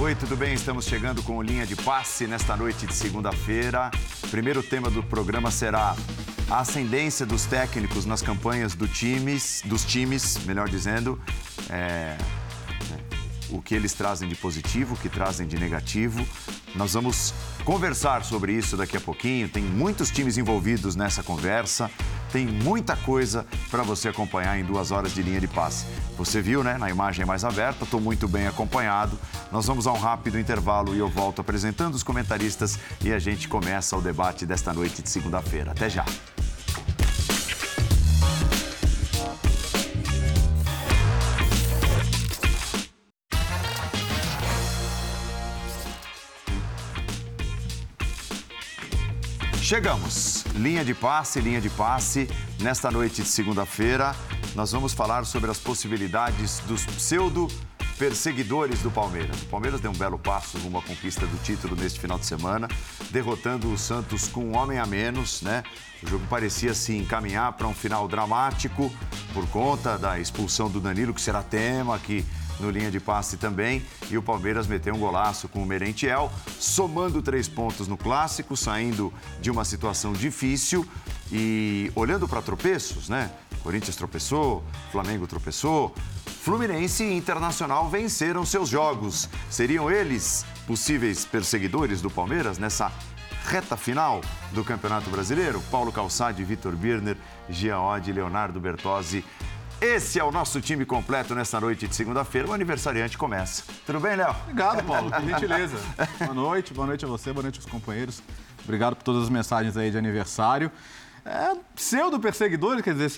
Oi, tudo bem? Estamos chegando com linha de passe nesta noite de segunda-feira. Primeiro tema do programa será a ascendência dos técnicos nas campanhas do times, dos times, melhor dizendo, é, o que eles trazem de positivo, o que trazem de negativo. Nós vamos conversar sobre isso daqui a pouquinho. Tem muitos times envolvidos nessa conversa. Tem muita coisa para você acompanhar em duas horas de linha de passe. Você viu, né, na imagem mais aberta, estou muito bem acompanhado. Nós vamos a um rápido intervalo e eu volto apresentando os comentaristas e a gente começa o debate desta noite de segunda-feira. Até já. Chegamos. Linha de passe, linha de passe. Nesta noite de segunda-feira, nós vamos falar sobre as possibilidades dos pseudo perseguidores do Palmeiras. O Palmeiras deu um belo passo rumo à conquista do título neste final de semana, derrotando o Santos com um homem a menos, né? O jogo parecia se encaminhar para um final dramático por conta da expulsão do Danilo, que será tema aqui no linha de passe também. E o Palmeiras meteu um golaço com o Merentiel, somando três pontos no clássico, saindo de uma situação difícil e olhando para tropeços, né? Corinthians tropeçou, Flamengo tropeçou, Fluminense e Internacional venceram seus jogos. Seriam eles possíveis perseguidores do Palmeiras nessa reta final do Campeonato Brasileiro? Paulo Calçade, Vitor Birner, Gia Oddi, Leonardo Bertozzi esse é o nosso time completo nesta noite de segunda-feira. O aniversariante começa. Tudo bem, Léo? Obrigado, Paulo. Que gentileza. boa noite, boa noite a você, boa noite aos companheiros. Obrigado por todas as mensagens aí de aniversário. É, pseudo-perseguidores, quer dizer,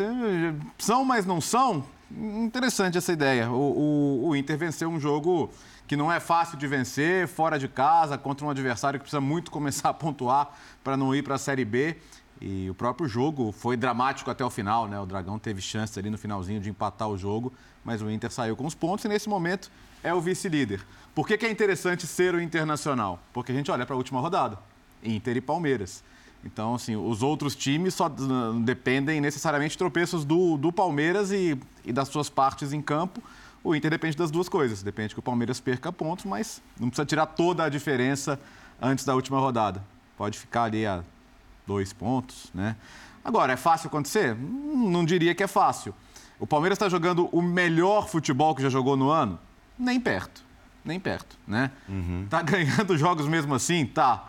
são, mas não são? Interessante essa ideia. O, o, o Inter venceu um jogo que não é fácil de vencer, fora de casa, contra um adversário que precisa muito começar a pontuar para não ir para a Série B. E o próprio jogo foi dramático até o final, né? O Dragão teve chance ali no finalzinho de empatar o jogo, mas o Inter saiu com os pontos e nesse momento é o vice-líder. Por que, que é interessante ser o Internacional? Porque a gente olha para a última rodada, Inter e Palmeiras. Então, assim, os outros times só dependem necessariamente de tropeços do, do Palmeiras e, e das suas partes em campo. O Inter depende das duas coisas. Depende que o Palmeiras perca pontos, mas não precisa tirar toda a diferença antes da última rodada. Pode ficar ali a dois pontos, né? Agora, é fácil acontecer? Hum, não diria que é fácil. O Palmeiras está jogando o melhor futebol que já jogou no ano? Nem perto, nem perto, né? Uhum. Tá ganhando jogos mesmo assim? Tá.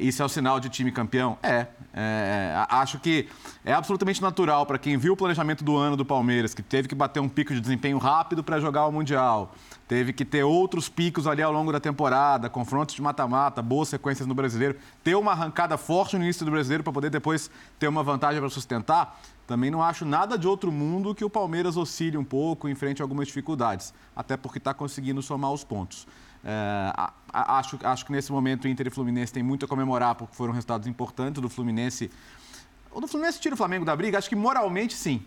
Isso é o sinal de time campeão? É. é acho que é absolutamente natural para quem viu o planejamento do ano do Palmeiras, que teve que bater um pico de desempenho rápido para jogar o Mundial, teve que ter outros picos ali ao longo da temporada, confrontos de mata-mata, boas sequências no brasileiro, ter uma arrancada forte no início do brasileiro para poder depois ter uma vantagem para sustentar. Também não acho nada de outro mundo que o Palmeiras oscile um pouco, enfrente algumas dificuldades, até porque está conseguindo somar os pontos. É, acho, acho que nesse momento o Inter e o Fluminense tem muito a comemorar, porque foram resultados importantes do Fluminense. O do Fluminense tira o Flamengo da briga? Acho que moralmente sim.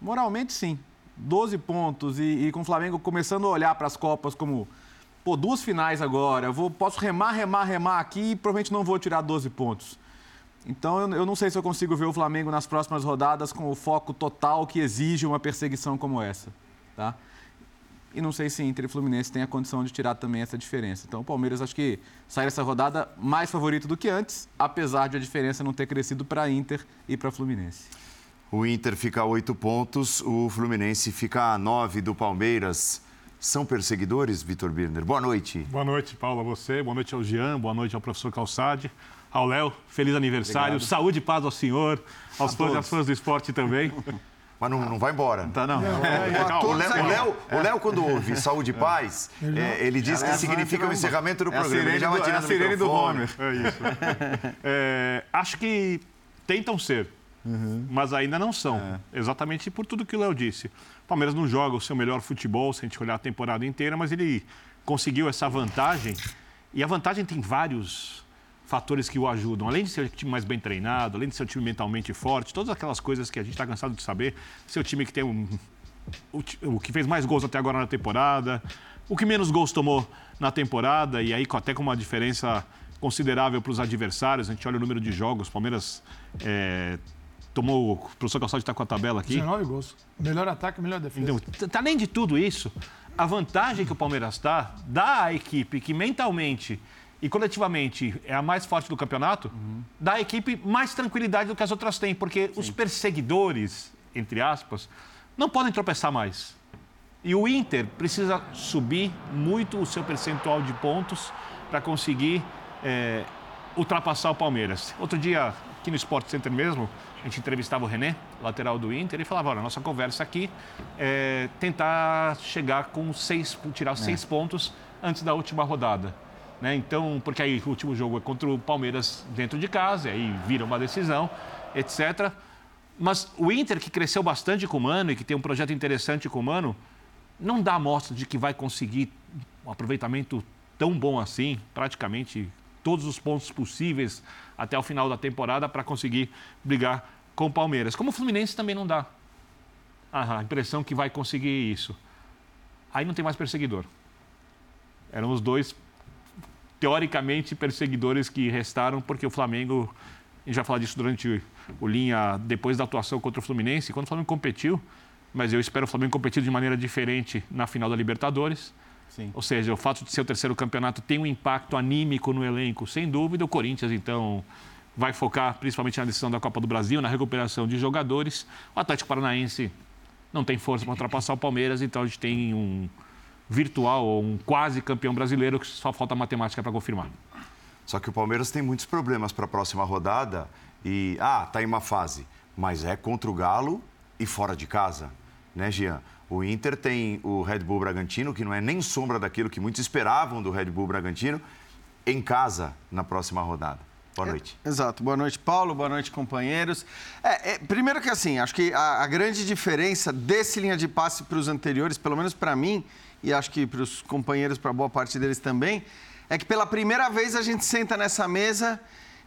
Moralmente sim. 12 pontos e, e com o Flamengo começando a olhar para as Copas como pô, duas finais agora, vou, posso remar, remar, remar aqui e provavelmente não vou tirar 12 pontos. Então eu, eu, não sei se eu consigo ver o Flamengo nas próximas rodadas com o foco total que exige uma perseguição como essa. Tá? E não sei se Inter e Fluminense têm a condição de tirar também essa diferença. Então o Palmeiras acho que sai dessa rodada mais favorito do que antes, apesar de a diferença não ter crescido para Inter e para Fluminense. O Inter fica a oito pontos, o Fluminense fica a nove do Palmeiras. São perseguidores, Vitor Birner? Boa noite. Boa noite, Paulo, a você. Boa noite ao Jean, boa noite ao professor Calçade, ao Léo. Feliz aniversário, Obrigado. saúde e paz ao senhor, aos fãs, fãs do esporte também. Mas não, não vai embora. Tá, não. É, é, o Léo, o Léo, quando ouve saúde e paz, é, ele diz que significa o encerramento do programa. Ele já vai tirando é a sirene do Homer. É isso. É, acho que tentam ser, uhum. mas ainda não são. É. Exatamente por tudo que o Léo disse. O Palmeiras não joga o seu melhor futebol, se a gente olhar a temporada inteira, mas ele conseguiu essa vantagem. E a vantagem tem vários fatores que o ajudam. Além de ser um time mais bem treinado, além de ser um time mentalmente forte, todas aquelas coisas que a gente está cansado de saber. Ser o time que tem um, o, o, que fez mais gols até agora na temporada, o que menos gols tomou na temporada, e aí até com uma diferença considerável para os adversários. A gente olha o número de jogos. Palmeiras é, tomou. O professor Calçado está com a tabela aqui. 19 gols. Melhor ataque, melhor defesa. Então, tá além de tudo isso, a vantagem que o Palmeiras está dá à equipe que mentalmente e coletivamente é a mais forte do campeonato, uhum. dá à equipe mais tranquilidade do que as outras têm, porque Sim. os perseguidores, entre aspas, não podem tropeçar mais. E o Inter precisa subir muito o seu percentual de pontos para conseguir é, ultrapassar o Palmeiras. Outro dia, aqui no Sport Center mesmo, a gente entrevistava o René, lateral do Inter, e falava: olha, nossa conversa aqui é tentar chegar com seis, tirar é. seis pontos antes da última rodada. Né? Então, porque aí o último jogo é contra o Palmeiras dentro de casa, e aí vira uma decisão, etc. Mas o Inter, que cresceu bastante com o Mano e que tem um projeto interessante com o Mano, não dá mostra de que vai conseguir um aproveitamento tão bom assim, praticamente todos os pontos possíveis até o final da temporada para conseguir brigar com o Palmeiras. Como o Fluminense também não dá a impressão que vai conseguir isso. Aí não tem mais perseguidor. Eram os dois, teoricamente, perseguidores que restaram, porque o Flamengo, a gente já falou disso durante o Linha, depois da atuação contra o Fluminense, quando o Flamengo competiu, mas eu espero o Flamengo competir de maneira diferente na final da Libertadores. Sim. Ou seja, o fato de ser o terceiro campeonato tem um impacto anímico no elenco, sem dúvida. O Corinthians, então, vai focar principalmente na decisão da Copa do Brasil, na recuperação de jogadores. O Atlético Paranaense não tem força para ultrapassar o Palmeiras, então a gente tem um virtual ou um quase campeão brasileiro que só falta matemática para confirmar. Só que o Palmeiras tem muitos problemas para a próxima rodada e, ah, tá em uma fase, mas é contra o Galo e fora de casa, né, Jean? O Inter tem o Red Bull Bragantino, que não é nem sombra daquilo que muitos esperavam do Red Bull Bragantino, em casa na próxima rodada. Boa noite. É, exato. Boa noite, Paulo. Boa noite, companheiros. É, é, primeiro que assim, acho que a, a grande diferença desse linha de passe para os anteriores, pelo menos para mim, e acho que para os companheiros, para boa parte deles também, é que pela primeira vez a gente senta nessa mesa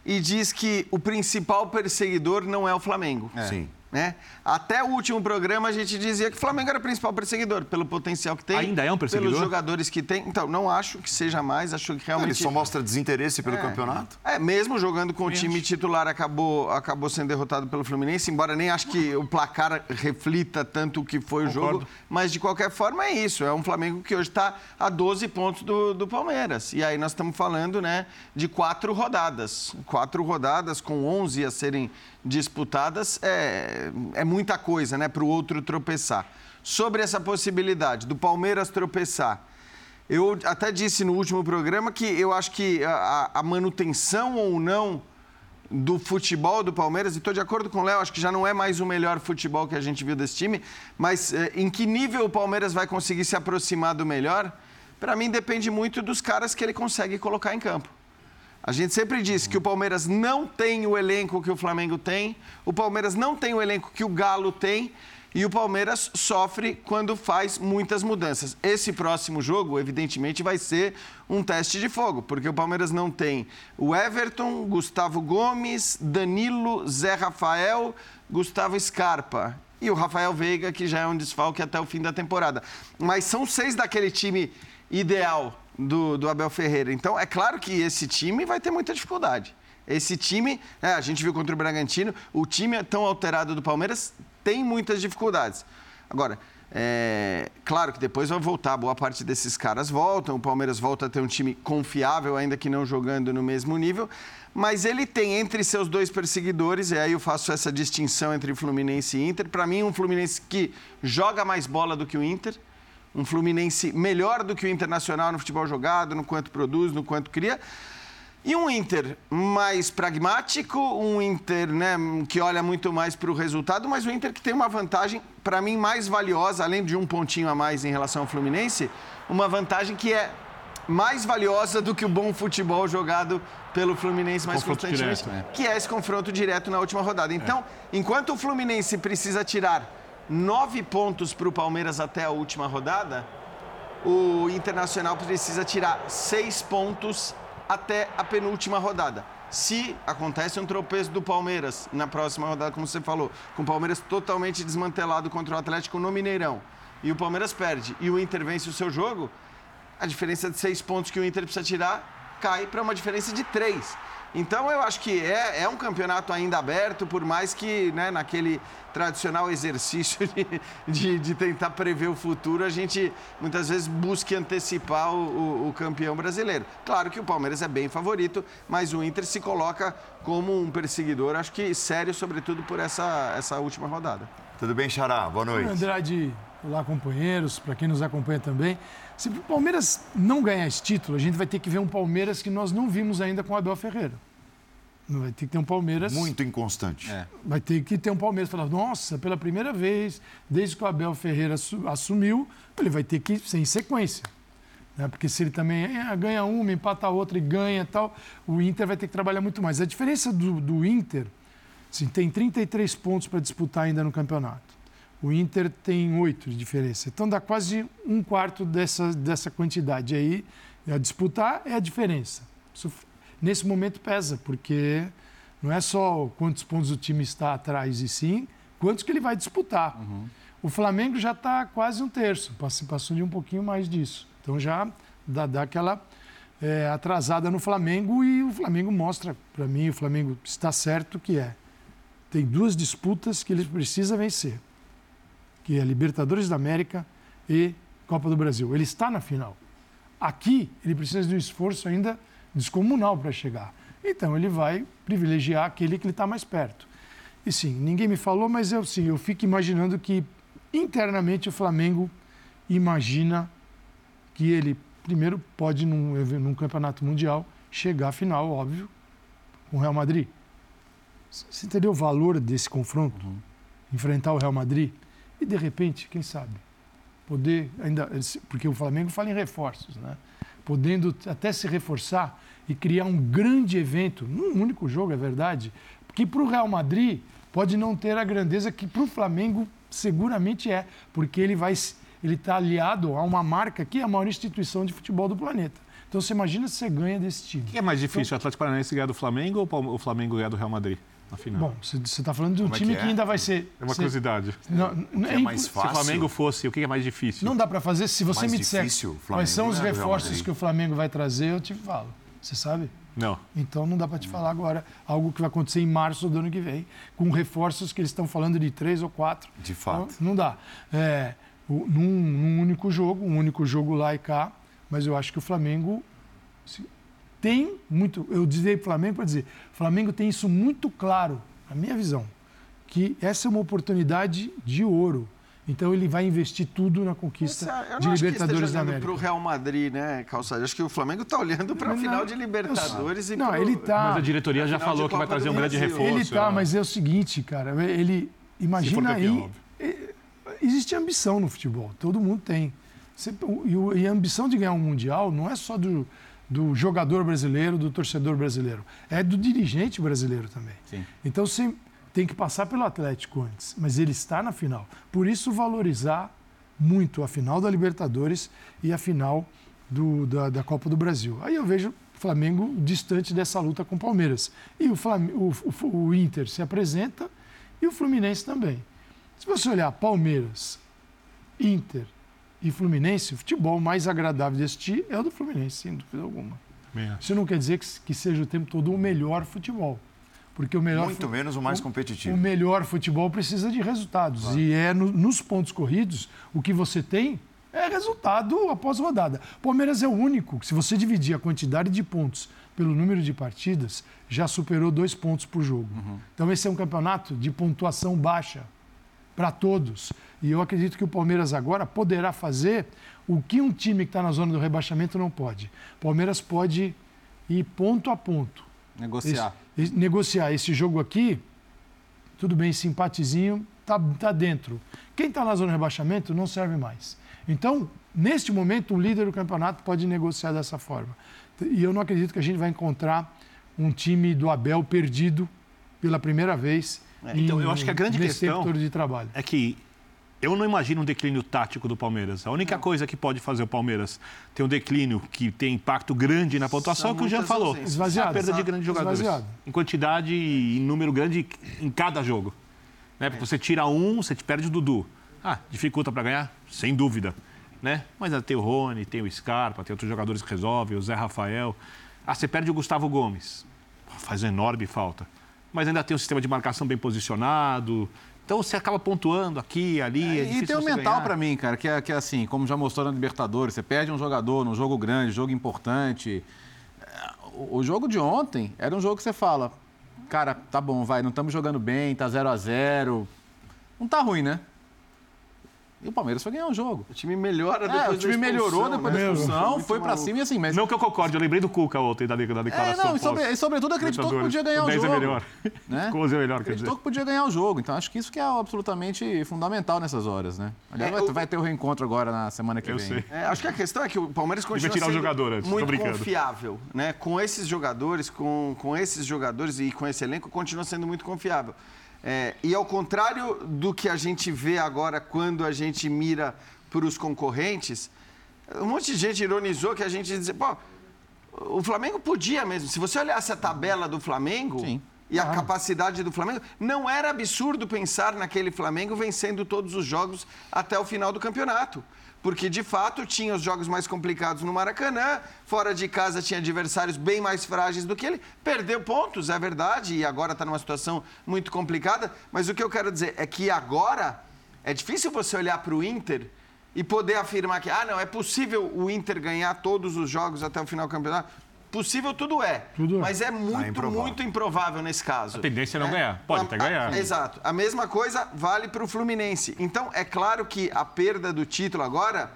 e diz que o principal perseguidor não é o Flamengo. É. Sim. Né? Até o último programa a gente dizia que o Flamengo era o principal perseguidor, pelo potencial que tem. Ainda é um perseguidor? Pelos jogadores que tem. Então, não acho que seja mais, acho que realmente... Ele só mostra desinteresse pelo é, campeonato? É, mesmo jogando com o time titular, acabou, acabou sendo derrotado pelo Fluminense, embora nem acho que o placar reflita tanto o que foi Concordo. o jogo. Mas, de qualquer forma, é isso. É um Flamengo que hoje está a 12 pontos do, do Palmeiras. E aí nós estamos falando né, de quatro rodadas. Quatro rodadas com 11 a serem disputadas é, é muita coisa, né, para o outro tropeçar. Sobre essa possibilidade do Palmeiras tropeçar, eu até disse no último programa que eu acho que a, a manutenção ou não do futebol do Palmeiras, e estou de acordo com o Léo, acho que já não é mais o melhor futebol que a gente viu desse time, mas eh, em que nível o Palmeiras vai conseguir se aproximar do melhor, para mim depende muito dos caras que ele consegue colocar em campo. A gente sempre disse que o Palmeiras não tem o elenco que o Flamengo tem, o Palmeiras não tem o elenco que o Galo tem e o Palmeiras sofre quando faz muitas mudanças. Esse próximo jogo, evidentemente, vai ser um teste de fogo, porque o Palmeiras não tem o Everton, Gustavo Gomes, Danilo, Zé Rafael, Gustavo Scarpa e o Rafael Veiga, que já é um desfalque até o fim da temporada. Mas são seis daquele time ideal do, do Abel Ferreira. Então, é claro que esse time vai ter muita dificuldade. Esse time, é, a gente viu contra o Bragantino, o time tão alterado do Palmeiras tem muitas dificuldades. Agora, é, claro que depois vai voltar, boa parte desses caras voltam, o Palmeiras volta a ter um time confiável, ainda que não jogando no mesmo nível, mas ele tem entre seus dois perseguidores, e aí eu faço essa distinção entre Fluminense e Inter. Para mim, um Fluminense que joga mais bola do que o Inter, um Fluminense melhor do que o Internacional no futebol jogado, no quanto produz, no quanto cria. E um Inter mais pragmático, um Inter né, que olha muito mais para o resultado, mas um Inter que tem uma vantagem, para mim, mais valiosa, além de um pontinho a mais em relação ao Fluminense, uma vantagem que é mais valiosa do que o bom futebol jogado pelo Fluminense mais confronto constantemente, direto, né? que é esse confronto direto na última rodada. Então, é. enquanto o Fluminense precisa tirar nove pontos para o Palmeiras até a última rodada, o Internacional precisa tirar seis pontos até a penúltima rodada. Se acontece um tropeço do Palmeiras na próxima rodada, como você falou, com o Palmeiras totalmente desmantelado contra o Atlético no Mineirão, e o Palmeiras perde e o Inter vence o seu jogo, a diferença de seis pontos que o Inter precisa tirar cai para uma diferença de três. Então eu acho que é, é um campeonato ainda aberto, por mais que né, naquele tradicional exercício de, de, de, tentar prever o futuro, a gente muitas vezes busque antecipar o, o, o, campeão brasileiro. Claro que o Palmeiras é bem favorito, mas o Inter se coloca como um perseguidor, acho que sério, sobretudo por essa, essa última rodada. Tudo bem, Xará? Boa noite. Andrade, olá, companheiros, para quem nos acompanha também. Se o Palmeiras não ganhar esse título, a gente vai ter que ver um Palmeiras que nós não vimos ainda com o Abel Ferreira. Vai ter que ter um Palmeiras. Muito inconstante. É. Vai ter que ter um Palmeiras falando, nossa, pela primeira vez, desde que o Abel Ferreira assumiu, ele vai ter que ser em sequência. Né? Porque se ele também é, ganha uma, empata outra e ganha tal, o Inter vai ter que trabalhar muito mais. A diferença do, do Inter, assim, tem 33 pontos para disputar ainda no campeonato. O Inter tem oito de diferença. Então dá quase um quarto dessa, dessa quantidade. aí, a disputar é a diferença. Isso, nesse momento pesa, porque não é só quantos pontos o time está atrás, e sim quantos que ele vai disputar. Uhum. O Flamengo já está quase um terço, passou de um pouquinho mais disso. Então já dá, dá aquela é, atrasada no Flamengo e o Flamengo mostra para mim, o Flamengo está certo que é. Tem duas disputas que ele precisa vencer que é Libertadores da América e Copa do Brasil. Ele está na final. Aqui, ele precisa de um esforço ainda descomunal para chegar. Então, ele vai privilegiar aquele que ele está mais perto. E sim, ninguém me falou, mas eu sim, eu fico imaginando que internamente o Flamengo imagina que ele, primeiro, pode, num, num campeonato mundial, chegar à final, óbvio, com o Real Madrid. Você entendeu o valor desse confronto? Uhum. Enfrentar o Real Madrid? E, de repente, quem sabe, poder, ainda, porque o Flamengo fala em reforços, né? podendo até se reforçar e criar um grande evento, num único jogo, é verdade, que para o Real Madrid pode não ter a grandeza que para o Flamengo seguramente é, porque ele vai ele está aliado a uma marca que é a maior instituição de futebol do planeta. Então você imagina se você ganha desse time. O que é mais difícil, então, o Atlético Paranaense ganhar do Flamengo ou o Flamengo ganhar do Real Madrid? Na final. Bom, você está falando de um Como é time é que, é? que, ainda vai ser. É uma ser... curiosidade. Não, não é, é mais fácil. Se o Flamengo fosse, o que é mais difícil? Não dá para fazer. Se você mais me disser difícil, quais são os reforços que o Flamengo vai trazer, eu te falo. Você sabe? Não. Então não dá para te falar agora algo que vai acontecer em março do ano que vem, com reforços que eles estão falando de três ou quatro. De fato. Então, não dá. É, num, num único jogo, um único jogo lá e cá, mas eu acho que o Flamengo tem muito. Eu dizia Flamengo para dizer, o Flamengo tem isso muito claro a minha visão, que essa é uma oportunidade de ouro. Então ele vai investir tudo na conquista de Libertadores da América. para o Real Madrid, né, Calçado? Acho que o Flamengo está olhando para a final de Libertadores e Não, pro... ele tá. Mas a diretoria já falou que vai trazer um grande reforço. Ele está, né? mas é o seguinte, cara. Ele imagina campeão, aí. Existe ambição no futebol. Todo mundo tem. E a ambição de ganhar um mundial não é só do do jogador brasileiro, do torcedor brasileiro. É do dirigente brasileiro também. Sim. Então você tem que passar pelo Atlético antes, mas ele está na final. Por isso, valorizar muito a final da Libertadores e a final do, da, da, Copa do Brasil. Aí eu vejo o Flamengo distante dessa luta com o Palmeiras. E o, Flam o, o, o Inter se apresenta e o Fluminense também. Se você olhar Palmeiras, Inter, e Fluminense, o futebol mais agradável de assistir é o do Fluminense, sem dúvida alguma. Isso não quer dizer que, que, seja o tempo todo o melhor futebol. Porque o melhor Muito menos o mais competitivo. O melhor futebol precisa de resultados. Claro. E é no, nos pontos corridos, o que você tem é resultado após rodada. Palmeiras é o único que, se você dividir a quantidade de pontos pelo número de partidas, já superou dois pontos por jogo. Uhum. Então, esse é um campeonato de pontuação baixa para todos. E eu acredito que o Palmeiras agora poderá fazer o que um time que está na zona do rebaixamento não pode. O Palmeiras pode ir ponto a ponto. Negociar. Esse, negociar. Esse jogo aqui, tudo bem, simpatizinho, está tá dentro. Quem está na zona do rebaixamento não serve mais. Então, neste momento, o líder do campeonato pode negociar dessa forma. E eu não acredito que a gente vai encontrar um time do Abel perdido pela primeira vez. É, então, em, eu acho que a grande questão de trabalho. é que eu não imagino um declínio tático do Palmeiras. A única não. coisa que pode fazer o Palmeiras ter um declínio que tem impacto grande na pontuação é o que o Jean falou. Esvaziado. A perda de grandes jogadores. Esvaziado. Em quantidade e em número grande em cada jogo. Né? Porque você tira um, você te perde o Dudu. Ah, dificulta para ganhar? Sem dúvida. Né? Mas tem o Rony, tem o Scarpa, tem outros jogadores que resolvem, o Zé Rafael. Ah, você perde o Gustavo Gomes. Faz enorme falta. Mas ainda tem um sistema de marcação bem posicionado. Então você acaba pontuando aqui, ali. É, é e tem o um mental para mim, cara, que é, que é assim, como já mostrou na Libertadores, você perde um jogador num jogo grande, jogo importante. O, o jogo de ontem era um jogo que você fala, cara, tá bom, vai, não estamos jogando bem, tá 0 a 0 Não tá ruim, né? E o Palmeiras foi ganhar o jogo. O time melhora depois é, o time melhorou depois né? da expulsão, foi para cima e assim, mas... Não que eu concorde, eu lembrei do Cuca ontem da, da declaração. É, não, e, sobre, e sobretudo acreditou que podia ganhar o, o jogo. é melhor. Né? 11 é melhor, quer Acreditou que podia ganhar o jogo. Então acho que isso que é absolutamente fundamental nessas horas, né? Aliás, é, vai, o... vai, ter o reencontro agora na semana que eu vem. Sei. É, acho que a questão é que o Palmeiras continua tirar sendo o jogador antes, muito confiável, né? Com esses jogadores, com, com esses jogadores e com esse elenco, continua sendo muito confiável. É, e ao contrário do que a gente vê agora quando a gente mira para os concorrentes, um monte de gente ironizou que a gente dizia, pô, o Flamengo podia mesmo. Se você olhasse a tabela do Flamengo Sim. e a capacidade do Flamengo, não era absurdo pensar naquele Flamengo vencendo todos os jogos até o final do campeonato porque de fato tinha os jogos mais complicados no Maracanã, fora de casa tinha adversários bem mais frágeis do que ele. Perdeu pontos, é verdade, e agora está numa situação muito complicada. Mas o que eu quero dizer é que agora é difícil você olhar para o Inter e poder afirmar que, ah, não, é possível o Inter ganhar todos os jogos até o final do campeonato. Possível tudo é, tudo é. mas é muito, ah, improvável. muito improvável nesse caso. A tendência é não é, ganhar, pode a, até ganhar. A, exato. A mesma coisa vale para o Fluminense. Então, é claro que a perda do título agora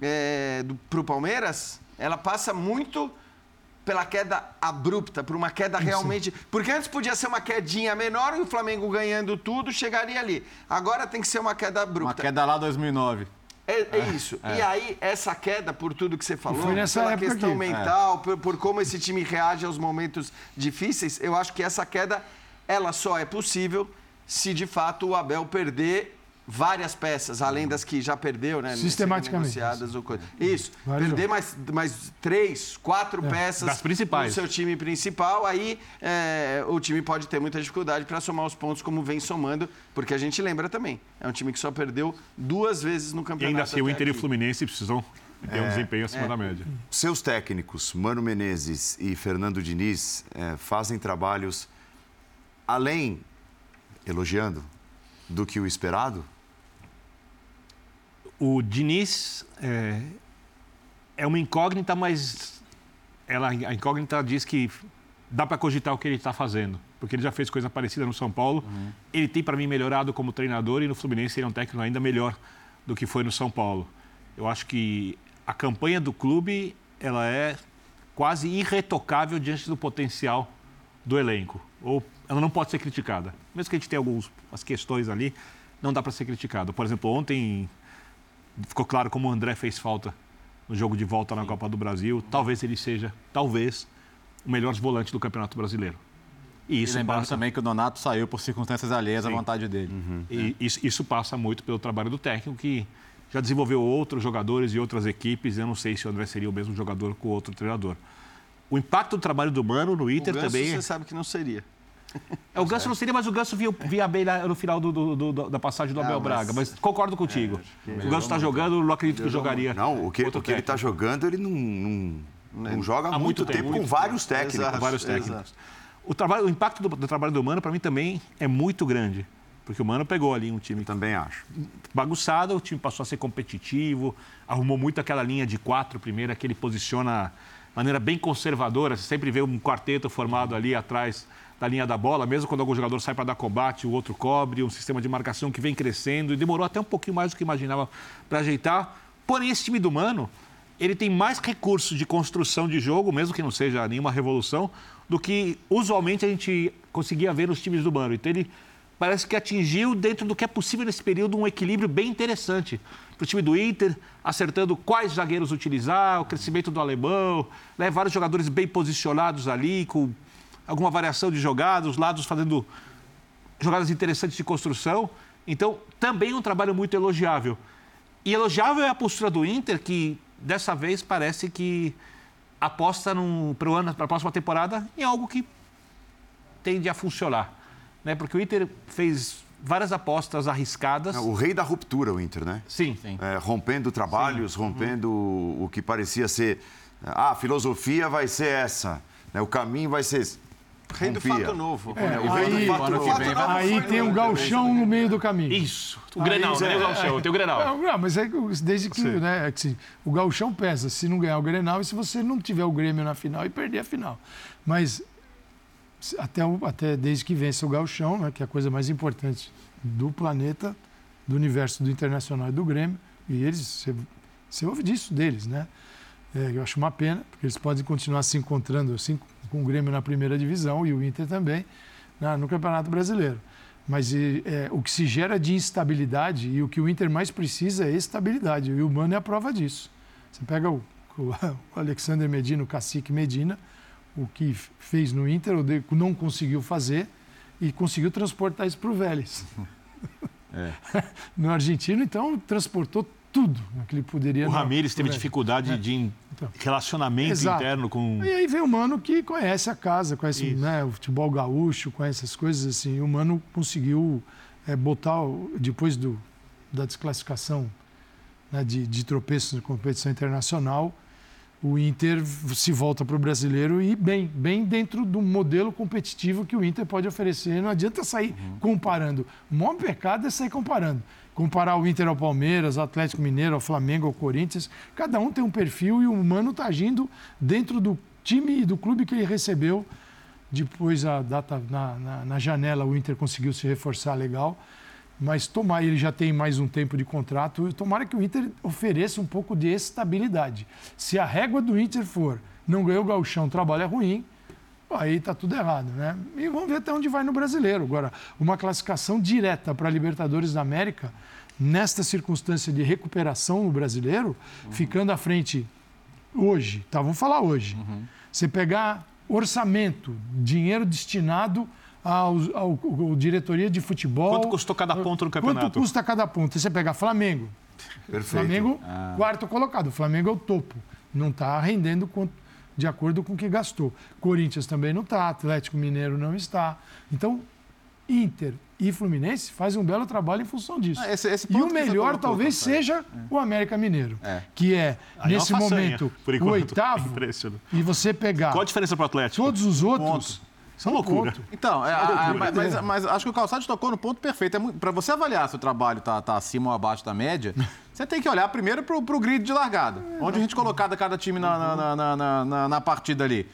é, para o Palmeiras, ela passa muito pela queda abrupta, por uma queda realmente. Porque antes podia ser uma quedinha menor e o Flamengo ganhando tudo chegaria ali. Agora tem que ser uma queda abrupta. Uma queda lá 2009. É, é, isso. É. E aí, essa queda, por tudo que você falou, pela questão aqui. mental, por, por, como esse time reage aos momentos difíceis, eu acho que essa queda, ela só é possível se de fato o Abel perder várias peças, além das que já perdeu, né? Sistematicamente. Ou coisa. Isso. Perder mais, mais três, quatro é. peças das principais. no seu time principal, aí é, o time pode ter muita dificuldade para somar os pontos como vem somando, porque a gente lembra também, é um time que só perdeu duas vezes no campeonato. E ainda assim, o Inter aqui. e o Fluminense precisam ter é, um desempenho acima é. da média. Seus técnicos, Mano Menezes e Fernando Diniz, é, fazem trabalhos além, elogiando, do que o esperado? O Diniz é, é uma incógnita, mas ela, a incógnita diz que dá para cogitar o que ele está fazendo, porque ele já fez coisa parecida no São Paulo. Uhum. Ele tem, para mim, melhorado como treinador e no Fluminense ele é um técnico ainda melhor do que foi no São Paulo. Eu acho que a campanha do clube ela é quase irretocável diante do potencial do elenco. Ou ela não pode ser criticada. Mesmo que a gente tenha algumas questões ali, não dá para ser criticado. Por exemplo, ontem ficou claro como o André fez falta no jogo de volta na Copa do Brasil. Talvez ele seja, talvez, o melhor volante do Campeonato Brasileiro. E isso e lembrando passa... também que o Donato saiu por circunstâncias alheias Sim. à vontade dele. Uhum. E isso, isso, passa muito pelo trabalho do técnico, que já desenvolveu outros jogadores e outras equipes. Eu não sei se o André seria o mesmo jogador com outro treinador. O impacto do trabalho do Mano no Inter o também. Você sabe que não seria. É, o Ganso não seria, mas o Ganso via, via bem no final do, do, do, da passagem do Abel Braga. Mas concordo contigo. É, o Ganso está jogando, não acredito que jogaria. Não, o que, o que ele está jogando, ele não, não, não joga há muito, muito tempo, tempo, com vários técnicos. Exato, com vários técnicos. O, trabalho, o impacto do, do, trabalho do Mano, para mim, também é muito grande. Porque o Mano pegou ali um time. Também acho. Bagunçado, o time passou a ser competitivo, arrumou muito aquela linha de quatro primeira que ele posiciona de maneira bem conservadora. Você sempre vê um quarteto formado ali atrás da linha da bola, mesmo quando algum jogador sai para dar combate, o outro cobre, um sistema de marcação que vem crescendo e demorou até um pouquinho mais do que imaginava para ajeitar. Porém, esse time do Mano, ele tem mais recursos de construção de jogo, mesmo que não seja nenhuma revolução, do que usualmente a gente conseguia ver nos times do Mano. Então, ele parece que atingiu, dentro do que é possível nesse período, um equilíbrio bem interessante para o time do Inter, acertando quais zagueiros utilizar, o crescimento do alemão, né, vários jogadores bem posicionados ali, com alguma variação de jogadas, os lados fazendo jogadas interessantes de construção. Então, também um trabalho muito elogiável. E elogiável é a postura do Inter, que dessa vez parece que aposta para a próxima temporada em algo que tende a funcionar. Né? Porque o Inter fez várias apostas arriscadas. O rei da ruptura, o Inter, né? Sim. sim. É, rompendo trabalhos, sim. rompendo uhum. o que parecia ser. Ah, a filosofia vai ser essa Né? O caminho vai ser Rei do fato novo. É, o rei aí- do fato novo. vem vai- Aí tem um galchão no meio do caminho. Isso. O Grenal, Aí- né? O Galchão, tem o Grenal. Não, mas é que desde que, né, é que se- o gauchão pesa se não ganhar o Grenal e se você não tiver o Grêmio na final e perder a final. Mas até, até desde que vença o gauchão, né, que é a coisa mais importante do planeta, do universo do Internacional e do Grêmio, e eles, você, você ouve disso deles, né? É, eu acho uma pena, porque eles podem continuar se encontrando assim com o Grêmio na primeira divisão e o Inter também na- no Campeonato Brasileiro. Mas é, o que se gera de instabilidade e o que o Inter mais precisa é estabilidade. E o Mano é a prova disso. Você pega o, o- Alexander Medina, o cacique Medina, o que fez no Inter, o de- não conseguiu fazer e conseguiu transportar isso para o Vélez. no argentino, então, transportou tudo que ele poderia. O Ramires teve dificuldade de Então. relacionamento Exato. interno com. E aí vem o Mano que conhece a casa, conhece né, o futebol gaúcho, conhece essas coisas assim. E o Mano conseguiu é, botar, depois do, da desclassificação né, de, de tropeços na competição internacional, o Inter se volta para o brasileiro e bem, bem dentro do modelo competitivo que o Inter pode oferecer. Não adianta sair comparando. O maior pecado é sair comparando. Comparar o Inter ao Palmeiras, ao Atlético Mineiro, ao Flamengo, ao Corinthians. Cada um tem um perfil e o Mano está agindo dentro do time e do clube que ele recebeu. Depois, a data na, na, na janela, o Inter conseguiu se reforçar legal. Mas tomar, ele já tem mais um tempo de contrato, tomara que o Inter ofereça um pouco de estabilidade. Se a régua do Inter for não ganhou o gauchão, trabalho é ruim, aí está tudo errado, né? E vamos ver até onde vai no brasileiro. Agora, uma classificação direta para a Libertadores da América, nesta circunstância de recuperação no brasileiro, ficando à frente hoje, tá? Vamos falar hoje. Você pegar orçamento, dinheiro destinado ao, ao- ao diretoria de futebol. Quanto custou cada ponto no Quanto campeonato? custa cada ponto? Você pegar Flamengo. Perfeito. Flamengo, quarto colocado. O Flamengo é o topo. Não está rendendo quanto- de acordo com o que gastou. Corinthians também não está, Atlético Mineiro não está. Então, Inter e Fluminense fazem um belo trabalho em função disso. Ah, esse- esse e ponto o melhor colocou, talvez seja o América Mineiro, É. que é, Aí é nesse uma façanha, momento, o oitavo, Impressionante. e você pegar Qual a diferença para o Atlético? todos os outros, Isso é uma loucura. ponto. Então, é, a- a- loucura. mas, mas acho que o Calçado tocou no ponto perfeito. É para você avaliar se o trabalho está tá acima ou abaixo da média, você tem que olhar primeiro para o grid de largada. Onde a gente colocava cada time na, na, na- na- na- na- na partida ali.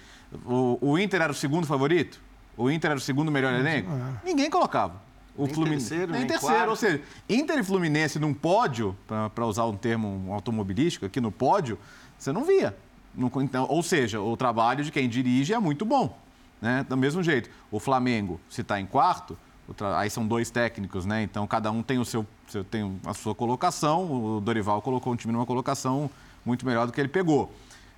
O, o Inter era o segundo favorito? O Inter era o segundo melhor elenco? Ninguém colocava. O Nem terceiro, nem, nem terceiro. quarto. Ou seja, Inter e Fluminense num pódio, para usar um termo automobilístico aqui no pódio, você não via. Não- então, ou seja, o trabalho de quem dirige é muito bom. Né? Do mesmo jeito, o Flamengo, se está em quarto, o aí são dois técnicos, né? Então cada um tem, o seu, tem a sua colocação. O Dorival colocou um time numa colocação muito melhor do que ele pegou.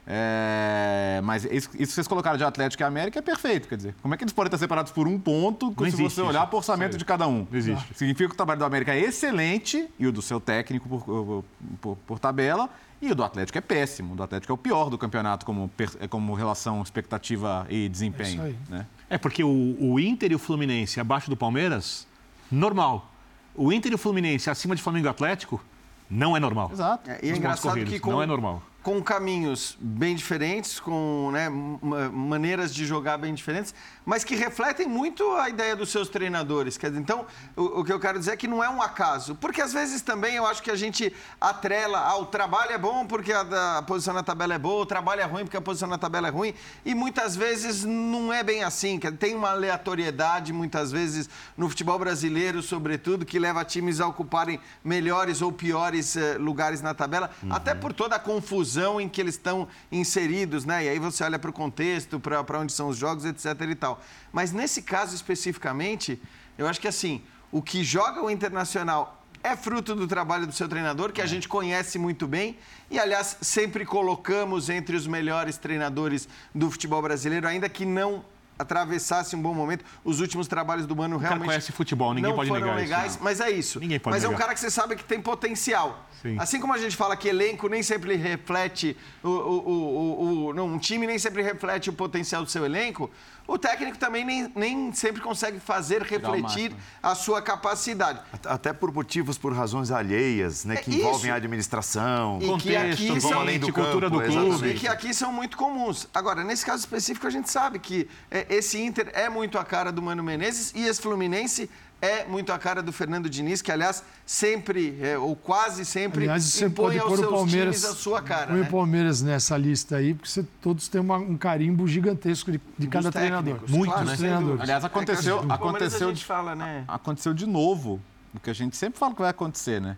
É, mas isso, isso que vocês colocaram de Atlético e América é perfeito. Quer dizer, como é que eles podem estar separados por um ponto se existe você olhar para o orçamento Sério. de cada um? Não existe. Significa que o trabalho do América é excelente e o do seu técnico por, por- por tabela. E o do Atlético é péssimo. O do Atlético é o pior do campeonato como, per- como relação expectativa e desempenho. É isso aí. né? É porque o, o Inter e o Fluminense abaixo do Palmeiras, normal. O Inter e o Fluminense acima de Flamengo e Atlético, não é normal. Exato. É, e é engraçado que com, Não é normal. Com caminhos bem diferentes, com né, ma- maneiras de jogar bem diferentes, mas que refletem muito a ideia dos seus treinadores. Quer dizer, então, o, o que eu quero dizer é que não é um acaso. Porque às vezes também eu acho que a gente atrela, ah, o trabalho é bom porque a, a posição na tabela é boa, o trabalho é ruim porque a posição na tabela é ruim, e muitas vezes não é bem assim. Quer dizer, tem uma aleatoriedade, muitas vezes, no futebol brasileiro, sobretudo, que leva times a ocuparem melhores ou piores eh, lugares na tabela, até por toda a confusão em que eles estão inseridos, né? E aí você olha para o contexto, para onde são os jogos, etc. e tal. Mas nesse caso especificamente, eu acho que assim, o que joga o Internacional é fruto do trabalho do seu treinador, que a gente conhece muito bem. E, aliás, sempre colocamos entre os melhores treinadores do futebol brasileiro, ainda que não atravessasse um bom momento. Os últimos trabalhos do Mano O cara realmente conhece futebol, ninguém não pode foram negar legais, isso. mas é isso. Ninguém pode mas é um negar. cara que você sabe que tem potencial. Sim. Assim como a gente fala que elenco nem sempre reflete o, o, o, o- não, um time nem sempre reflete o potencial do seu elenco, o técnico também nem, nem sempre consegue fazer refletir máximo. a sua capacidade. Até por motivos, por razões alheias, né? É Que isso. envolvem a administração. E que aqui Contexto, são- além do cultura do campo, clube. exatamente. E que aqui são muito comuns. Agora, nesse caso específico, a gente sabe que é, esse Inter é muito a cara do Mano Menezes e esse Fluminense é muito a cara do Fernando Diniz, que, aliás, sempre, é, ou quase sempre, Aliás, você impõe pode aos pôr o seus Palmeiras. times a sua cara. Põe né? o Palmeiras nessa lista aí, porque você, todos têm uma- um carimbo gigantesco de, de cada Dos treinador. técnicos, Muitos claro, sem treinadores. Aliás, aconteceu, É aconteceu, a gente fala, né? aconteceu de novo o que a gente sempre fala que vai acontecer, né?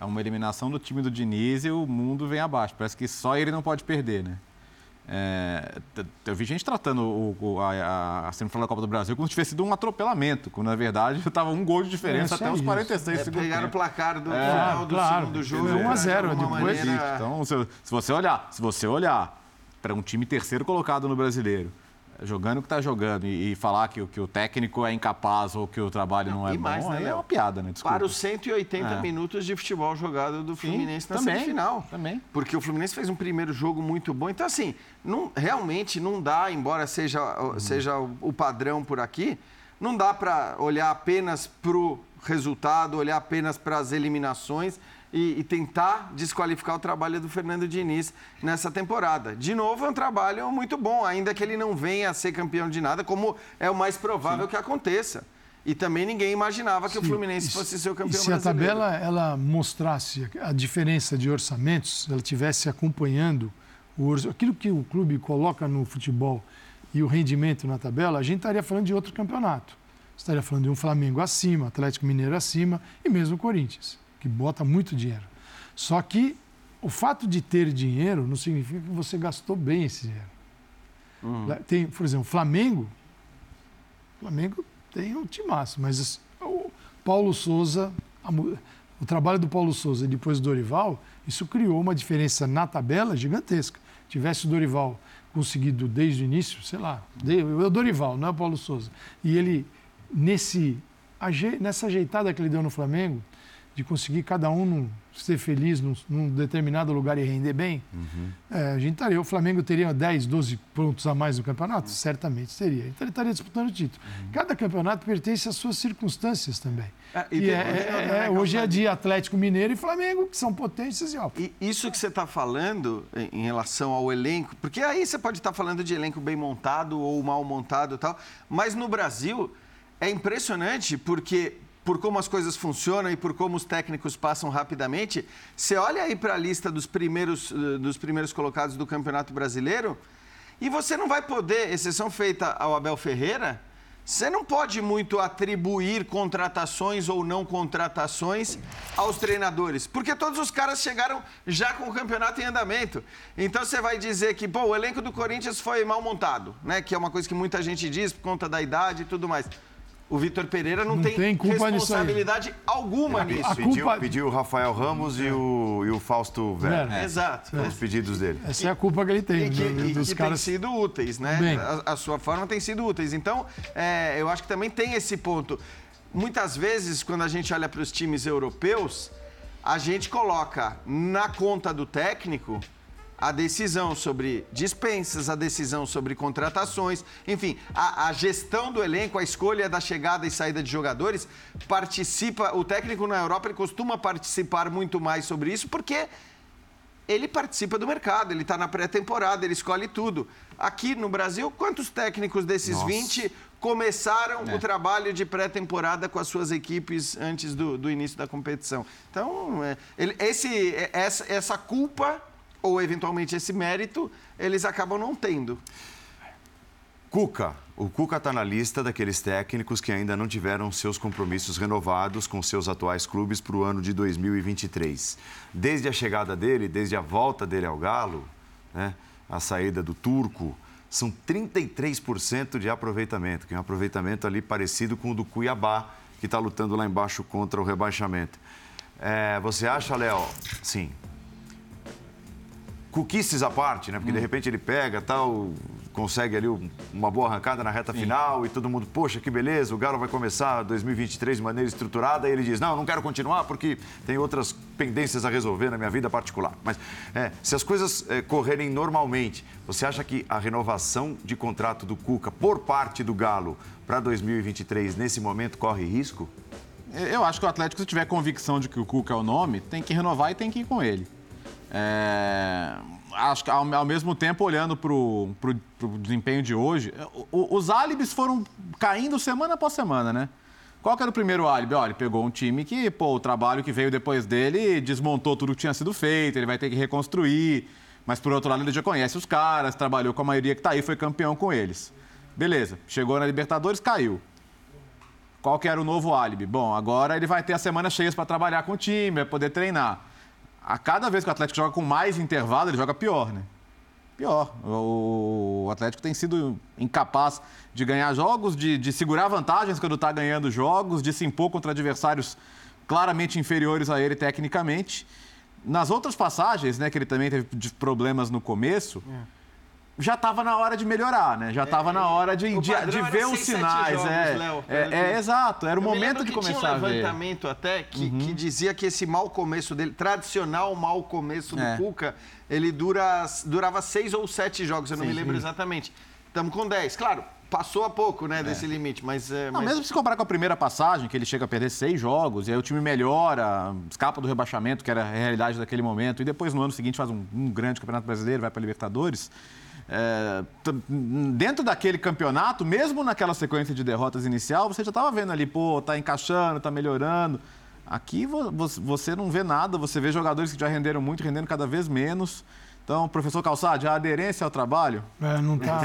É uma eliminação do time do Diniz e o mundo vem abaixo. Parece que só ele não pode perder, né? É, eu vi gente tratando o, o- a, a, semifinal da Copa do Brasil como se tivesse sido um atropelamento, quando na verdade estava um gol de diferença É, até só os isso. 46 É, segundo pegaram o placar do É, final do claro. segundo jogo. Quer dizer, 1 a 0 de uma depois. maneira- Então, se, se você olhar, se você olhar para um time terceiro colocado no brasileiro, jogando o que está jogando e, e falar que, o- que o técnico é incapaz ou que o trabalho não, é e mais, bom, né, é uma piada, né? Desculpa. Para os 180 É. minutos de futebol jogado do Fluminense na também, semifinal. também. Porque o Fluminense fez um primeiro jogo muito bom. Então, assim, não, realmente não dá, embora seja, seja o, o padrão por aqui, não dá para olhar apenas para o resultado, olhar apenas para as eliminações e, e tentar desqualificar o trabalho do Fernando Diniz nessa temporada. De novo, é um trabalho muito bom, ainda que ele não venha a ser campeão de nada, como é o mais provável que aconteça. E também ninguém imaginava que o Fluminense E se- fosse ser o campeão E se a brasileiro. tabela ela mostrasse a diferença de orçamentos, ela tivesse acompanhando o aquilo que o clube coloca no futebol e o rendimento na tabela, a gente estaria falando de outro campeonato. Estaria falando de um Flamengo acima, Atlético Mineiro acima e mesmo o Corinthians, que bota muito dinheiro. Só que o fato de ter dinheiro não significa que você gastou bem esse dinheiro. Lá- Tem, por exemplo, o Flamengo. O Flamengo tem um timaço, mas as- o Paulo Souza, a o trabalho do Paulo Souza e depois do Dorival, isso criou uma diferença na tabela gigantesca. Tivesse o Dorival conseguido desde o início, sei lá, é o Dorival, não é o Paulo Souza. E ele, nesse, nessa ajeitada que ele deu no Flamengo, de conseguir cada um num- ser feliz num, num determinado lugar e render bem, é, a gente estaria, o Flamengo teria 10, 12 pontos a mais no campeonato? Certamente teria. Então ele estaria disputando o título. Cada campeonato pertence às suas circunstâncias também. É, e E é- é- é- hoje é de Atlético Mineiro e Flamengo, que são potências e ó, E isso que você está falando em- em relação ao elenco, porque aí você pode estar falando de elenco bem montado ou mal montado e tal, mas no Brasil é impressionante porque por como as coisas funcionam e por como os técnicos passam rapidamente, você olha aí para a lista dos primeiros, eh, dos primeiros colocados do Campeonato Brasileiro e você não vai poder, exceção feita ao Abel Ferreira, você não pode muito atribuir contratações ou não contratações aos treinadores, porque todos os caras chegaram já com o campeonato em andamento. Então você vai dizer que, pô, o elenco do Corinthians foi mal montado, né? Que é uma coisa que muita gente diz por conta da idade e tudo mais. O Vitor Pereira não, Não tem, tem nisso responsabilidade alguma Ele nisso. a pediu, culpa- pediu o Rafael Ramos e, o, e o Fausto Vera. Vera. Exato. Os pedidos dele. essa é a culpa que ele tem. E que, do- e dos que caras. têm sido úteis, né? Bem. A, a sua forma tem sido úteis. Então, é, eu acho que também tem esse ponto. Muitas vezes, quando a gente olha para os times europeus, a gente coloca na conta do técnico a decisão sobre dispensas, a decisão sobre contratações, enfim, a, a gestão do elenco, a escolha da chegada e saída de jogadores, participa, o técnico na Europa ele costuma participar muito mais sobre isso, porque ele participa do mercado, ele está na pré-temporada, ele escolhe tudo. Aqui no Brasil, quantos técnicos desses Nossa. 20 começaram o trabalho de pré-temporada com as suas equipes antes do, do início da competição? Então, é, ele- esse, é, essa, essa culpa, ou eventualmente esse mérito, eles acabam não tendo. Cuca. O Cuca está na lista daqueles técnicos que ainda não tiveram seus compromissos renovados com seus atuais clubes para o ano de 2023. Desde a chegada dele, desde a volta dele ao Galo, né, a saída do Turco, são 33% de aproveitamento, que é um aproveitamento ali parecido com o do Cuiabá, que está lutando lá embaixo contra o rebaixamento. É, você acha, Léo? Sim. Cuquices à parte, né? Porque de Hum. repente ele pega tal, consegue ali um- uma boa arrancada na reta final e todo mundo, poxa, que beleza, o Galo vai começar 2023 de maneira estruturada e ele diz, não, não quero continuar porque tem outras pendências a resolver na minha vida particular. Mas é, se as coisas é, correrem normalmente, você acha que a renovação de contrato do Cuca por parte do Galo para 2023 nesse momento corre risco? Eu acho que o Atlético, se tiver convicção de que o Cuca é o nome, tem que renovar e tem que ir com ele. É, Acho que, ao, ao mesmo tempo, olhando para o desempenho de hoje, o- o- os álibis foram caindo semana após semana, né? Qual que era o primeiro álibi? Olha, ele pegou um time que, pô, o trabalho que veio depois dele desmontou tudo que tinha sido feito, ele vai ter que reconstruir. Mas, por outro lado, ele já conhece os caras, trabalhou com a maioria que está aí, foi campeão com eles. Beleza, chegou na Libertadores, caiu. Qual que era o novo álibi? Bom, agora ele vai ter as semanas cheias para trabalhar com o time, vai poder treinar. A cada vez que o Atlético joga com mais intervalo, ele joga pior, né? Pior. O Atlético tem sido incapaz de ganhar jogos, de, de segurar vantagens quando está ganhando jogos, de se impor contra adversários claramente inferiores a ele tecnicamente. Nas outras passagens, né, que ele também teve problemas no começo, já estava na hora de melhorar, né? Já estava na hora de, de, de ver os sinais. jogos, é, Léo, é, é, exato, era o Eu me momento de começar tinha um a ver. Uhum. levantamento até que, que dizia que esse mau começo dele, tradicional mau começo do É. Cuca, ele dura, durava seis ou sete jogos, eu não Sim, me lembro exatamente. Estamos com dez. Claro, passou há pouco, né, desse limite, mas... é, Não, mas- mesmo se comparar com a primeira passagem, que ele chega a perder seis jogos, e aí o time melhora, escapa do rebaixamento, que era a realidade daquele momento, e depois no ano seguinte faz um, um grande campeonato brasileiro, vai para a Libertadores. É, dentro daquele campeonato, mesmo naquela sequência de derrotas inicial, você já estava vendo ali, pô, tá encaixando, tá melhorando. Aqui vo- vo- você não vê nada, você vê jogadores que já renderam muito, rendendo cada vez menos. Então, professor Calçade, a aderência ao trabalho É, não tá.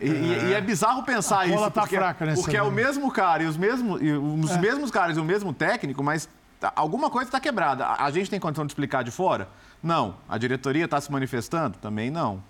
E, e- e é bizarro pensar A bola isso, tá porque, fraca nessa porque é o mesmo cara e os mesmos, e os mesmos caras e o mesmo técnico, mas tá- alguma coisa está quebrada. A, a gente tem condição de explicar de fora? Não. A diretoria está se manifestando? Também não.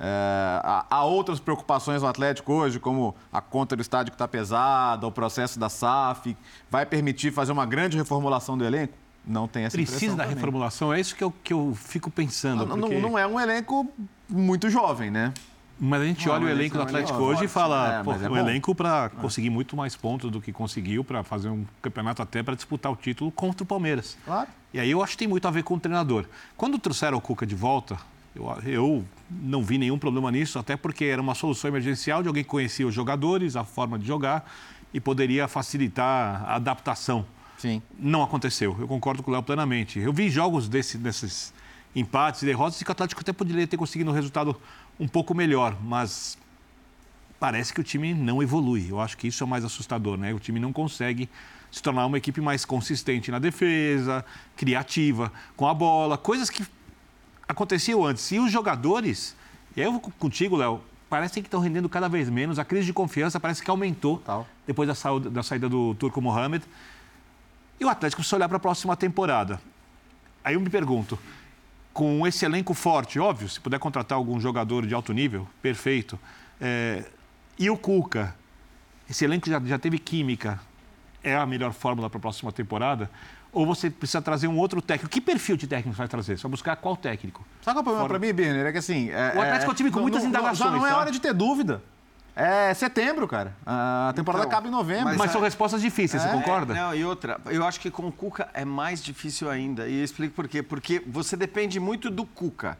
É, há, outras preocupações no Atlético hoje, como a conta do estádio que está pesada, o processo da SAF. Vai permitir fazer uma grande reformulação do elenco? Não tem essa Precisa da também. reformulação, é isso que eu, que eu fico pensando. Não, não- porque- não é um elenco muito jovem, né? Mas a gente Não, olha o elenco do é Atlético elenco hoje e fala, é, pô, é o elenco para conseguir muito mais pontos do que conseguiu, para fazer um campeonato até para disputar o título contra o Palmeiras. Claro. E aí eu acho que tem muito a ver com o treinador. Quando trouxeram o Cuca de volta, eu, eu não vi nenhum problema nisso, até porque era uma solução emergencial de alguém que conhecia os jogadores, a forma de jogar e poderia facilitar a adaptação. Sim. Não aconteceu, eu concordo com o Léo plenamente. Eu vi jogos desse, desses empates e derrotas e que o Atlético até poderia ter conseguido um resultado um pouco melhor, mas parece que o time não evolui. Eu acho que isso é mais assustador, né? O time não consegue se tornar uma equipe mais consistente na defesa, criativa, com a bola, coisas que aconteciam antes. E os jogadores, e aí eu vou contigo, Léo, parece que estão rendendo cada vez menos. A crise de confiança parece que aumentou depois da, saúde- da saída do Turco Mohamed. E o Atlético precisa olhar para a próxima temporada. Aí eu me pergunto, com esse elenco forte, óbvio, se puder contratar algum jogador de alto nível, perfeito. É, e o Cuca, esse elenco já, já teve química, é a melhor fórmula para a próxima temporada? Ou você precisa trazer um outro técnico? Que perfil de técnico você vai trazer? Você vai buscar qual técnico? Sabe qual é o problema pra mim, Birner? É que assim. é- O Atlético é um time com não- muitas não- indagações, Já não é tá? hora de ter dúvida. É setembro, cara. A temporada Então, acaba em novembro. mas Mas é- são respostas difíceis, você concorda? Não, e outra, eu acho que com o Cuca é mais difícil ainda. E eu explico por quê. Porque você depende muito do Cuca.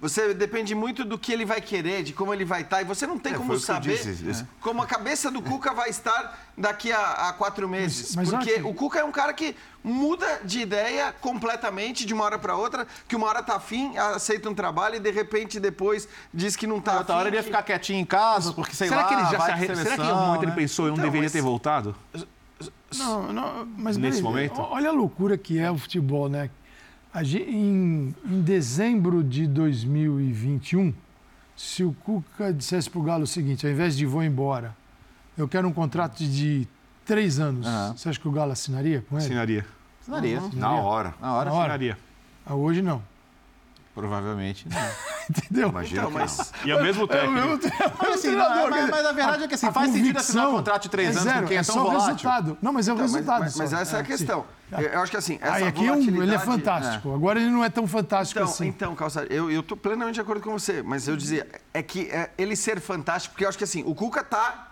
Você depende muito do que ele vai querer, de como ele vai estar. E você não tem É, como saber disse, como a cabeça do Cuca vai estar daqui a, a quatro meses. mas porque olha que- o Cuca é um cara que muda de ideia completamente de uma hora para outra, que uma hora tá afim, aceita um trabalho e de repente depois diz que não tá Outra afim. hora ele ia que- ficar quietinho em casa, porque sei será lá. que ele já vai se arre... Será que em seleção, algum momento ele né? pensou, eu não Então, deveria mas- ter voltado? Não, não, mas Nesse momento? Olha a loucura que é o futebol, né? Em, em dezembro de 2021, se o Cuca dissesse pro Galo o seguinte, ao invés de vou embora, eu quero um contrato de três anos, Aham. você acha que o Galo assinaria com ele? Assinaria. Assinaria. Na hora. Na hora, Na hora. Assinaria. Ah, Hoje não. provavelmente. Não. entendeu? Imagina Então, que mas E é o mesmo o técnico. mesmo tre- é Mas, assim, não, mas- mas a verdade é que, assim, faz sentido assinar um contrato de três é anos com quem é é tão só o volátil. resultado. Não, mas é o Então, mas, resultado. mas- só. mas essa é a sim. questão. Eu, eu acho que assim, essa Aí aqui é um, ele é fantástico. Agora ele não é tão fantástico Então, assim. então Calçado, eu, eu tô plenamente de acordo com você, mas eu dizia, é que é, ele ser fantástico, porque eu acho que assim, o Cuca tá,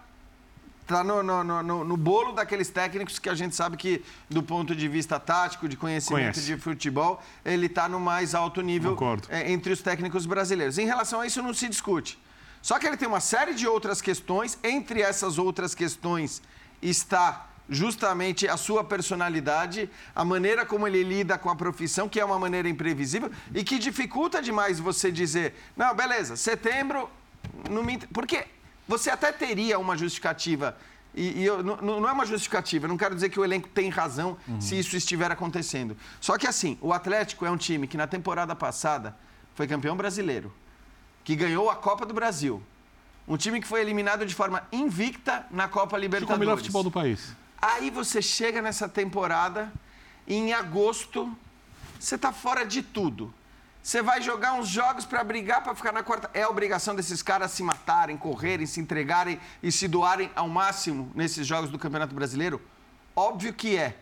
tá no, no, no- no- bolo daqueles técnicos que a gente sabe que, do ponto de vista tático, de conhecimento Conhece. de futebol, ele tá no mais alto nível Concordo. é, entre os técnicos brasileiros. Em relação a isso, não se discute. Só que ele tem uma série de outras questões, entre essas outras questões está justamente a sua personalidade, a maneira como ele lida com a profissão, que é uma maneira imprevisível e que dificulta demais você dizer, não, beleza, setembro, não me... int-" porque você até teria uma justificativa e, e eu- não, não é uma justificativa, eu não quero dizer que o elenco tem razão se isso estiver acontecendo. Só que assim, o Atlético é um time que na temporada passada foi campeão brasileiro, que ganhou a Copa do Brasil. Um time que foi eliminado de forma invicta na Copa Ficou o Libertadores. melhor futebol do país. Aí você chega nessa temporada, e em agosto, você tá fora de tudo. Você vai jogar uns jogos para brigar para ficar na quarta. É a obrigação desses caras se matarem, correrem, se entregarem e se doarem ao máximo nesses jogos do Campeonato Brasileiro? Óbvio que é.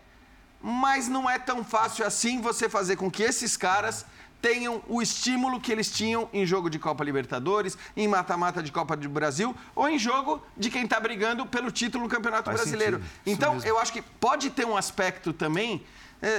Mas não é tão fácil assim você fazer com que esses caras tenham o estímulo que eles tinham em jogo de Copa Libertadores, em mata-mata de Copa do Brasil ou em jogo de quem está brigando pelo título no Campeonato Faz Brasileiro. Então, mesmo. eu acho que pode ter um aspecto também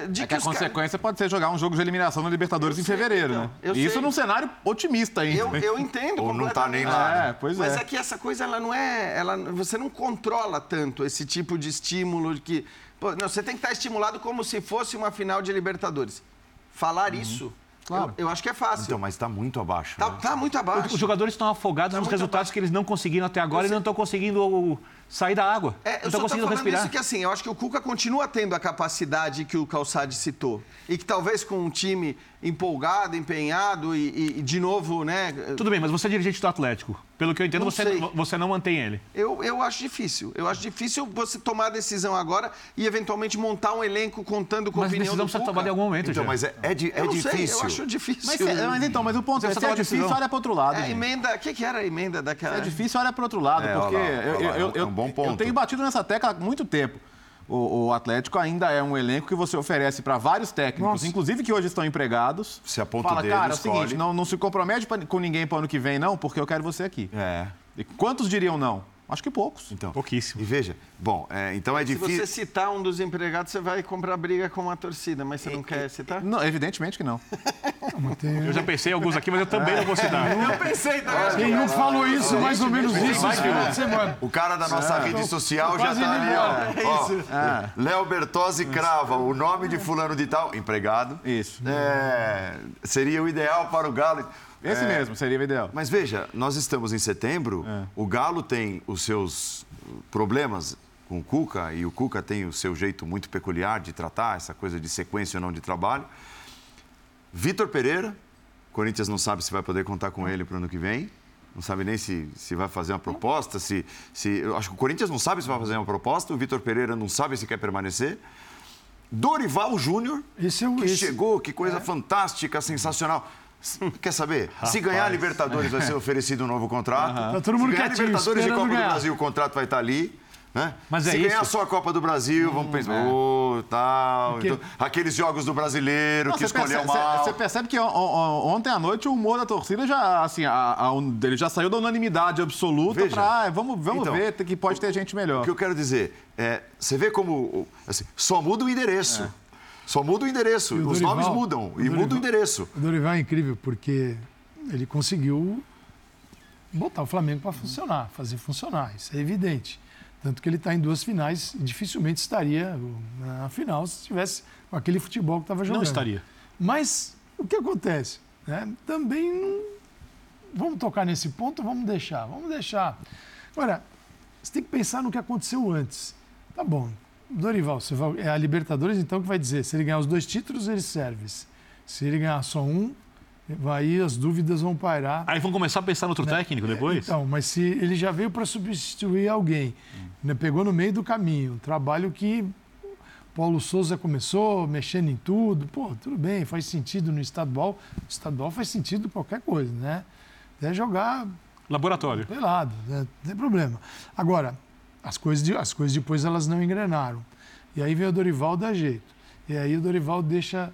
de É que, que a os consequência pode ser jogar um jogo de eliminação na Libertadores Eu em sei, fevereiro, então, né? Isso sei. num cenário otimista ainda. Eu, eu entendo Ou não tá nem lá, né? É, pois Mas é. é que essa coisa, ela não é... Ela, você não controla tanto esse tipo de estímulo que... Pô, não, você tem que estar estimulado como se fosse uma final de Libertadores. Falar isso, Uhum. Claro. eu, eu acho que é fácil. Então, mas está muito abaixo. tá, né? tá muito abaixo. Os jogadores estão afogados Tá nos resultados abaixo. que eles não conseguiram até agora e não estão conseguindo sair da água. É, não eu tô conseguindo falando respirar. isso que assim, eu acho que o Cuca continua tendo a capacidade que o Calçade citou. E que talvez com um time empolgado, empenhado e, e- de novo, né? Tudo bem, mas você é dirigente do Atlético. Pelo que eu entendo, Não você, sei. você não mantém ele. Eu, eu acho difícil. Eu acho difícil você tomar a decisão agora e eventualmente montar um elenco contando com Mas a opinião decisão do precisa Cuca. tomar em algum momento, Então, já. mas é, é, é Eu não difícil. sei, eu acho difícil. Mas, é, mas então, mas o ponto Você é, precisa se é difícil, decisão. olha para outro lado. É, gente. emenda, o que, que era a emenda daquela? É difícil, olha para outro lado, É, porque olha lá, eu, lá, eu, é eu- bom ponto. eu tenho batido nessa tecla há muito tempo. O, o Atlético ainda é um elenco que você oferece para vários técnicos, Nossa. inclusive que hoje estão empregados. Se aponta Fala, dedo, cara, é o escolhe." seguinte, não, não se compromete pra- com ninguém para ano que vem, não, porque eu quero você aqui. É. E quantos diriam não? Acho que poucos. Então, Pouquíssimo. E veja, bom, é, então é Se difícil. você citar um dos empregados, você vai comprar briga com a torcida, mas você não quer citar? Não, evidentemente que não. Eu já pensei em alguns aqui, mas eu também não vou citar. Eu pensei também. Quem não falou isso, mais ou menos isso, esse final de semana. O cara da nossa rede social já tá ali, ó. Ó, Léo Bertozzi crava o nome de fulano de tal, empregado. Isso. É, seria o ideal para o Galo. Esse É, mesmo, seria o ideal. Mas veja, nós estamos em setembro, o Galo tem os seus problemas com o Cuca e o Cuca tem o seu jeito muito peculiar de tratar essa coisa de sequência ou não de trabalho. Vitor Pereira, Corinthians não sabe se vai poder contar com ele para o ano que vem. Não sabe nem se, se vai fazer uma proposta, se, se. Eu acho que o Corinthians não sabe se vai fazer uma proposta, o Vitor Pereira não sabe se quer permanecer. Dorival Júnior, é que esse- chegou, que coisa fantástica, sensacional. Quer saber? Se ganhar a Libertadores, vai ser oferecido um novo contrato. Tá todo mundo Se ganhar a quietinho, Libertadores e Copa do ganhar. Brasil, o contrato vai estar ali. Né? Mas é Se ganhar isso. só a Copa do Brasil, vamos pensar, ô, tal. Porque- então, aqueles jogos do brasileiro que Você escolheu percebe, mal. você percebe que on- on- ontem à noite o humor da torcida já, assim, a- a- um- ele já saiu da unanimidade absoluta para ah, vamos, vamos Então, ver que pode ter gente melhor. O que eu quero dizer é, você vê como assim, só muda o endereço. Só muda o endereço. O Os Dorival- nomes mudam e muda o Dorival- endereço. O Dorival é incrível porque ele conseguiu botar o Flamengo para funcionar, fazer funcionar. Isso é evidente. Tanto que ele está em duas finais e dificilmente estaria na final se tivesse com aquele futebol que estava jogando. Não estaria. Mas o que acontece? né? Também não. Vamos tocar nesse ponto, vamos deixar, vamos deixar. Agora, você tem que pensar no que aconteceu antes. Tá bom, Dorival, vai, é a Libertadores então que vai dizer, se ele ganhar os dois títulos, ele serve. Se ele ganhar só um, aí as dúvidas vão pairar. Aí vão começar a pensar no outro técnico depois? Então, mas se ele já veio para substituir alguém, né, pegou no meio do caminho, um trabalho que Paulo Souza começou mexendo em tudo. Pô, tudo bem, faz sentido no estadual. Estadual faz sentido qualquer coisa, né? Até jogar Laboratório. pelado, né? não tem problema. Agora, as coisas, as coisas depois elas não engrenaram. E aí vem o Dorival dar jeito. E aí o Dorival deixa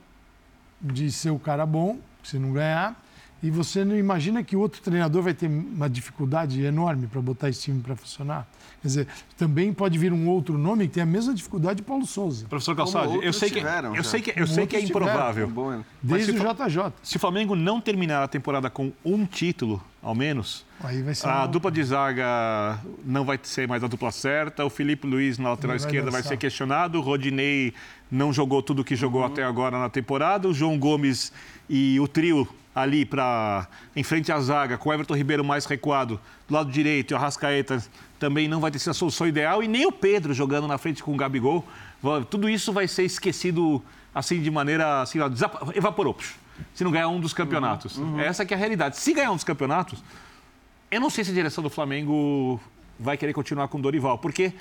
de ser o cara bom, se não ganhar, e você não imagina que o outro treinador vai ter uma dificuldade enorme para botar esse time para funcionar? Quer dizer, também pode vir um outro nome que tem a mesma dificuldade de Paulo Souza, Professor Calçade, eu sei que, tiveram eu já. sei que, eu sei que é tiveram. improvável. Hein? desde se o JJ. Se o Flamengo não terminar a temporada com um título, ao menos, Aí vai ser a uma- dupla de zaga não vai ser mais a dupla certa. O Felipe Luiz na lateral vai esquerda vai dançar. ser questionado. O Rodinei não jogou tudo que jogou até agora na temporada. O João Gomes e o trio ali para em frente à zaga, com o Everton Ribeiro mais recuado do lado direito e o Arrascaeta também não vai ter sido a solução ideal. E nem o Pedro jogando na frente com o Gabigol. Tudo isso vai ser esquecido assim de maneira assim, ó, evaporou. Se não ganhar um dos campeonatos. Essa que é a realidade. Se ganhar um dos campeonatos, eu não sei se a direção do Flamengo vai querer continuar com o Dorival, porque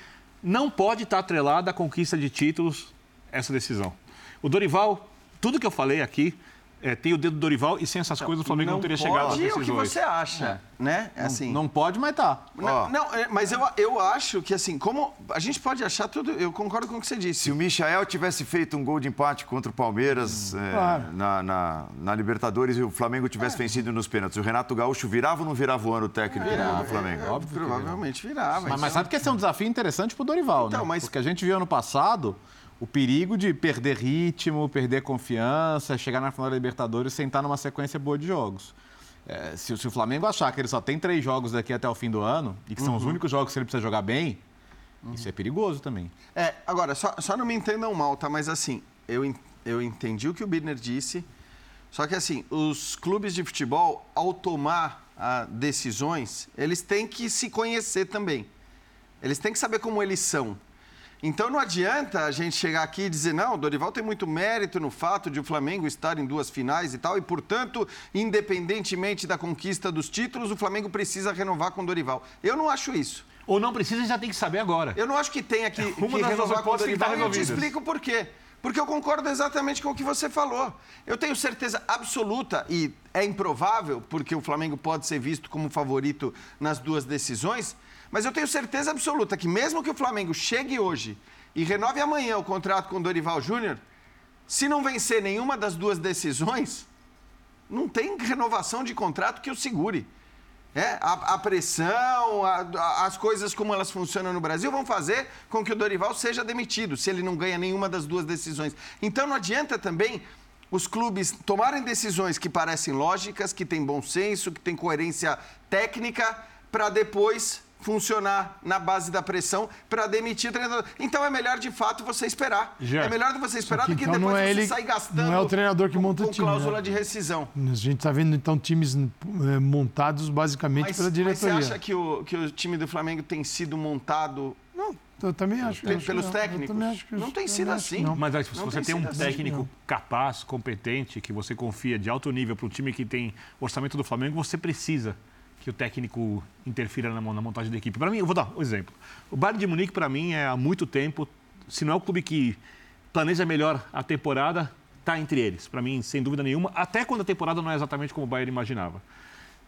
não pode estar atrelada à conquista de títulos essa decisão. O Dorival, tudo que eu falei aqui, é, tem o dedo do Dorival e sem essas coisas o Flamengo não, teria pode chegado às o que decisões. você acha, né? Assim, Não pode, mas tá. Não, não, é, mas eu, eu acho que assim, como a gente pode achar tudo, eu concordo com o que você disse. Se o Michael tivesse feito um gol de empate contra o Palmeiras é, claro. na, na- na Libertadores e o Flamengo tivesse vencido nos pênaltis, o Renato Gaúcho virava ou não virava o ano técnico do Flamengo? Óbvio, provavelmente virava. Mas, mas então- sabe que esse é um desafio interessante pro Dorival, Então, né? mas- Porque a gente viu ano passado o perigo de perder ritmo, perder confiança, chegar na final da Libertadores sem estar numa sequência boa de jogos. É, se, se o Flamengo achar que ele só tem três jogos daqui até o fim do ano e que são Uhum. os únicos jogos que ele precisa jogar bem, isso é perigoso também. É, agora, só, só não me entendam mal, tá? Mas assim, eu, eu entendi o que o Birner disse, só que assim, os clubes de futebol, ao tomar ah, decisões, eles têm que se conhecer também. Eles têm que saber como eles são. Então não adianta a gente chegar aqui e dizer, não, o Dorival tem muito mérito no fato de o Flamengo estar em duas finais e tal, e, portanto, independentemente da conquista dos títulos, o Flamengo precisa renovar com o Dorival. Eu não acho isso. Ou não precisa, já tem que saber agora. Eu não acho que tenha que, Uma que renovar com o estar Dorival e eu te explico por quê. Porque eu concordo exatamente com o que você falou. Eu tenho certeza absoluta, e é improvável, porque o Flamengo pode ser visto como favorito nas duas decisões, mas eu tenho certeza absoluta que mesmo que o Flamengo chegue hoje e renove amanhã o contrato com Dorival Júnior, se não vencer nenhuma das duas decisões, não tem renovação de contrato que o segure. É, a, a pressão, a- a- as coisas como elas funcionam no Brasil vão fazer com que o Dorival seja demitido, se ele não ganha nenhuma das duas decisões. Então não adianta também os clubes tomarem decisões que parecem lógicas, que têm bom senso, que têm coerência técnica, para depois funcionar na base da pressão para demitir o treinador. Então é melhor de fato você esperar. Já. É melhor você esperar que do que então depois é você ele- sair gastando não é o treinador que com- monta o com time, cláusula né? de rescisão. A gente está vendo, então, times eh, montados basicamente Mas, pela mas diretoria. você acha que o, que o time do Flamengo tem sido montado Não, eu também acho. Pelos. Eu técnicos? também acho que- Não tem sido assim. não. Mas se Não você tem tem um assim, técnico não. capaz, competente, que você confia de alto nível para um time que tem orçamento do Flamengo, você precisa que o técnico interfira na, mon- na montagem da equipe. Para mim, eu vou dar um exemplo. O Bayern de Munique, para mim, é há muito tempo, se não é o clube que planeja melhor a temporada, está entre eles. Para mim, sem dúvida nenhuma, até quando a temporada não é exatamente como o Bayern imaginava.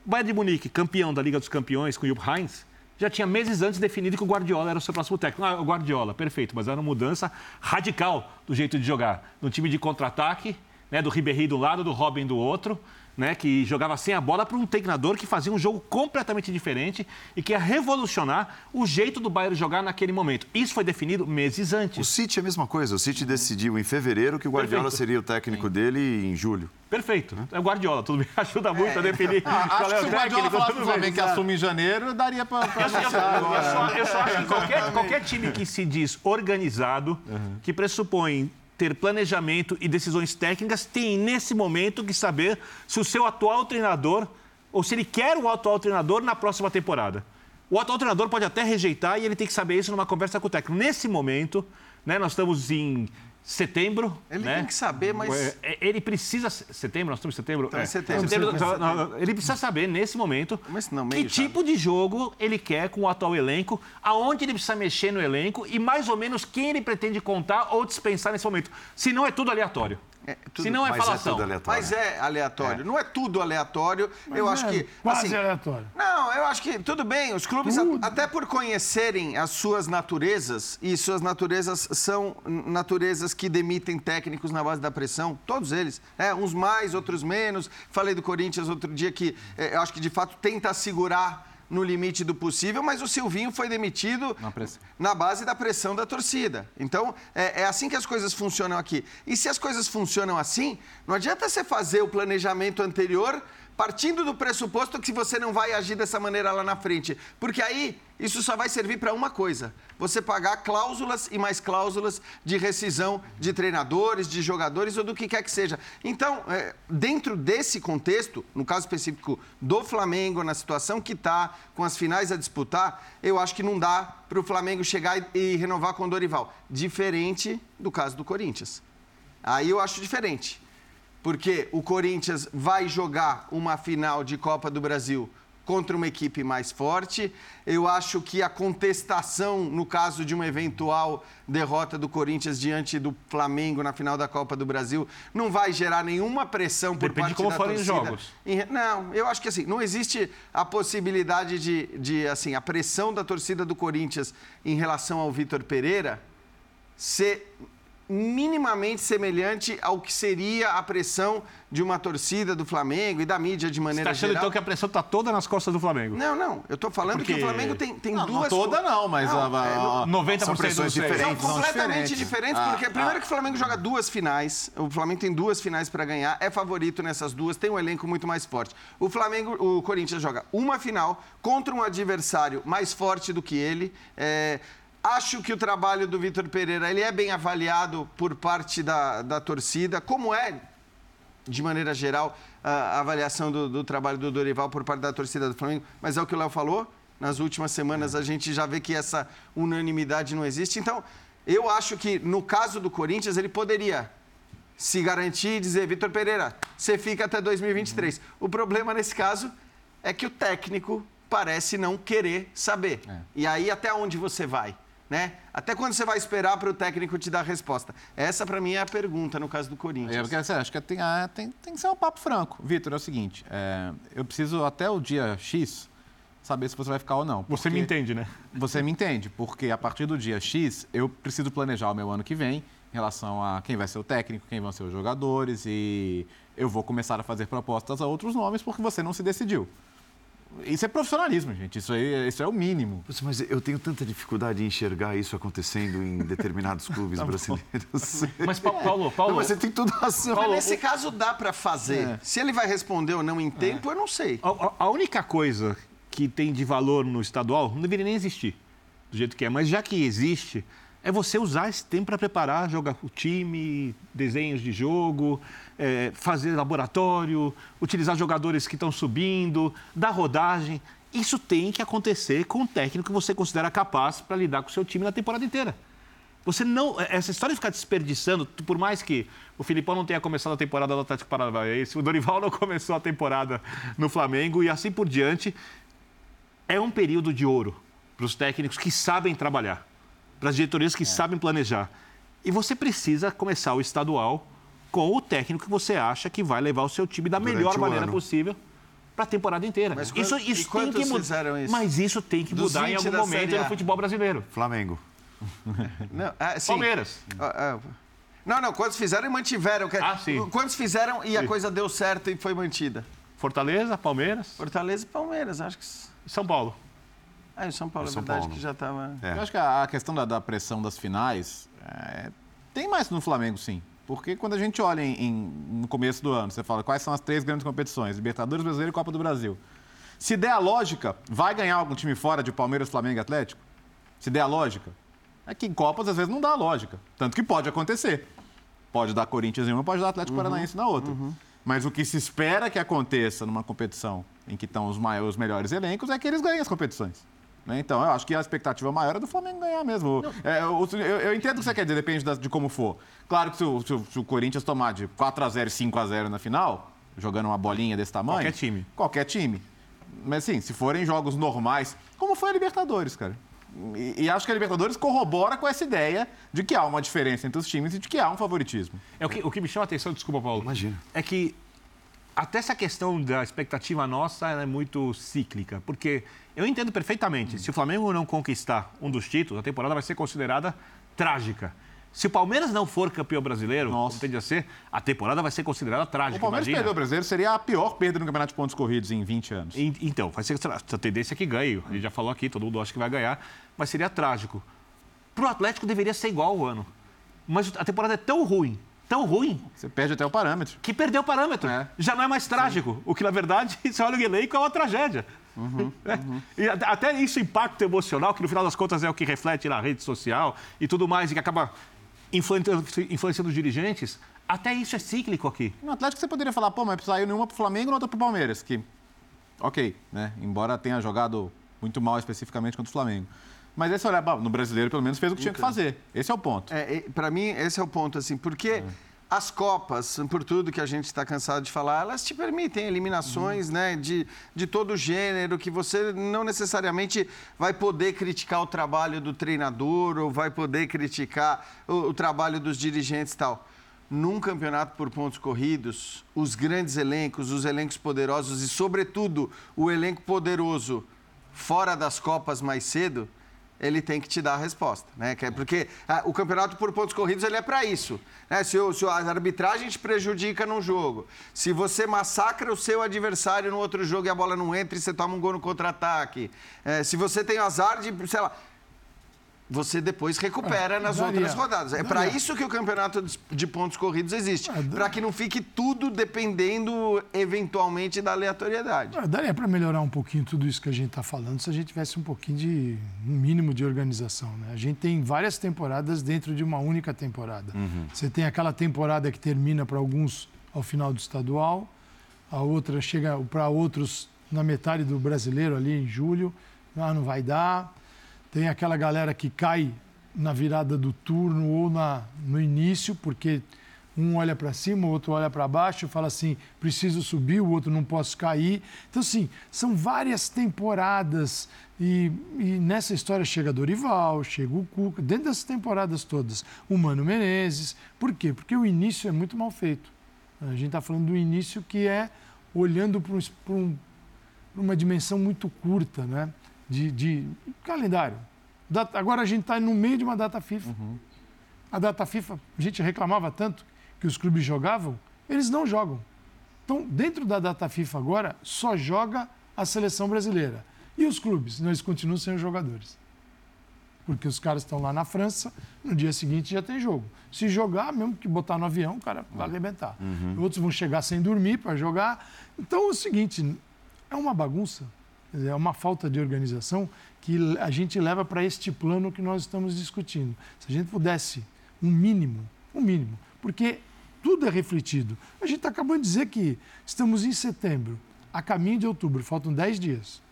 O Bayern de Munique, campeão da Liga dos Campeões com o Jupp Heynckes, já tinha meses antes definido que o Guardiola era o seu próximo técnico. Ah, o Guardiola, perfeito, mas era uma mudança radical do jeito de jogar. No time de contra-ataque, né, do Ribéry do lado, do Robin do outro, né, que jogava sem a bola para um treinador que fazia um jogo completamente diferente e que ia revolucionar o jeito do Bayern jogar naquele momento. Isso foi definido meses O antes. City é a mesma coisa. O City decidiu em fevereiro que o Guardiola Perfeito. seria o técnico dele em julho. Perfeito. É o Guardiola, tudo bem. Ajuda muito a definir qual Acho é que o se o Guardiola falasse pro. Flamengo que assume em janeiro, daria anunciar eu- agora. eu só, eu só acho que qualquer, qualquer time que se diz organizado, que pressupõe ter planejamento e decisões técnicas, tem nesse momento que saber se o seu atual treinador, ou se ele quer o atual treinador na próxima temporada. O atual treinador pode até rejeitar e ele tem que saber isso numa conversa com o técnico. Nesse momento, né, nós estamos em setembro. Ele né? tem que saber, mas. É, Ele precisa. Setembro, nós estamos em setembro? Estamos em setembro. Ele precisa saber, nesse momento, não, que tipo de jogo ele quer com o atual elenco, aonde ele precisa mexer no elenco e mais ou menos quem ele pretende contar ou dispensar nesse momento. Se não é tudo aleatório. É, tudo- Se não é Mas é falação. tudo aleatório. Mas é aleatório. Não é tudo aleatório. eu Mas acho é que. Quase assim, aleatório. Não, eu acho que tudo bem. Os clubes, a- até por conhecerem as suas naturezas, e suas naturezas são naturezas que demitem técnicos na base da pressão, todos eles. né? uns mais, outros menos. Falei do Corinthians outro dia que eh, eu acho que de fato tenta segurar no limite do possível, mas o Silvinho foi demitido Na na base da pressão da torcida. Então, é, é assim que as coisas funcionam aqui. E se as coisas funcionam assim, não adianta você fazer o planejamento anterior partindo do pressuposto que você não vai agir dessa maneira lá na frente. Porque aí, isso só vai servir para uma coisa: você pagar cláusulas e mais cláusulas de rescisão de treinadores, de jogadores ou do que quer que seja. Então, é, dentro desse contexto, no caso específico do Flamengo, na situação que está, com as finais a disputar, eu acho que não dá para o Flamengo chegar e, e renovar com o Dorival. Diferente do caso do Corinthians. Aí eu acho diferente. Porque o Corinthians vai jogar uma final de Copa do Brasil contra uma equipe mais forte. Eu acho que a contestação, no caso de uma eventual derrota do Corinthians diante do Flamengo na final da Copa do Brasil, não vai gerar nenhuma pressão por Depende de parte como da forem os torcida. jogos. Não, eu acho que assim, não existe a possibilidade de, de assim, a pressão da torcida do Corinthians em relação ao Vitor Pereira ser minimamente semelhante ao que seria a pressão de uma torcida do Flamengo e da mídia de Você maneira está achando geral. então que a pressão está toda nas costas do Flamengo? Não, não. Eu tô falando Porque- que o Flamengo tem, tem Não, não duas... toda não, mas Não, a- é, a- a- 90% São pressões diferentes. São São completamente diferentes. diferentes, Ah, porque primeiro ah. que o Flamengo joga duas finais, o Flamengo tem duas finais para ganhar, é favorito nessas duas, tem um elenco muito mais forte. O Flamengo, o Corinthians joga uma final contra um adversário mais forte do que ele. é, Acho que o trabalho do Vitor Pereira ele é bem avaliado por parte da, da torcida, como é de maneira geral, a avaliação do, do trabalho do Dorival por parte da torcida do Flamengo, mas é o que o Léo falou. Nas últimas semanas a gente já vê que essa unanimidade não existe. Então, eu acho que no caso do Corinthians, ele poderia se garantir e dizer: Vitor Pereira, você fica até 2023. O problema nesse caso é que o técnico parece não querer saber. E aí, até onde você vai? Né? Até quando você vai esperar para o técnico te dar a resposta? Essa, para mim, é a pergunta no caso do Corinthians. É, porque assim, acho que tem, ah, tem, tem que ser um papo franco. Vitor, é o seguinte, é, eu preciso até o dia X saber se você vai ficar ou não. Você me entende, né? Você me entende, porque a partir do dia X eu preciso planejar o meu ano que vem em relação a quem vai ser o técnico, quem vão ser os jogadores e eu vou começar a fazer propostas a outros nomes porque você não se decidiu. Isso é profissionalismo, gente. Isso, aí, isso é o mínimo. Mas eu tenho tanta dificuldade em enxergar isso acontecendo em determinados clubes brasileiros. Mas, Pa- Paulo, Paulo, Não, mas você tem toda razão. Mas nesse caso dá para fazer. É. Se ele vai responder ou não em tempo, eu não sei. a, a- a única coisa que tem de valor no estadual não deveria nem existir, do jeito que é. Mas já que existe, é você usar esse tempo para preparar, jogar o time, desenhos de jogo, é, fazer laboratório, utilizar jogadores que estão subindo, dar rodagem. Isso tem que acontecer com o técnico que você considera capaz para lidar com o seu time na temporada inteira. Você não. Essa história de ficar desperdiçando, por mais que o Filipão não tenha começado a temporada do Atlético Paranaense, o Dorival não começou a temporada no Flamengo e assim por diante, é um período de ouro para os técnicos que sabem trabalhar, para as diretorias que sabem planejar. E você precisa começar o estadual com o técnico que você acha que vai levar o seu time da Durante melhor maneira ano. possível para a temporada inteira. Mas isso quant- e isso tem quantos que mudar. fizeram isso? Mas isso tem que Dos mudar em 20 algum momento A. no futebol brasileiro. Flamengo. Não, ah, sim. Palmeiras. Ah, ah. Não, não, quantos fizeram e mantiveram. que- Ah, sim. Quantos fizeram e a Sim. coisa deu certo e foi mantida? Fortaleza, Palmeiras Fortaleza e Palmeiras, acho que. São Paulo. Ah, e o São Paulo, é São verdade Paulo. que já estava. É. Eu acho que a a questão da, da pressão das finais é, tem mais no Flamengo, sim. Porque quando a gente olha em- em- no começo do ano, você fala quais são as três grandes competições: Libertadores, Brasileiro e Copa do Brasil. Se der a lógica, vai ganhar algum time fora de Palmeiras, Flamengo e Atlético? Se der a lógica. É que em Copas, às vezes, não dá a lógica. Tanto que pode acontecer. Pode dar Corinthians em uma, pode dar Atlético Paranaense na outra. Mas o que se espera que aconteça numa competição em que estão os, maiores, os melhores elencos é que eles ganhem as competições. Né? Então, eu acho que a expectativa maior é do Flamengo ganhar mesmo. É, eu, eu, eu, entendo o que você quer dizer, depende de como for. Claro que se o, se o, se o Corinthians tomar de 4x0 e 5x0 na final, jogando uma bolinha desse tamanho. Qualquer time. Qualquer time. Mas sim, se forem jogos normais, como foi a Libertadores, cara. E, e, acho que a Libertadores corrobora com essa ideia de que há uma diferença entre os times e de que há um favoritismo. É o que, o que me chama a atenção, desculpa, Paulo. Imagina. É que até essa questão da expectativa nossa é muito cíclica, porque eu entendo perfeitamente, se o Flamengo não conquistar um dos títulos, a temporada vai ser considerada trágica. Se o Palmeiras não for campeão brasileiro, Nossa. como tende a ser, a temporada vai ser considerada trágica. O Palmeiras imagina. perder o brasileiro seria a pior perda no Campeonato de Pontos Corridos em 20 anos. E, então, vai ser a tendência é que ganhe. A gente já falou aqui, todo mundo acha que vai ganhar, mas seria trágico. Para o Atlético deveria ser igual o ano. Mas a temporada é tão ruim, tão ruim. Você perde até o parâmetro. Que perdeu o parâmetro. É. Já não é mais trágico. Sim. O que, na verdade, você olha o elenco, é uma tragédia. Uhum, é. uhum. E até isso impacto emocional, que no final das contas é o que reflete na rede social e tudo mais, e que acaba influenciando, influenciando os dirigentes, até isso é cíclico aqui. No Atlético você poderia falar, pô, mas saiu nenhuma pro Flamengo e outra pro Palmeiras, que, ok, né? Embora tenha jogado muito mal especificamente contra o Flamengo. Mas esse olhar, no brasileiro, pelo menos, fez o que tinha que fazer. Esse é o ponto. É, para mim, esse é o ponto, assim, porque é. As Copas, por tudo que a gente está cansado de falar, elas te permitem eliminações, uhum. né, de, de todo gênero, que você não necessariamente vai poder criticar o trabalho do treinador ou vai poder criticar o, o trabalho dos dirigentes e tal num campeonato por pontos corridos, os grandes elencos, os elencos poderosos e, sobretudo, o elenco poderoso fora das Copas mais cedo, ele tem que te dar a resposta, né? É porque ah, o campeonato por pontos corridos ele é para isso. Né? Se, se a arbitragem te prejudica num jogo, se você massacra o seu adversário no outro jogo e a bola não entra e você toma um gol no contra-ataque, é, se você tem azar de, sei lá, você depois recupera é, nas daria, outras rodadas. É para isso que o campeonato de pontos corridos existe. É, para que não fique tudo dependendo, eventualmente, da aleatoriedade. É, daria para melhorar um pouquinho tudo isso que a gente está falando se a gente tivesse um pouquinho de. um mínimo de organização. Né? A gente tem várias temporadas dentro de uma única temporada. Uhum. Você tem aquela temporada que termina para alguns ao final do estadual, a outra chega para outros na metade do brasileiro ali em julho. Ah, não vai dar tem aquela galera que cai na virada do turno ou na, no início, porque um olha para cima, o outro olha para baixo, fala assim: preciso subir, o outro não posso cair. Então, assim, são várias temporadas. E, e nessa história chega Dorival, chega o Cuca, dentro dessas temporadas todas, o Mano Menezes. Por quê? Porque o início é muito mal feito. A gente está falando do início que é olhando para um, uma dimensão muito curta, né? De, de calendário. Data, agora a gente está no meio de uma data FIFA. Uhum. A data FIFA, a gente reclamava tanto que os clubes jogavam, eles não jogam. Então, dentro da data FIFA agora, só joga a seleção brasileira. E os clubes? Eles continuam sem os jogadores. Porque os caras estão lá na França, no dia seguinte já tem jogo. Se jogar, mesmo que botar no avião, o cara vai arrebentar. Uhum. Outros vão chegar sem dormir para jogar. Então é o seguinte, é uma bagunça. É uma falta de organização que a gente leva para este plano que nós estamos discutindo. Se a gente pudesse um mínimo, um mínimo, porque tudo é refletido. A gente está acabando de dizer que estamos em setembro, a caminho de outubro, faltam 10 dias.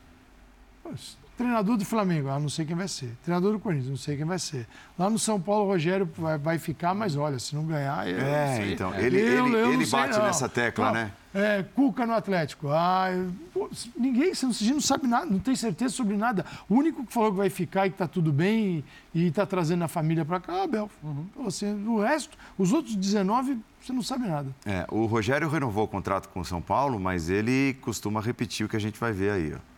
Treinador do Flamengo, ah, não sei quem vai ser. Treinador do Corinthians, não sei quem vai ser. Lá no São Paulo, o Rogério vai, vai ficar, mas olha, se não ganhar. Eu é, sei. então. Ele, eu, ele, eu ele bate sei, nessa tecla, não. né? É, Cuca no Atlético. Ah, pô, ninguém, você não sabe nada, não tem certeza sobre nada. O único que falou que vai ficar e que está tudo bem e está trazendo a família para cá é o Abel. Uhum. Você, o resto, os outros 19, você não sabe nada. É, o Rogério renovou o contrato com o São Paulo, mas ele costuma repetir o que a gente vai ver aí. Ó.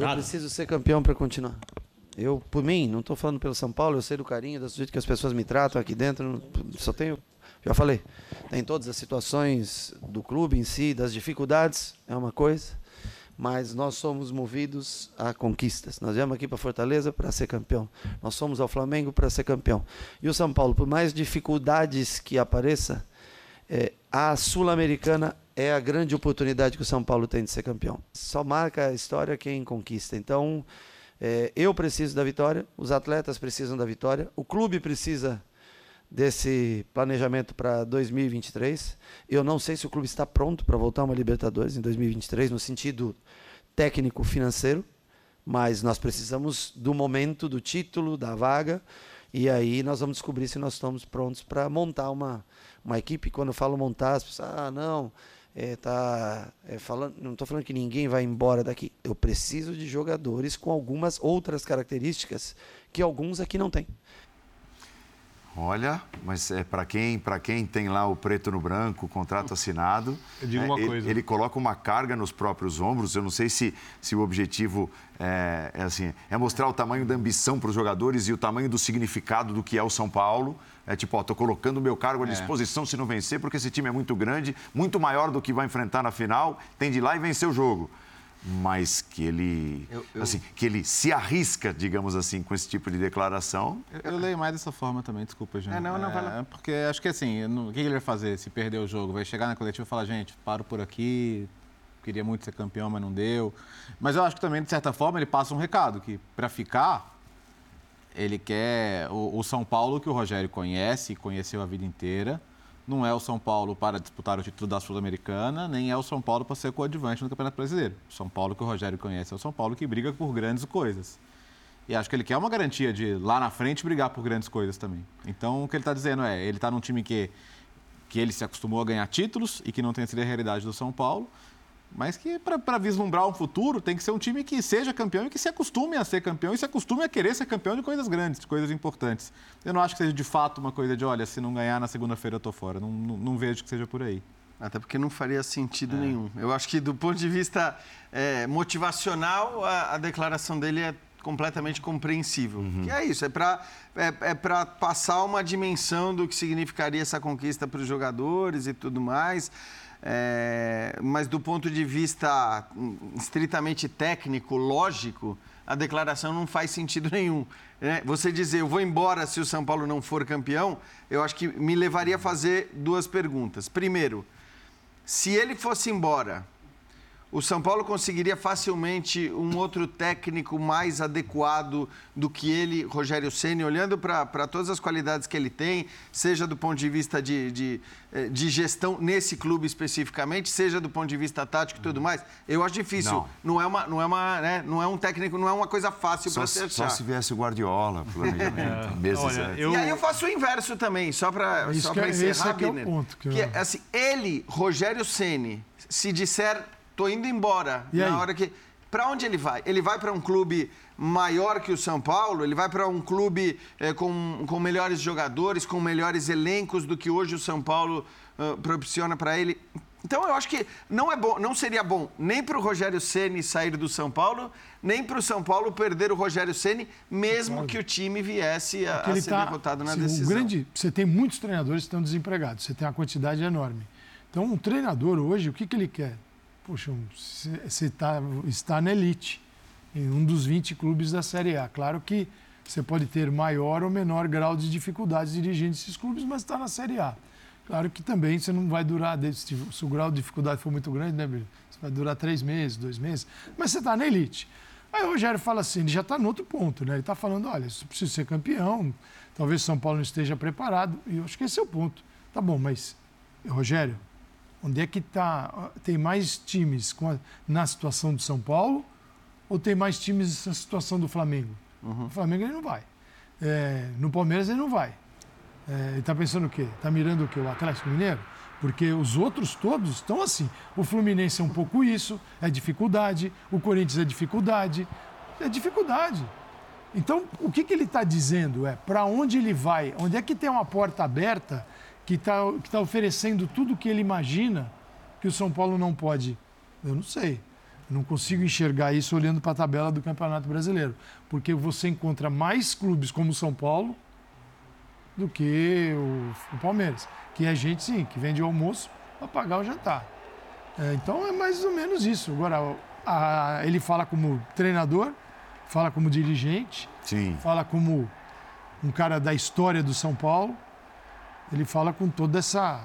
Eu preciso ser campeão para continuar. Eu, por mim, não estou falando pelo São Paulo, eu sei do carinho, do jeito que as pessoas me tratam aqui dentro. Só tenho, já falei, tem todas as situações do clube em si, das dificuldades, é uma coisa, mas nós somos movidos a conquistas. Nós viemos aqui para Fortaleza para ser campeão. Nós somos ao Flamengo para ser campeão. E o São Paulo, por mais dificuldades que apareça, é, a Sul-Americana é a grande oportunidade que o São Paulo tem de ser campeão. Só marca a história quem conquista. Então, é, eu preciso da vitória, os atletas precisam da vitória, o clube precisa desse planejamento para 2023. Eu não sei se o clube está pronto para voltar a uma Libertadores em 2023, no sentido técnico-financeiro. Mas nós precisamos do momento, do título, da vaga. E aí nós vamos descobrir se nós estamos prontos para montar uma, uma equipe. Quando eu falo montar, as pessoas, ah, não, é, tá, é, falando, não estou falando que ninguém vai embora daqui. Eu preciso de jogadores com algumas outras características que alguns aqui não têm. Olha, mas é para quem, para quem tem lá o preto no branco, o contrato assinado. Eu digo é, uma ele, coisa. Ele coloca uma carga nos próprios ombros. Eu não sei se, se o objetivo é, é assim, é mostrar o tamanho da ambição para os jogadores e o tamanho do significado do que é o São Paulo. É tipo, ó, tô colocando o meu cargo à disposição se não vencer, porque esse time é muito grande, muito maior do que vai enfrentar na final, tem de ir lá e vencer o jogo mas que ele, Eu- eu- assim, que ele se arrisca, digamos assim, com esse tipo de declaração. Eu, eu leio mais dessa forma também, desculpa, gente. É, não, não, vai lá. Porque acho que assim, no- o que ele vai fazer se perder o jogo? Vai chegar na coletiva e falar, gente, paro por aqui, queria muito ser campeão, mas não deu. Mas eu acho que também, de certa forma, ele passa um recado, que para ficar, ele quer o, o São Paulo que o Rogério conhece e conheceu a vida inteira. Não é o São Paulo para disputar o título da Sul-Americana, nem é o São Paulo para ser coadjuvante no Campeonato Brasileiro. O São Paulo que o Rogério conhece é o São Paulo que briga por grandes coisas. E acho que ele quer uma garantia de lá na frente brigar por grandes coisas também. Então o que ele está dizendo é, ele está num time que, que ele se acostumou a ganhar títulos e que não tem sido a realidade do São Paulo, mas que para vislumbrar um futuro tem que ser um time que seja campeão e que se acostume a ser campeão e se acostume a querer ser campeão de coisas grandes, de coisas importantes. Eu não acho que seja de fato uma coisa de, olha, se não ganhar na segunda-feira eu tô fora. Não, não, não vejo que seja por aí. Até porque não faria É. sentido nenhum. Eu acho que, do ponto de vista é, motivacional, a, a declaração dele é completamente compreensível. Uhum. Que é isso, é para é, é pra passar uma dimensão do que significaria essa conquista para os jogadores e tudo mais. É, mas do ponto de vista hum, estritamente técnico, lógico, a declaração não faz sentido nenhum. né? Você dizer, eu vou embora se o São Paulo não for campeão, eu acho que me levaria a fazer duas perguntas. Primeiro, se ele fosse embora, o São Paulo conseguiria facilmente um outro técnico mais adequado do que ele, Rogério Ceni, olhando para todas as qualidades que ele tem, seja do ponto de vista de, de, eh, de gestão nesse clube especificamente, seja do ponto de vista tático e tudo mais. Eu acho difícil. Não. Não, é uma, não é uma, né, não é um técnico, não é uma coisa fácil para se- se só se viesse o Guardiola, planejamento, meses Olha, antes. eu- E aí eu faço o inverso também, só para é- esse encerrar, é que é o ponto que eu- Que é, assim, ele, Rogério Ceni, se disser, tô indo embora, E na aí? hora que... Para onde ele vai? Ele vai para um clube maior que o São Paulo? Ele vai para um clube eh, com, com melhores jogadores, com melhores elencos do que hoje o São Paulo ah, propiciona para ele? Então eu acho que não é bom, não seria bom nem para o Rogério Ceni sair do São Paulo, nem para o São Paulo perder o Rogério Ceni, mesmo que o time viesse a, a ser tá- derrotado na decisão. Grande, você tem muitos treinadores que estão desempregados, você tem uma quantidade enorme. Então, um treinador hoje, o que, que ele quer? Poxa, um- você tá, está na elite, em um dos 20 clubes da Série A. Claro que você pode ter maior ou menor grau de dificuldades dirigindo esses clubes, mas está na Série A. Claro que também você não vai durar, se o grau de dificuldade for muito grande, né? Você vai durar três meses, dois meses, mas você está na elite. Aí o Rogério fala assim, ele já está no outro ponto, né? Ele está falando, olha, preciso ser campeão, talvez São Paulo não esteja preparado, e eu acho que esse é o ponto. Tá bom, mas, Rogério, onde é que tá, tem mais times com a- na situação do São Paulo ou tem mais times na situação do Flamengo? O Flamengo ele não vai. É, no Palmeiras ele não vai. É, ele está pensando o quê? Está mirando o quê? O Atlético Mineiro? Porque os outros todos estão assim. O Fluminense é um pouco isso, é dificuldade. O Corinthians é dificuldade. É dificuldade. Então, o que, que ele está dizendo é para onde ele vai? Onde é que tem uma porta aberta que está que tá oferecendo tudo o que ele imagina que o São Paulo não pode? Eu não sei. Eu não consigo enxergar isso olhando para a tabela do Campeonato Brasileiro. Porque você encontra mais clubes como o São Paulo do que o, o Palmeiras. Que é gente, sim, que vende o almoço para pagar o jantar. É, então é mais ou menos isso. Agora, a- ele fala como treinador, fala como dirigente, Sim. fala como um cara da história do São Paulo. Ele fala com toda essa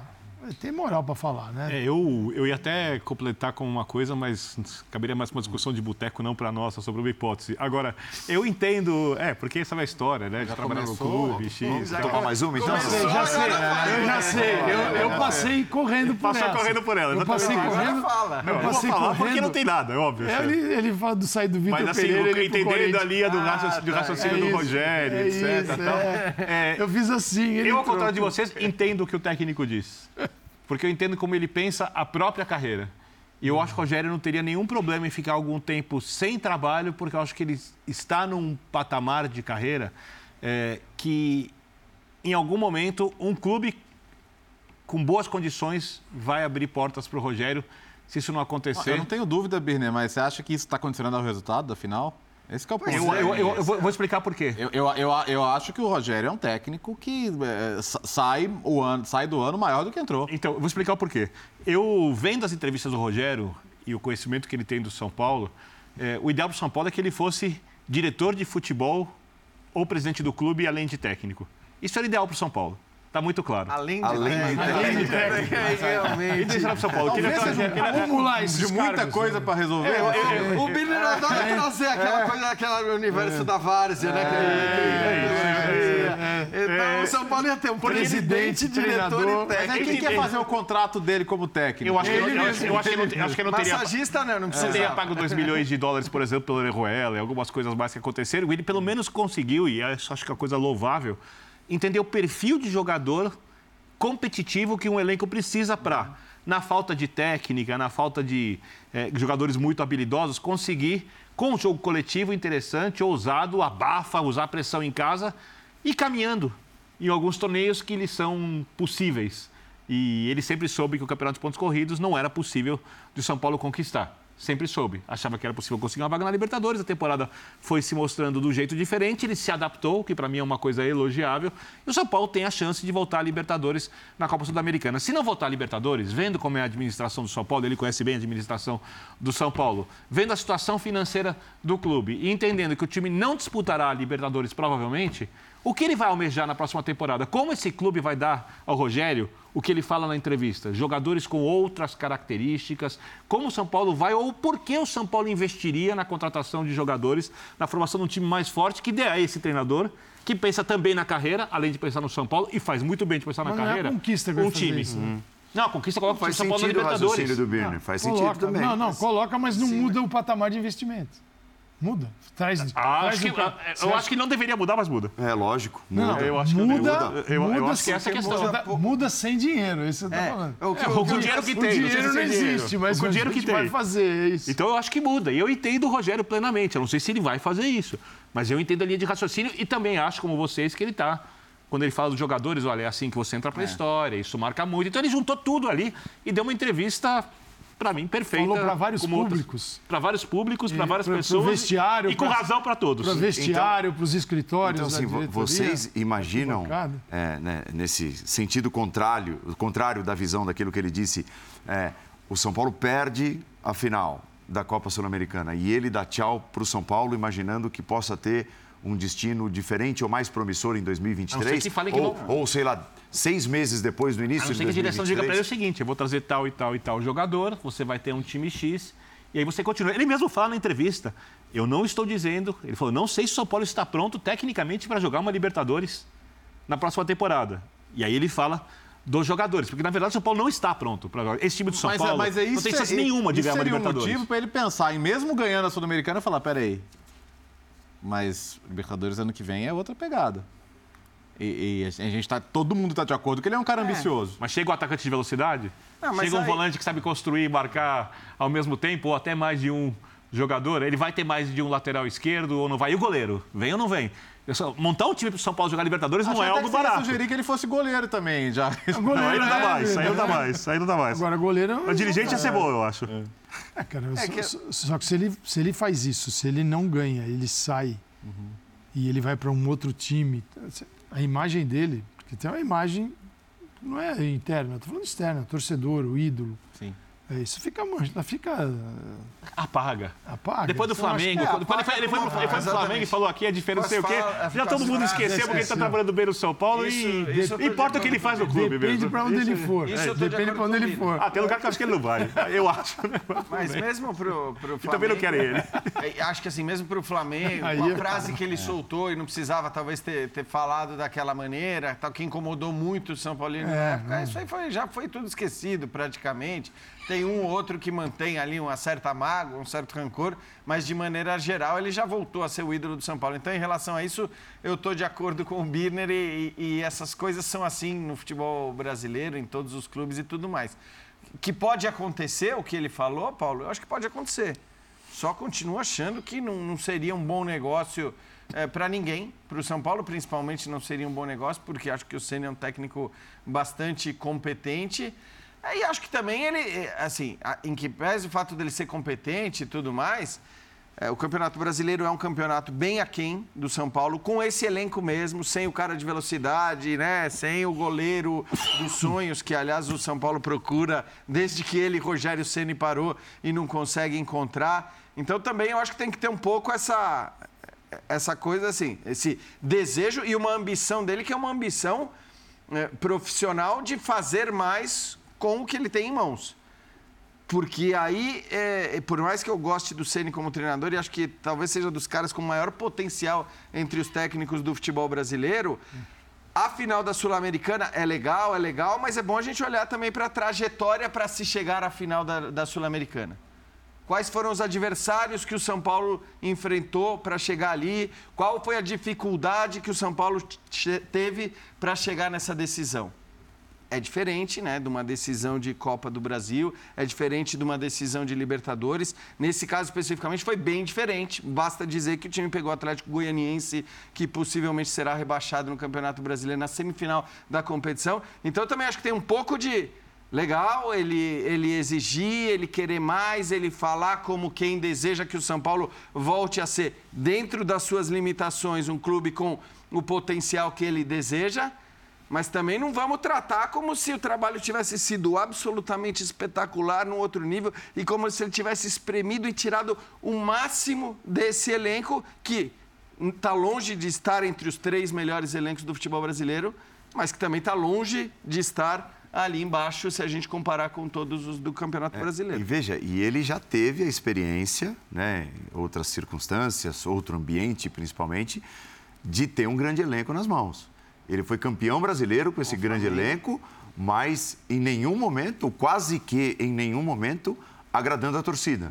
tem moral para falar, né? É, eu, eu ia até completar com uma coisa, mas caberia mais uma discussão de boteco, não para nossa, sobre uma hipótese. Agora, eu entendo, é, porque essa é a história, né? De trabalhar no clube, X. Vamos tomar mais uma, então? Eu já sei, eu já sei. Eu, eu passei correndo por Passou essa. correndo por ela, Eu passei correndo. fala. Não, eu passei falar correndo. porque não tem nada, é óbvio. É, ele, ele fala do sair do Vitor Mas assim, Pereira. ele entendendo Corinthians. a do Ah, raciocínio, do tá. raciocínio É do isso, Rogério, é etc. isso, tal. é. É, Eu fiz assim. Ele eu, ao contrário de vocês, entendo o que o técnico diz. Porque eu entendo como ele pensa a própria carreira. E eu acho que o Rogério não teria nenhum problema em ficar algum tempo sem trabalho, porque eu acho que ele está num patamar de carreira é, que, em algum momento, um clube com boas condições vai abrir portas para o Rogério. Se isso não acontecer. Eu não tenho dúvida, Birner, mas você acha que isso está condicionando ao resultado da final? Esse que é o ponto. Eu, eu- eu- eu vou, vou explicar por quê. Eu, eu, eu, eu acho que o Rogério é um técnico que é, sa- sai, o ano, sai do ano maior do que entrou. Então, eu vou explicar o porquê. Eu, vendo as entrevistas do Rogério e o conhecimento que ele tem do São Paulo, é, o ideal para o São Paulo é que ele fosse diretor de futebol ou presidente do clube, além de técnico. Isso era ideal para o São Paulo. Está muito claro. Além de Além de Além de técnico. Realmente. Isso era para São Paulo. Eu queria Talvez falar- seja um Acumular esses de muita cargos, coisa né? para resolver. O Birner adora trazer aquela coisa, aquele universo da várzea, né? Então o São Paulo ia ter um presidente, diretor e Mas técnico. quem quer fazer o contrato dele como técnico? Eu acho que, eu, acho que não, teria. Massagista, né? Não Não precisa. teria pago 2 milhões de dólares, por exemplo, pelo Orejuela e algumas coisas mais que aconteceram. Ele pelo menos conseguiu, e acho acho que é uma coisa louvável, entender o perfil de jogador competitivo que um elenco precisa para, na falta de técnica, na falta de eh, jogadores muito habilidosos, conseguir, com um jogo coletivo interessante, ousado, abafa, usar pressão em casa e caminhando em alguns torneios que lhes são possíveis. E ele sempre soube que o campeonato de pontos corridos não era possível de São Paulo conquistar. Sempre soube. Achava que era possível conseguir uma vaga na Libertadores. A temporada foi se mostrando do jeito diferente. Ele se adaptou, que para mim é uma coisa elogiável. E o São Paulo tem a chance de voltar à Libertadores na Copa Sul-Americana. Se não voltar à Libertadores, vendo como é a administração do São Paulo, ele conhece bem a administração do São Paulo, vendo a situação financeira do clube e entendendo que o time não disputará a Libertadores provavelmente, o que ele vai almejar na próxima temporada? Como esse clube vai dar ao Rogério o que ele fala na entrevista? Jogadores com outras características, como o São Paulo vai ou por que o São Paulo investiria na contratação de jogadores, na formação de um time mais forte que dê a esse treinador que pensa também na carreira, além de pensar no São Paulo, e faz muito bem de pensar na Mas não é a carreira. conquista que um time. isso, né? Não, a conquista coloca o Faz São Paulo na sentido o Libertadores. raciocínio do Birner. Faz sentido Coloca. também. Não, não, coloca, mas não muda o patamar de investimento. Muda. Traz, Acho traz que, o eu acho que não deveria mudar, mas muda. É lógico. Não, muda. eu acho que muda, muda. Eu- eu muda acho que essa é a sem- questão. muda, muda sem dinheiro, isso você tá É, falando. o que É, o- com o dinheiro que o tem. não sei dinheiro não tem dinheiro. existe, mas com o o dinheiro que vai tem. fazer é isso. Então eu acho que muda. E eu entendo o Rogério plenamente. Eu não sei se ele vai fazer isso. Mas eu entendo a linha de raciocínio e também acho, como vocês, que ele está. Quando ele fala dos jogadores, olha, é assim que você entra para a história, isso marca muito. Então ele juntou tudo ali e deu uma entrevista, para mim, perfeita. Falou pra vários públicos. Para vários públicos, para várias pro- pro pessoas. vestiário, E com pra- razão para todos. Para vestiário, para os escritórios Então, assim, vocês imaginam, arquibancada. é, né, nesse sentido contrário, o contrário da visão daquilo que ele disse, é, o São Paulo perde a final da Copa Sul-Americana e ele dá tchau para o São Paulo, imaginando que possa ter um destino diferente ou mais promissor em 2023? A não ser que falem que ou, não- ou, sei lá, seis meses depois do A início de ser que a direção diga para ele o 2023? seguinte: eu vou trazer tal e tal e tal jogador, você vai ter um time X, e aí você continua. Ele mesmo fala na entrevista: eu não estou dizendo, ele falou, não sei se o São Paulo está pronto tecnicamente para jogar uma Libertadores na próxima temporada. E aí ele fala dos jogadores, porque na verdade o São Paulo não está pronto para jogar. Esse time do São Mas, é- Paulo mas é isso, não tem chance é- nenhuma de ganhar uma seria Libertadores. um motivo para ele pensar em mesmo ganhando a Sul-Americana e falar, peraí, mas Libertadores ano que vem é outra pegada. E, e a gente tá, todo mundo está de acordo que ele é um cara ambicioso. Mas chega o atacante de velocidade? Não, mas chega um aí- volante que sabe construir e marcar ao mesmo tempo, ou até mais de um jogador? Ele vai ter mais de um lateral esquerdo ou não vai? E o goleiro? Vem ou não vem? Eu Montar um time para o São Paulo jogar Libertadores não é algo que barato. sugerir que ele fosse goleiro também, já. Não, aí não dá é, mais, aí não dá né? mais, aí não dá mais. Agora, goleiro... é um- O dirigente ia ser bom, eu acho. É, cara, só, que- só- só que se ele, se ele faz isso, se ele não ganha, ele sai e ele vai para um outro time, a imagem dele, porque tem uma imagem, não é interna, estou falando externa, torcedor, o ídolo. Sim. É, isso fica fica. Apaga. Apaga. Depois do Então, Flamengo, é, quando depois ele foi, ele foi, pro- Flamengo e falou aqui é diferente, não sei o quê. Já todo mundo esqueceu porque ele está trabalhando bem no São Paulo Isso- e isso importa o que ele faz no clube Depende mesmo. pra onde ele for. isso eu tô de Depende pra onde ele o for. Ah, tem lugar que eu acho que ele não vai. Eu acho. né? Mas mesmo pro, pro Flamengo... E também não querem ele. É, Acho que assim, mesmo pro Flamengo, Aí com a é frase que ele soltou e não precisava talvez ter, ter falado daquela maneira, tal, que incomodou muito o São Paulino na É, época, isso aí foi, já foi tudo esquecido praticamente. Tem um ou outro que mantém ali uma certa mágoa, um certo rancor, mas de maneira geral ele já voltou a ser o ídolo do São Paulo. Então, em relação a isso, eu estou de acordo com o Birner e, e essas coisas são assim no futebol brasileiro, em todos os clubes e tudo mais. Que pode acontecer o que ele falou, Paulo? Eu acho que pode acontecer. Só continuo achando que não, não seria um bom negócio para ninguém. Para o São Paulo, principalmente, não seria um bom negócio, porque acho que o Senna é um técnico bastante competente. É, E acho que também ele, é, assim, em que pese o fato dele ser competente e tudo mais, é, o Campeonato Brasileiro é um campeonato bem aquém do São Paulo, com esse elenco mesmo, sem o cara de velocidade, né? Sem o goleiro dos sonhos, que aliás o São Paulo procura desde que ele, Rogério Ceni parou e não consegue encontrar. Então também eu acho que tem que ter um pouco essa essa coisa assim, esse desejo e uma ambição dele que é uma ambição profissional de fazer mais com o que ele tem em mãos. Porque aí, é, por mais que eu goste do Ceni como treinador, e acho que talvez seja dos caras com maior potencial entre os técnicos do futebol brasileiro, a final da Sul-Americana é legal, é legal, mas é bom a gente olhar também para a trajetória para se chegar à final da, da Sul-Americana. Quais foram os adversários que o São Paulo enfrentou para chegar ali? Qual foi a dificuldade que o São Paulo teve para chegar nessa decisão? É diferente, né, de uma decisão de Copa do Brasil, é diferente de uma decisão de Libertadores. Nesse caso especificamente foi bem diferente. Basta dizer que o time pegou o Atlético Goianiense, que possivelmente será rebaixado no Campeonato Brasileiro na semifinal da competição. Então eu também acho que tem um pouco de legal ele, ele exigir, ele querer mais, ele falar como quem deseja que o São Paulo volte a ser, dentro das suas limitações, um clube com o potencial que ele deseja. Mas também não vamos tratar como se o trabalho tivesse sido absolutamente espetacular num outro nível e como se ele tivesse espremido e tirado o máximo desse elenco que está longe de estar entre os três melhores elencos do futebol brasileiro, mas que também está longe de estar ali embaixo se a gente comparar com todos os do Campeonato E Brasileiro. veja, e ele já teve a experiência, né, em outras circunstâncias, outro ambiente principalmente, de ter um grande elenco nas mãos. Ele foi campeão brasileiro com esse grande elenco, mas em nenhum momento, quase que em nenhum momento, agradando a torcida.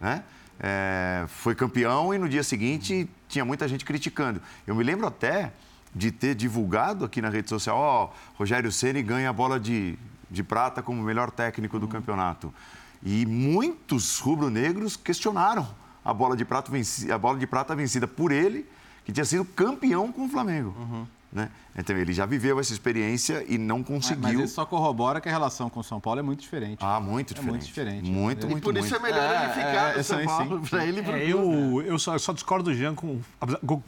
Né? É, foi campeão e no dia seguinte tinha muita gente criticando. Eu me lembro até de ter divulgado aqui na rede social, ó, Rogério Ceni ganha a bola de, de prata como melhor técnico do campeonato. E muitos rubro-negros questionaram a bola de prata venci- a bola de prata vencida por ele, que tinha sido campeão com o Flamengo. Né? Então ele já viveu essa experiência e não Mas, conseguiu. mas isso só corrobora que a relação com o São Paulo é muito diferente. Ah, muito É diferente. muito diferente. Muito, E muito, Por muito. isso é melhor É, ele ficar é, no São sim, Paulo, para ele e pro É, eu, eu, só, eu só discordo do Jean com.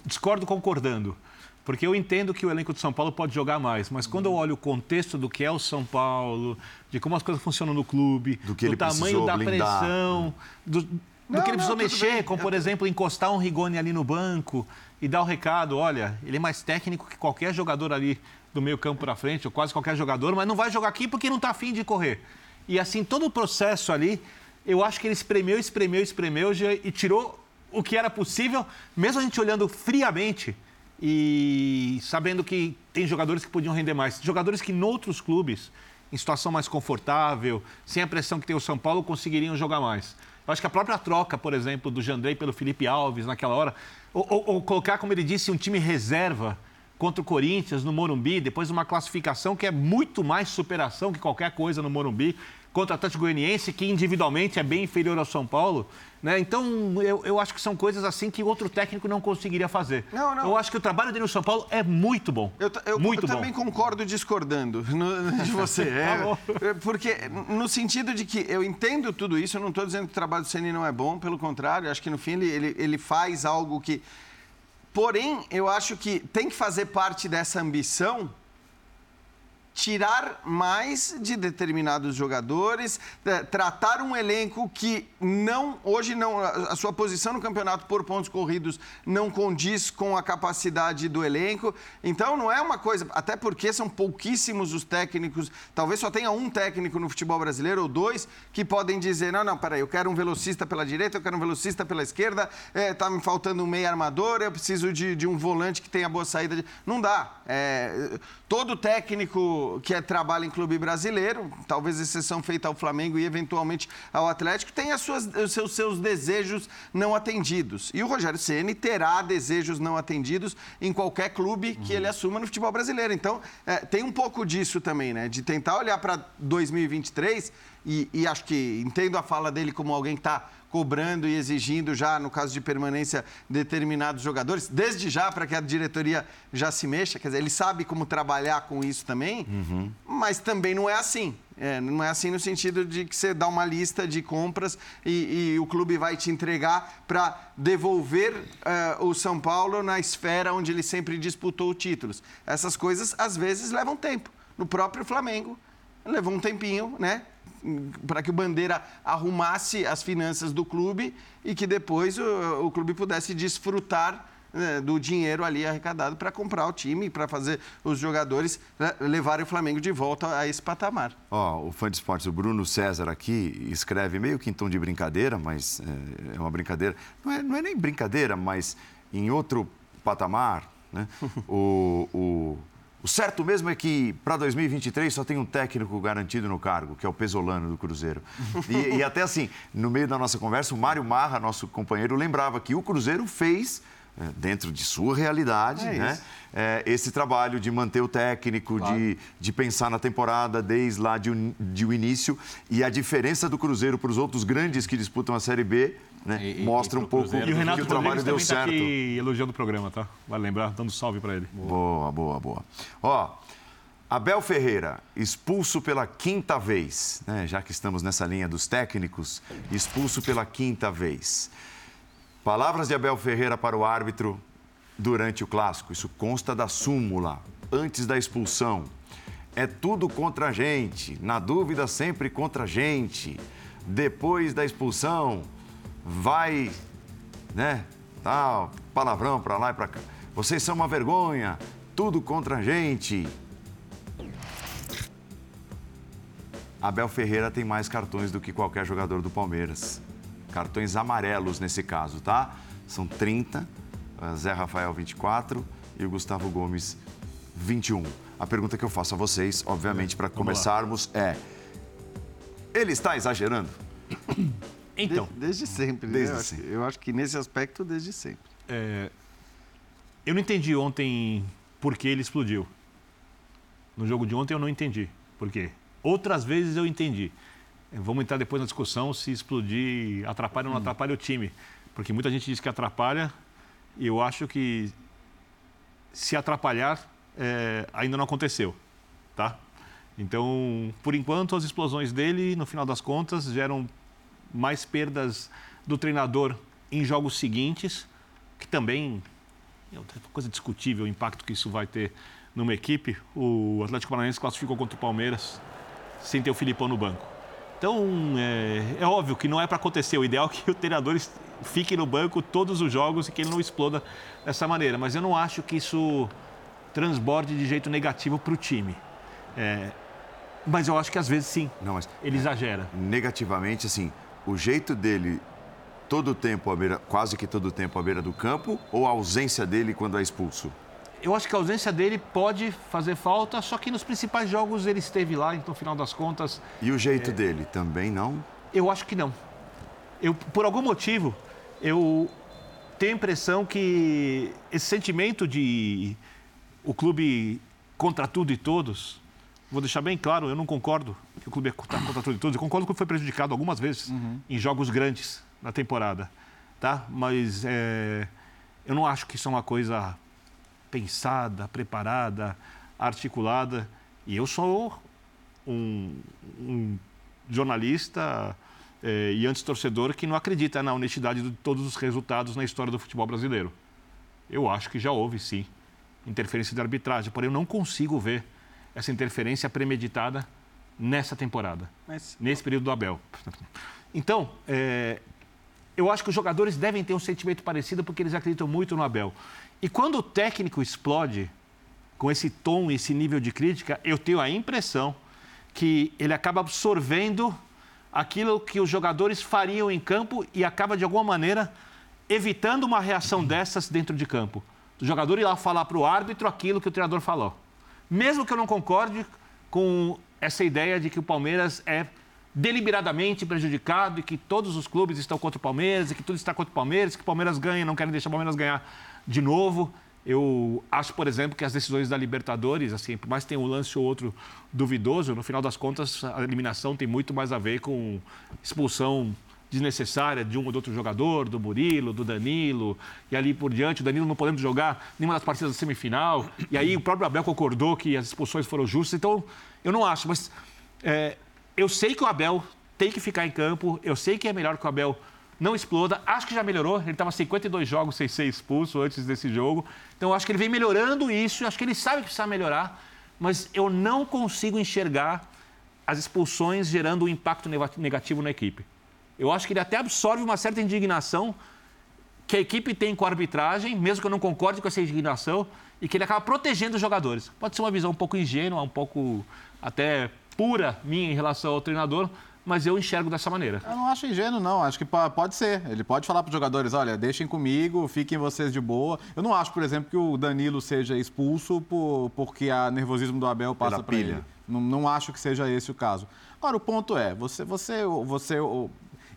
Discordo concordando. Porque eu entendo que o elenco de São Paulo pode jogar mais, mas quando eu olho o contexto do que é o São Paulo, de como as coisas funcionam no clube, Do que ele tamanho precisou da blindar. pressão, do, do Não, que ele precisou não, tudo mexer, bem. como por exemplo encostar um Rigoni ali no banco e dar o recado, olha, ele é mais técnico que qualquer jogador ali do meio campo para frente, ou quase qualquer jogador, mas não vai jogar aqui porque não está afim de correr. E assim, todo o processo ali, eu acho que ele espremeu, espremeu, espremeu e tirou o que era possível, mesmo a gente olhando friamente e sabendo que tem jogadores que podiam render mais. Jogadores que, em outros clubes, em situação mais confortável, sem a pressão que tem o São Paulo, conseguiriam jogar mais. Eu acho que a própria troca, por exemplo, do Jandrei pelo Felipe Alves naquela hora, ou, ou- ou colocar, como ele disse, um time reserva contra o Corinthians no Morumbi, depois de uma classificação que é muito mais superação que qualquer coisa no Morumbi, contra o Atlético Goianiense, que individualmente é bem inferior ao São Paulo. Né? Então, eu, eu acho que são coisas assim que outro técnico não conseguiria fazer. Não, não. Eu acho que o trabalho dele no São Paulo é muito bom. Eu, eu- muito eu bom. também concordo discordando no- de você. É, bom. é, porque, no sentido de que eu entendo tudo isso, eu não estou dizendo que o trabalho do Ceni não é bom, pelo contrário, acho que no fim ele, ele, ele faz algo que. Porém, eu acho que tem que fazer parte dessa ambição tirar mais de determinados jogadores, tratar um elenco que não hoje não a sua posição no campeonato por pontos corridos não condiz com a capacidade do elenco. Então não é uma coisa, até porque são pouquíssimos os técnicos, talvez só tenha um técnico no futebol brasileiro ou dois que podem dizer não, não, peraí, eu quero um velocista pela direita, eu quero um velocista pela esquerda, é, tá me faltando um meio armador, eu preciso de, de um volante que tenha boa saída. Não dá. É, todo técnico que é, trabalha em clube brasileiro, talvez exceção feita ao Flamengo e eventualmente ao Atlético, tem as suas, os seus, seus desejos não atendidos. E o Rogério Ceni terá desejos não atendidos em qualquer clube que ele assuma no futebol brasileiro. Então, é, tem um pouco disso também, né? De tentar olhar para 2023 e, e acho que entendo a fala dele como alguém que está cobrando e exigindo já, no caso de permanência, determinados jogadores, desde já para que a diretoria já se mexa. Quer dizer, ele sabe como trabalhar com isso também, uhum. mas também não é assim. É, não é assim no sentido de que você dá uma lista de compras e, e o clube vai te entregar para devolver uh, o São Paulo na esfera onde ele sempre disputou títulos. Essas coisas, às vezes, levam tempo. No próprio Flamengo, levou um tempinho, né? Para que o Bandeira arrumasse as finanças do clube e que depois o, o clube pudesse desfrutar né, do dinheiro ali arrecadado para comprar o time, para fazer os jogadores né, levarem o Flamengo de volta a esse patamar. Ó, oh, o fã de esportes, o Bruno César aqui, escreve meio que em tom de brincadeira, mas é, é uma brincadeira. Não é, não é nem brincadeira, mas em outro patamar, né? o, o o certo mesmo é que para 2023 só tem um técnico garantido no cargo, que é o Pesolano do Cruzeiro. E, e até assim, no meio da nossa conversa, o Mário Marra, nosso companheiro, lembrava que o Cruzeiro fez é, dentro de sua realidade, é né? É, esse trabalho de manter o técnico, claro. de, de pensar na temporada desde lá de, de o início. E a diferença do Cruzeiro para os outros grandes que disputam a Série B né? E, mostra e, um pouco e o Renato que o trabalho deu tá certo. Tá aqui elogiando o programa, tá? Vai lembrar, dando salve para ele. Boa, boa, boa. Ó, Abel Ferreira, expulso pela quinta vez, né? já que estamos nessa linha dos técnicos, expulso pela quinta vez. Palavras de Abel Ferreira para o árbitro durante o clássico, isso consta da súmula, antes da expulsão. É tudo contra a gente, na dúvida sempre contra a gente. Depois da expulsão, vai, né? Tal, palavrão para lá e para cá. Vocês são uma vergonha, tudo contra a gente. Abel Ferreira tem mais cartões do que qualquer jogador do Palmeiras. Cartões amarelos nesse caso, tá? São 30, Zé Rafael 24 e o Gustavo Gomes 21. A pergunta que eu faço a vocês, obviamente, para começarmos é: ele está exagerando? Então. De, desde sempre. Desde né? sempre. Eu, acho, que nesse aspecto, desde sempre. É, eu não entendi ontem por que ele explodiu. No jogo de ontem eu não entendi por quê. Outras vezes eu entendi. Vamos entrar depois na discussão se explodir atrapalha ou não hum. atrapalha o time. Porque muita gente diz que atrapalha e eu acho que se atrapalhar é, ainda não aconteceu. Tá? Então, por enquanto, as explosões dele, no final das contas, geram mais perdas do treinador em jogos seguintes, que também é uma coisa discutível o impacto que isso vai ter numa equipe. O Atlético Paranaense classificou contra o Palmeiras sem ter o Filipão no banco. Então, é, é óbvio que não é para acontecer. O ideal é que o treinador fique no banco todos os jogos e que ele não exploda dessa maneira. Mas eu não acho que isso transborde de jeito negativo para o time. É, mas eu acho que às vezes sim. Não, mas, ele é, exagera. Negativamente, assim, o jeito dele todo o tempo, à beira, quase que todo o tempo à beira do campo, ou a ausência dele quando é expulso? Eu acho que a ausência dele pode fazer falta, só que nos principais jogos ele esteve lá, então, no final das contas. E o jeito é... dele também não? Eu acho que não. Eu, por algum motivo, eu tenho a impressão que esse sentimento de o clube contra tudo e todos vou deixar bem claro, eu não concordo que o clube está contra tudo e todos. Eu concordo que foi prejudicado algumas vezes uhum. em jogos grandes na temporada, tá? Mas é, eu não acho que isso é uma coisa pensada, preparada, articulada. E eu sou um, um jornalista é, e antes torcedor que não acredita na honestidade de todos os resultados na história do futebol brasileiro. Eu acho que já houve, sim, interferência de arbitragem, porém eu não consigo ver essa interferência premeditada nessa temporada, Mas... nesse período do Abel. Então, é, eu acho que os jogadores devem ter um sentimento parecido porque eles acreditam muito no Abel. E quando o técnico explode com esse tom, esse nível de crítica, eu tenho a impressão que ele acaba absorvendo aquilo que os jogadores fariam em campo e acaba, de alguma maneira, evitando uma reação dessas dentro de campo. O jogador ir lá falar para o árbitro aquilo que o treinador falou. Mesmo que eu não concorde com essa ideia de que o Palmeiras é deliberadamente prejudicado e que todos os clubes estão contra o Palmeiras e que tudo está contra o Palmeiras, que o Palmeiras ganha, não querem deixar o Palmeiras ganhar de novo. Eu acho, por exemplo, que as decisões da Libertadores, assim, por mais que tenha um lance ou outro duvidoso, no final das contas, a eliminação tem muito mais a ver com expulsão desnecessária de um ou do outro jogador, do Murilo, do Danilo, e ali por diante. O Danilo não podendo jogar nenhuma das partidas da semifinal. E aí o próprio Abel concordou que as expulsões foram justas. Então, eu não acho, mas é, eu sei que o Abel tem que ficar em campo, eu sei que é melhor que o Abel não exploda. Acho que já melhorou. Ele estava 52 jogos sem ser expulso antes desse jogo. Então, acho que ele vem melhorando isso. Acho que ele sabe que precisa melhorar. Mas eu não consigo enxergar as expulsões gerando um impacto negativo na equipe. Eu acho que ele até absorve uma certa indignação que a equipe tem com a arbitragem, mesmo que eu não concorde com essa indignação, e que ele acaba protegendo os jogadores. Pode ser uma visão um pouco ingênua, um pouco até pura minha em relação ao treinador, mas eu enxergo dessa maneira. Eu não acho ingênuo, não. Acho que pode ser. Ele pode falar para os jogadores: olha, deixem comigo, fiquem vocês de boa. Eu não acho, por exemplo, que o Danilo seja expulso por, porque a nervosismo do Abel passa para ele. Não, não acho que seja esse o caso. Agora, o ponto é: você, você, você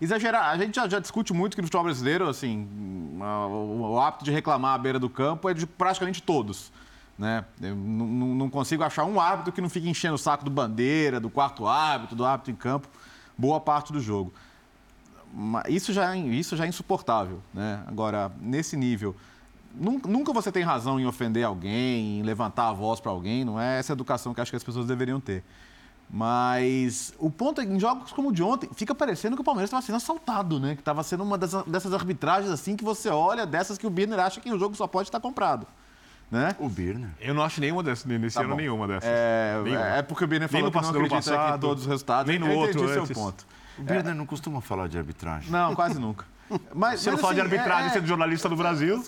exagerar. A gente já, já, discute muito que no futebol brasileiro, assim, o, o hábito de reclamar à beira do campo é de praticamente todos. Né? Eu não consigo achar um árbitro que não fique enchendo o saco do bandeira, do quarto árbitro, do árbitro em campo boa parte do jogo. Isso já, é, isso já é insuportável. Né? Agora, nesse nível, nunca você tem razão em ofender alguém, em levantar a voz para alguém, não é essa educação que acho que as pessoas deveriam ter. Mas o ponto é que em jogos como o de ontem, fica parecendo que o Palmeiras estava sendo assaltado, né? Que estava sendo uma dessas, dessas, arbitragens assim que você olha, dessas que o Birner acha que o jogo só pode estar comprado. Né? O Birner. Eu não acho nenhuma dessas, nesse tá ano bom. nenhuma dessas. É, nenhuma. é porque o Birner falou que não acredita passado, que todos os resultados. Nem no eu outro seu ponto. O Birner é. não costuma falar de arbitragem. Não, quase nunca. Mas, você não fala de assim, arbitragem é, sendo jornalista do Brasil.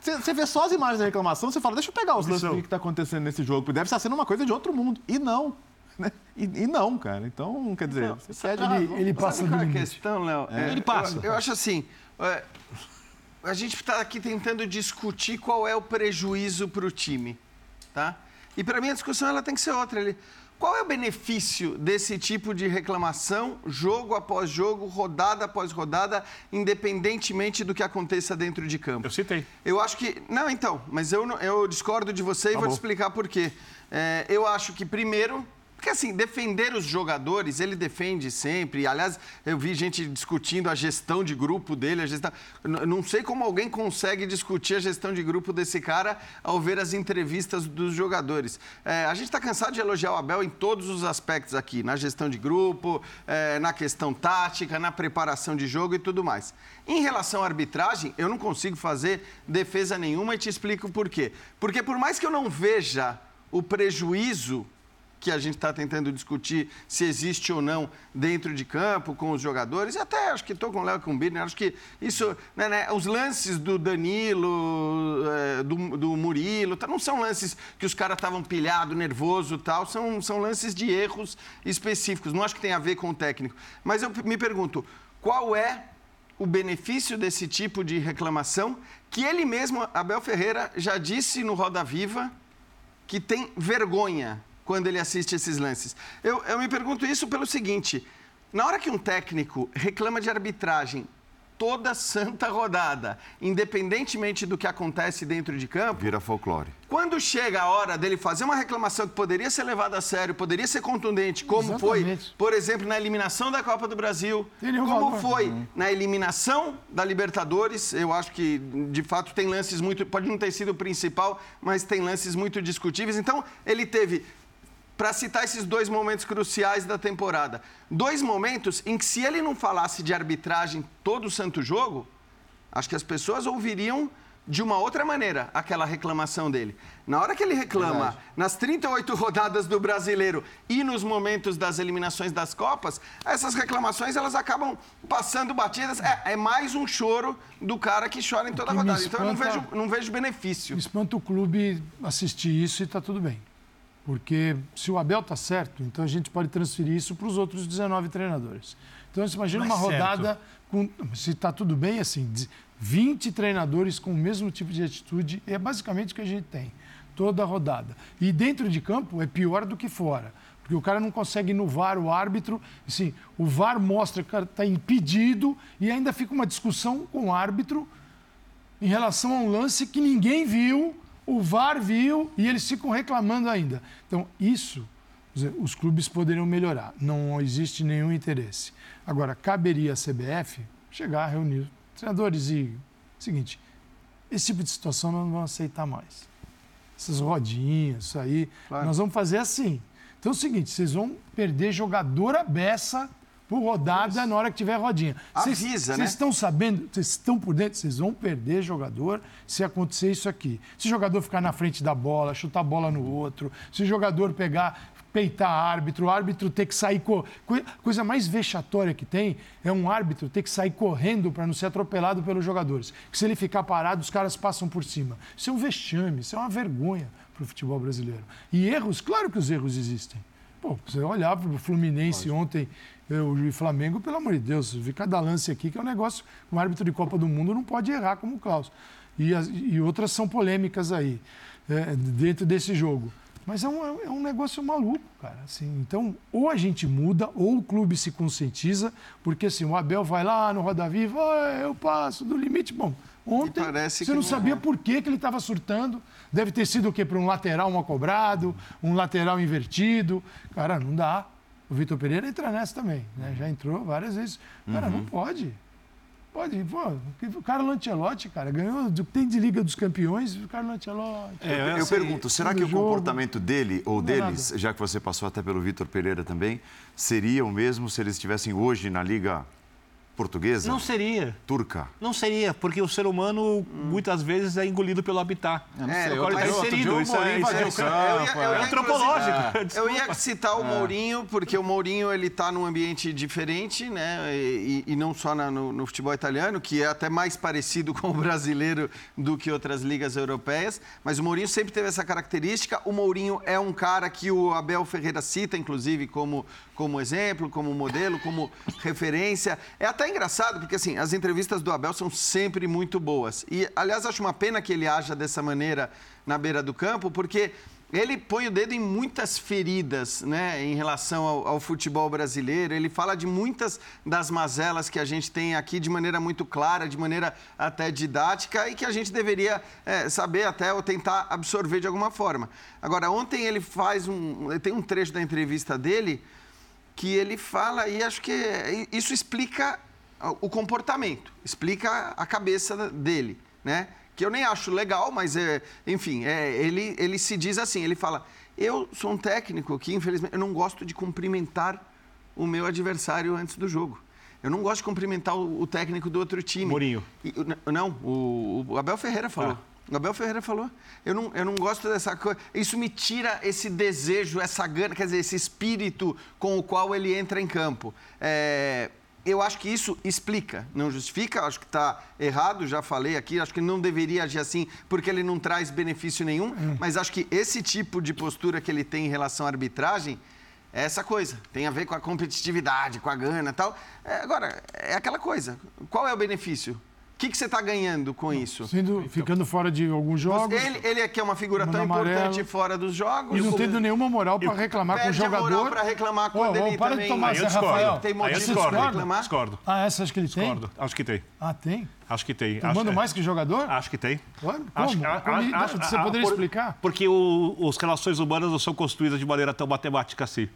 Você, você vê só as imagens da reclamação, você fala, deixa eu pegar os lances do que está acontecendo nesse jogo, porque deve estar sendo uma coisa de outro mundo. E não. Né? E, e, não, cara. Então, quer dizer, não, você cede ele, ele passa do limite. questão, Léo? É. Ele passa. Eu, eu acho assim, é, a gente está aqui tentando discutir qual é o prejuízo para o time tá? E para mim a discussão ela tem que ser outra. Ele, qual é o benefício desse tipo de reclamação, jogo após jogo, rodada após rodada, independentemente do que aconteça dentro de campo? Eu citei. Eu acho que. Não, então, mas eu, eu discordo de você tá e vou te explicar por quê. É, eu acho que, primeiro, porque, assim, defender os jogadores, ele defende sempre. Aliás, eu vi gente discutindo a gestão de grupo dele, a gestão. Não sei como alguém consegue discutir a gestão de grupo desse cara ao ver as entrevistas dos jogadores. É, a gente está cansado de elogiar o Abel em todos os aspectos aqui, na gestão de grupo, é, na questão tática, na preparação de jogo e tudo mais. Em relação à arbitragem, eu não consigo fazer defesa nenhuma e te explico por quê. Porque por mais que eu não veja o prejuízo que a gente está tentando discutir se existe ou não dentro de campo com os jogadores. E até acho que estou com o Léo e com o Birner, acho que isso, né, né, os lances do Danilo, é, do, do, Murilo, tá, não são lances que os caras estavam pilhados, nervoso tal, são, são lances de erros específicos. Não acho que tem a ver com o técnico. Mas eu me pergunto, qual é o benefício desse tipo de reclamação que ele mesmo, Abel Ferreira, já disse no Roda Viva que tem vergonha quando ele assiste esses lances. Eu, eu me pergunto isso pelo seguinte: na hora que um técnico reclama de arbitragem toda santa rodada, independentemente do que acontece dentro de campo. Vira folclore. Quando chega a hora dele fazer uma reclamação que poderia ser levada a sério, poderia ser contundente, como Exatamente. foi, por exemplo, na eliminação da Copa do Brasil, como foi uhum. na eliminação da Libertadores, eu acho que de fato tem lances muito, pode não ter sido o principal, mas tem lances muito discutíveis. Então, ele teve para citar esses dois momentos cruciais da temporada. Dois momentos em que, se ele não falasse de arbitragem todo o santo jogo, acho que as pessoas ouviriam de uma outra maneira aquela reclamação dele. Na hora que ele reclama, Verdade. nas 38 rodadas do Brasileiro e nos momentos das eliminações das Copas, essas reclamações elas acabam passando batidas. É, é mais um choro do cara que chora em toda rodada. Espanta, então eu não vejo, não vejo benefício. Me espanta o clube assistir isso e está tudo bem. Porque se o Abel está certo, então a gente pode transferir isso para os outros 19 treinadores. Então você imagina Mas uma rodada certo. com. Se está tudo bem, assim, 20 treinadores com o mesmo tipo de atitude, é basicamente o que a gente tem, toda a rodada. E dentro de campo é pior do que fora. Porque o cara não consegue inovar o árbitro. Assim, o VAR mostra que o cara está impedido e ainda fica uma discussão com o árbitro em relação a um lance que ninguém viu, o VAR viu e eles ficam reclamando ainda. Então, isso os clubes poderiam melhorar. Não existe nenhum interesse. Agora, caberia à CBF chegar a reunir treinadores e. Seguinte, esse tipo de situação nós não vamos aceitar mais. Essas rodinhas, isso aí. Claro. Nós vamos fazer assim. Então é o seguinte: vocês vão perder jogador a beça por rodada na hora que tiver rodinha. Avisa, cês, né? Vocês estão sabendo, vocês estão por dentro, vocês vão perder jogador se acontecer isso aqui. Se o jogador ficar na frente da bola, chutar a bola no outro, se o jogador pegar peitar árbitro, o árbitro ter que sair. Co... Coisa mais vexatória que tem é um árbitro ter que sair correndo para não ser atropelado pelos jogadores. Que se ele ficar parado, os caras passam por cima. Isso é um vexame, isso é uma vergonha para o futebol brasileiro. E erros, claro que os erros existem. Pô, você olhava para o Fluminense Pode. ontem, eu e Flamengo, pelo amor de Deus, vi cada lance aqui que é um negócio. Um árbitro de Copa do Mundo não pode errar como o Klaus. E, as, e outras são polêmicas aí, é, dentro desse jogo. Mas é um, é um negócio maluco, cara. Assim, então, ou a gente muda, ou o clube se conscientiza, porque assim, o Abel vai lá no Roda Viva, eu passo do limite. Bom, ontem você não sabia é. por que, que ele estava surtando. Deve ter sido o quê? Para um lateral mal cobrado, um lateral invertido. Cara, não dá. O Vitor Pereira entra nessa também, né? Já entrou várias vezes. Cara, uhum. não pode. Pode, pô, o Carlo Ancelotti, cara, ganhou, tem de Liga dos Campeões, o Carlo Ancelotti. É, eu, eu pergunto, será que o jogo, comportamento dele ou é deles, já que você passou até pelo Vitor Pereira também, seria o mesmo se eles estivessem hoje na Liga portuguesa? Não seria. Turca? Não seria, porque o ser humano muitas vezes é engolido pelo habitat. Eu não é, sei, eu tá inserido. Isso é, isso é, isso é, é antropológico. Eu ia citar o é. Mourinho, porque o Mourinho ele está num ambiente diferente, né? E, e não só na, no, no, futebol italiano, que é até mais parecido com o brasileiro do que outras ligas europeias. Mas o Mourinho sempre teve essa característica. O Mourinho é um cara que o Abel Ferreira cita, inclusive, como, como exemplo, como modelo, como referência. É até engraçado, porque assim, as entrevistas do Abel são sempre muito boas. E, aliás, acho uma pena que ele haja dessa maneira na beira do campo, porque ele põe o dedo em muitas feridas né, em relação ao, ao, futebol brasileiro. Ele fala de muitas das mazelas que a gente tem aqui de maneira muito clara, de maneira até didática e que a gente deveria é, saber até ou tentar absorver de alguma forma. Agora, ontem ele faz um. Tem um trecho da entrevista dele que ele fala, e acho que isso explica o comportamento, explica a cabeça dele, né? Que eu nem acho legal, mas, é, enfim, é, ele, ele se diz assim, ele fala, eu sou um técnico que, infelizmente, eu não gosto de cumprimentar o meu adversário antes do jogo. Eu não gosto de cumprimentar o, o técnico do outro time. Mourinho. E, não, o, o, Abel Ferreira falou. Ah. O Abel Ferreira falou. Eu não, eu não gosto dessa coisa. Isso me tira esse desejo, essa gana, quer dizer, esse espírito com o qual ele entra em campo. É, eu acho que isso explica, não justifica, acho que está errado, já falei aqui, acho que não deveria agir assim, porque ele não traz benefício nenhum, hum. mas acho que esse tipo de postura que ele tem em relação à arbitragem é essa coisa, tem a ver com a competitividade, com a gana e tal. É, agora, é aquela coisa, qual é o benefício? Que, que você está ganhando com isso? Sendo, então, ficando fora de alguns jogos. Ele, ele aqui é uma figura tão amarelo, importante fora dos jogos. E não tendo nenhuma moral para reclamar com o jogador. moral para reclamar quando oh, ele para também... de tomar Zé Rafael. Tem motivo para reclamar? Discordo. Ah, essa acho que ele discordo. tem? Acho que tem. Ah, tem? Acho que tem. Tomando acho, mais que jogador? Acho que tem. Como? Acho, Como? Você poderia por, explicar? Porque o, as relações humanas não são construídas de maneira tão matemática assim.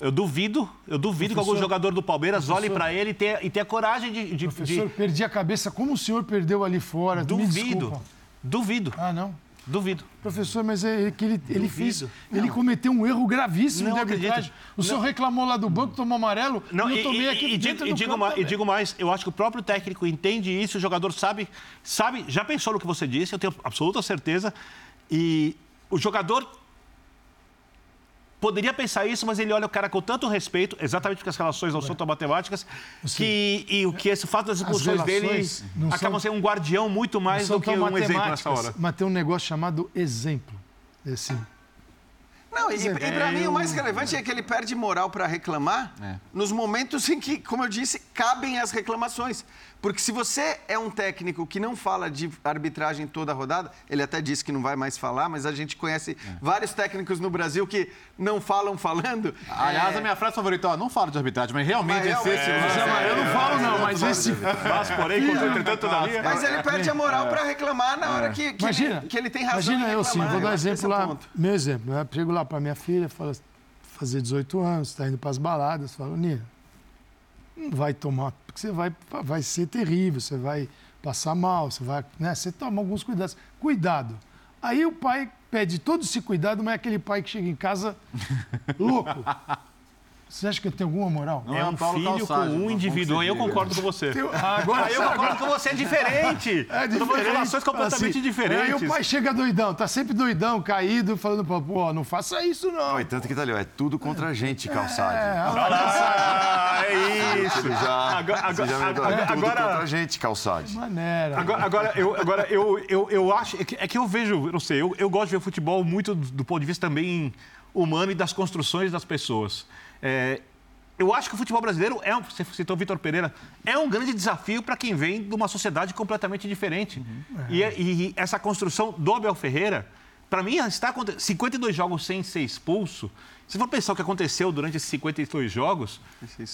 Eu duvido, eu duvido que algum jogador do Palmeiras olhe para ele e tenha, e tenha coragem de, de. Professor, de... perdi a cabeça como o senhor perdeu ali fora. Duvido. Duvido. Ah, não. Duvido. Professor, mas é que ele, ele fez. Duvido. Ele cometeu um erro gravíssimo Não de acredito. arbitragem. O senhor reclamou lá do banco, tomou amarelo. Não, e eu tomei e- aqui e dentro digo, e do digo mais, e digo mais, eu acho que o próprio técnico entende isso, o jogador sabe, sabe, já pensou no que você disse, eu tenho absoluta certeza. E o jogador poderia pensar isso, mas ele olha o cara com tanto respeito, exatamente porque as relações não são tão matemáticas, que, e o que esse fato das expulsões dele acabam sendo um guardião muito mais do que um exemplo nessa matemáticas, hora. Mas tem um negócio chamado exemplo. Assim, Não, e, e pra mim o mais relevante é que ele perde moral para reclamar É. nos momentos em que, como eu disse, cabem as reclamações. Porque se você é um técnico que não fala de arbitragem toda a rodada, ele até disse que não vai mais falar, mas a gente conhece vários técnicos no Brasil que não falam falando. Aliás, É, a minha frase favorita, ó, não falo de arbitragem, mas realmente Mas esse, esse é, eu não falo, não, mas esse. Mas, porém, contra, entretanto, todavia... Mas ele perde a moral para reclamar na hora que, que, Imagina, ele, que ele tem razão. imagina eu sim, vou dar um que exemplo é o lá. ponto. Meu exemplo, né? Chego lá para minha filha, falo, fazer 18 anos, está indo para as baladas, falo, Nina, não vai tomar, porque você vai, vai ser terrível, você vai passar mal, você vai, né? Você toma alguns cuidados. Cuidado. Aí o pai pede todo esse cuidado, mas é aquele pai que chega em casa louco. Você acha que eu tenho alguma moral? Não É é um Paulo filho Calçade, com um indivíduo. eu concordo com você. Agora, Aí eu concordo com você, é diferente. É de relações diferente. completamente Assim, diferentes. Aí o pai chega doidão, tá sempre doidão, caído, falando pra pô, não faça isso não. Não, e tanto que tá ali, ó, é tudo contra a gente, calçado. É, Ah, é isso. Já, Agora- você já agora- é tudo agora- contra a gente, calçado. maneira. Agora, agora, eu, agora eu, eu, eu acho. É que, é eu vejo, não sei, eu, eu gosto de ver futebol muito do, do ponto de vista também humano e das construções das pessoas. É, eu acho que o futebol brasileiro é um. Você citou o Vitor Pereira, é um grande desafio para quem vem de uma sociedade completamente diferente. E, é- e essa construção do Abel Ferreira, para mim, está acontecendo. 52 jogos sem ser expulso. Se for pensar o que aconteceu durante esses 52 jogos,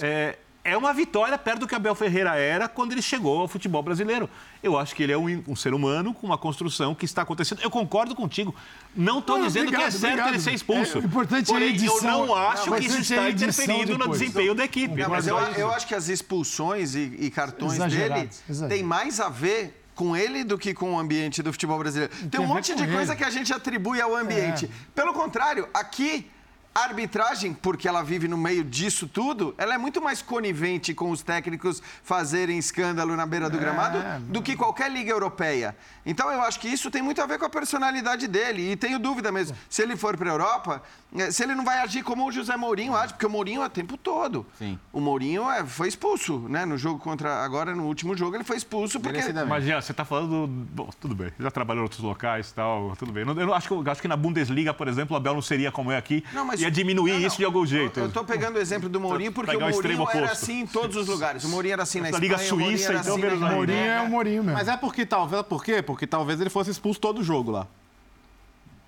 é, é uma vitória perto do que Abel Ferreira era quando ele chegou ao futebol brasileiro. Eu acho que ele é um, um ser humano com uma construção que está acontecendo. Eu concordo contigo. Não estou Não, dizendo que é obrigado, certo obrigado. ele ser expulso. É, o importante é a Porém, edição. Eu não acho Não, que isso é a está interferindo no desempenho da equipe. Não, mas eu, eu acho que as expulsões e, e cartões Exagerados, dele exagerados. têm mais a ver com ele do que com o ambiente do futebol brasileiro. Tem tem um a ver monte com de coisa ele. que a gente atribui ao ambiente. Pelo contrário, aqui a arbitragem, porque ela vive no meio disso tudo, ela é muito mais conivente com os técnicos fazerem escândalo na beira do gramado do que qualquer liga europeia. Então eu acho que isso tem muito a ver com a personalidade dele. E tenho dúvida mesmo, se ele for para a Europa, eh, se ele não vai agir como o José Mourinho age, porque o Mourinho é o tempo todo. Sim. O Mourinho é, foi expulso, né? No jogo contra. Agora, no último jogo, ele foi expulso porque. Imagina, você está falando. do- Bom, tudo bem, já trabalhou em outros locais e tal, tudo bem. Eu acho, que, eu acho que na Bundesliga, por exemplo, o Abel não seria como é aqui. Não, mas- ia diminuir Não, não. isso de algum jeito. Eu estou pegando o exemplo do Mourinho porque o Mourinho era oposto. assim em todos os lugares. O Mourinho era assim na Essa Espanha, Liga Suíça, era então, assim na menos O Mourinho é o Mourinho mesmo. Mas é porque talvez, por quê? Porque talvez ele fosse expulso todo jogo lá.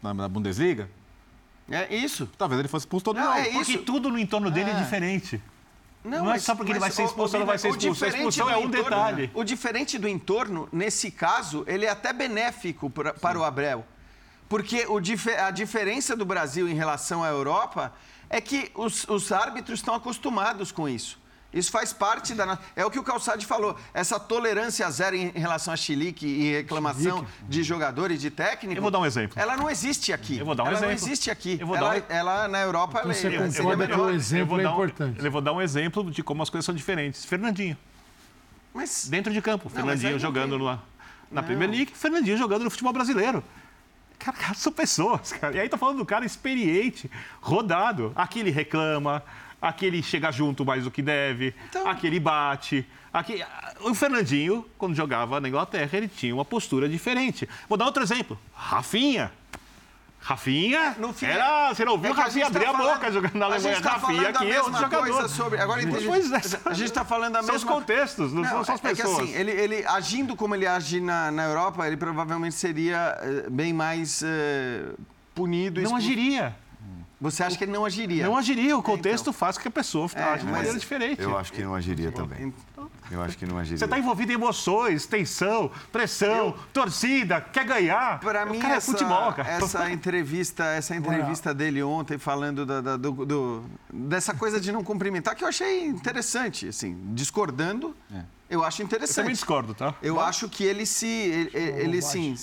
Na, na Bundesliga, É isso. talvez ele fosse expulso todo Não, jogo. é Porque isso. tudo no entorno dele é, diferente. Não é mas- só porque ele vai ser expulso ou não vai ser expulso. A diferente expulsão é um entorno- detalhe. O diferente do entorno, nesse caso, ele é até benéfico pra- para o Abel. Porque o a diferença do Brasil em relação à Europa é que os, os árbitros estão acostumados com isso. Isso faz parte da. É o que o Calçade falou. Essa tolerância zero em relação a chilique e reclamação de jogadores, de técnico. Eu vou dar um exemplo. Ela não existe aqui. Eu vou dar um ela exemplo. não existe aqui. Eu vou ela, dar um- ela, na Europa, ela, você ela concorda seria que melhor. o exemplo eu vou é dar um- importante. eu vou dar um exemplo de como as coisas são diferentes. Fernandinho, Mas dentro de campo. aí Fernandinho não jogando tem- na, na Premier League, Fernandinho jogando no futebol brasileiro. Cara, são pessoas, cara. E aí tá falando do cara experiente, rodado. Aqui ele reclama, aqui ele chega junto mais do que deve, Então- aqui ele bate. Aqui... O Fernandinho, quando jogava na Inglaterra, ele tinha uma postura diferente. Vou dar outro exemplo. Rafinha. Rafinha, No fim, era, você não ouviu é que Rafinha gente tá abrir a falando- boca jogando na a Alemanha. gente tá Rafinha aqui é outro mesma jogador. coisa sobre- agora entendi. Pois é, A gente tá falando a São os mesma- contextos, não, são só as é que pessoas. assim, ele, ele agindo como ele age na, na Europa, ele provavelmente seria eh, bem mais eh, punido. não expulso. agiria. Você acha que ele não agiria? Não agiria. O contexto faz com que a pessoa É, age de maneira diferente. Eu acho que não agiria também. Eu acho que não agiria. Você está envolvido em emoções, tensão, pressão, torcida, quer ganhar. Para mim, cara essa, é futebol, cara. essa entrevista, essa entrevista dele ontem falando da- da- do- do- dessa coisa de não cumprimentar, que eu achei interessante, assim, discordando. Eu acho Eu também interessante. discordo, tá? Eu acho que ele se. Ele, ele sim.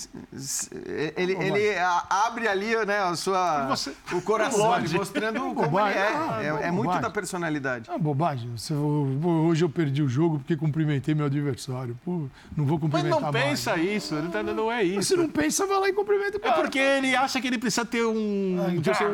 Ele, ele abre ali, né, a sua, Você- o coração, mostrando como ele Bobagem. é. Ah, É, é muito da personalidade. É uma bobagem. Você- hoje eu perdi o jogo porque cumprimentei meu adversário. Pô, não vou Mas cumprimentar não mais. pensa isso, ele tá- não é Mas isso. se não pensa, vai lá e cumprimenta o É cara. porque ele acha que ele precisa ter um, Ai, tipo assim,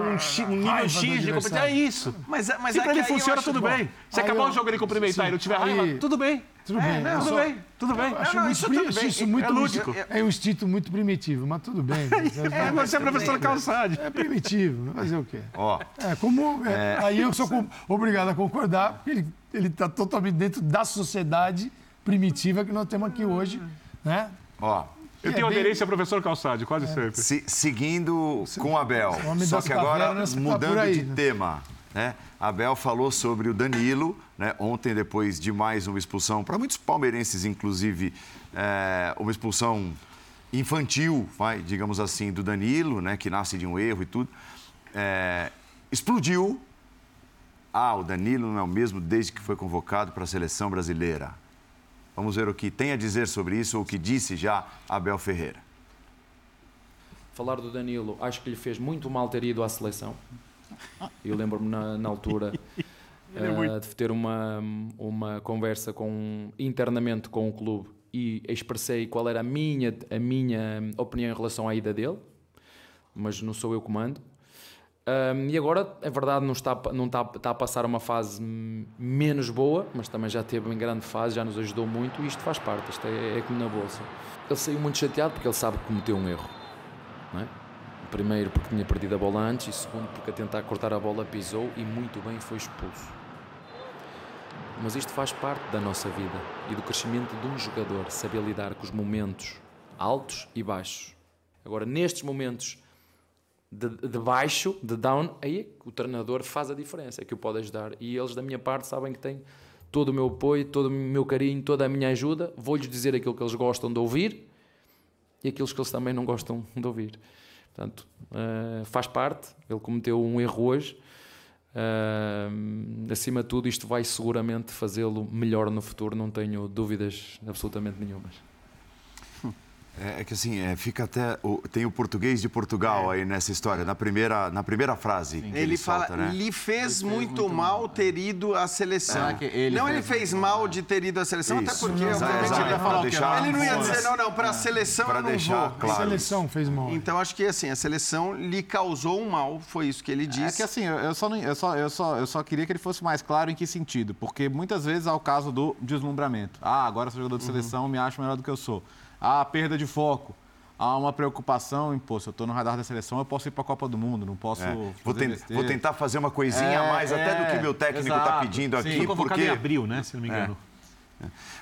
um, um nível X de competência. É isso. Mas, mas Se é pra que ele funciona, tudo bom. bem. Se Aí acabar eu- o jogo ele cumprimentar e não tiver aí- raiva, tudo bem. Tudo bem. não, eu Tudo só- bem, tudo bem. eu Acho, não, muito, tudo acho bem. isso É muito lúdico. É um instinto muito primitivo, mas tudo bem. É, você é professor Calçade. É primitivo, fazer o quê? Ó, É, como, é, Aí eu sou com- obrigado a concordar, porque ele- está totalmente dentro da sociedade primitiva que nós temos aqui hoje. Né? ó. Eu É tenho bem- aderência ao professor Calçade, quase sempre. Se- seguindo com o Abel, só que agora tá mudando aí, de né? tema. Né? Abel falou sobre o Danilo, né? ontem, depois de mais uma expulsão, para muitos palmeirenses, inclusive, é, uma expulsão infantil, vai, digamos assim, do Danilo, né? que nasce de um erro e tudo. É, explodiu. Ah, o Danilo não é o mesmo desde que foi convocado para a seleção brasileira. Vamos ver o que tem a dizer sobre isso ou o que disse já Abel Ferreira. falar do Danilo, acho que lhe fez muito mal ter ido à seleção. Eu lembro-me na, na altura eh, de ter uma, uma conversa com, internamente com o clube e expressei qual era a minha, a minha opinião em relação à ida dele, mas não sou eu que mando. Um, e agora, é verdade, não, está, a- não está, está a passar uma fase menos boa, mas também já teve em grande fase, já nos ajudou muito e isto faz parte, isto é, é como na bolsa. Ele saiu muito chateado porque ele sabe que cometeu um erro. não é? Primeiro porque tinha perdido a bola antes e segundo porque a tentar cortar a bola pisou e muito bem foi expulso. Mas isto faz parte da nossa vida e do crescimento de um jogador, saber lidar com os momentos altos e baixos. Agora, nestes momentos de, de baixo, de down, aí é que o treinador faz a diferença, é que o pode ajudar. E eles, da minha parte, sabem que têm todo o meu apoio, todo o meu carinho, toda a minha ajuda. Vou-lhes dizer aquilo que eles gostam de ouvir e aquilo que eles também não gostam de ouvir. Portanto, eh, faz parte. Ele cometeu um erro hoje. Eh, acima de tudo, isto vai seguramente fazê-lo melhor no futuro, não tenho dúvidas absolutamente nenhumas. É, é que assim, é, fica até. o- tem o português de Portugal aí nessa história, na primeira, na primeira frase. que Ele, ele, fala, solta, né? lhe fez, muito, mal ter ido à seleção. Ele não, fez ele fez mal de ter ido à seleção, até Isso. porque, Exato, obviamente, exato, ele ia falar deixar- Ele não ia dizer, não, não, para a seleção Pra eu não deixar vou. A claro. seleção fez mal. Então, acho que assim, a seleção lhe causou um mal, foi isso que ele É disse. que assim, eu eu só, não- eu, só, eu, só, eu só queria que ele fosse mais claro em que sentido. Porque muitas vezes há o caso do deslumbramento. Ah, agora sou jogador de seleção, me acho melhor do que eu sou. Há a perda de foco. Há uma preocupação em, pô, se eu tô no radar da seleção, eu posso ir para a Copa do Mundo, não posso. É, Vou, fazer ten- besteira. vou tentar fazer uma coisinha É, a mais até do que é, o meu técnico está pedindo Sim. aqui, porque em abril, né? Se não me engano.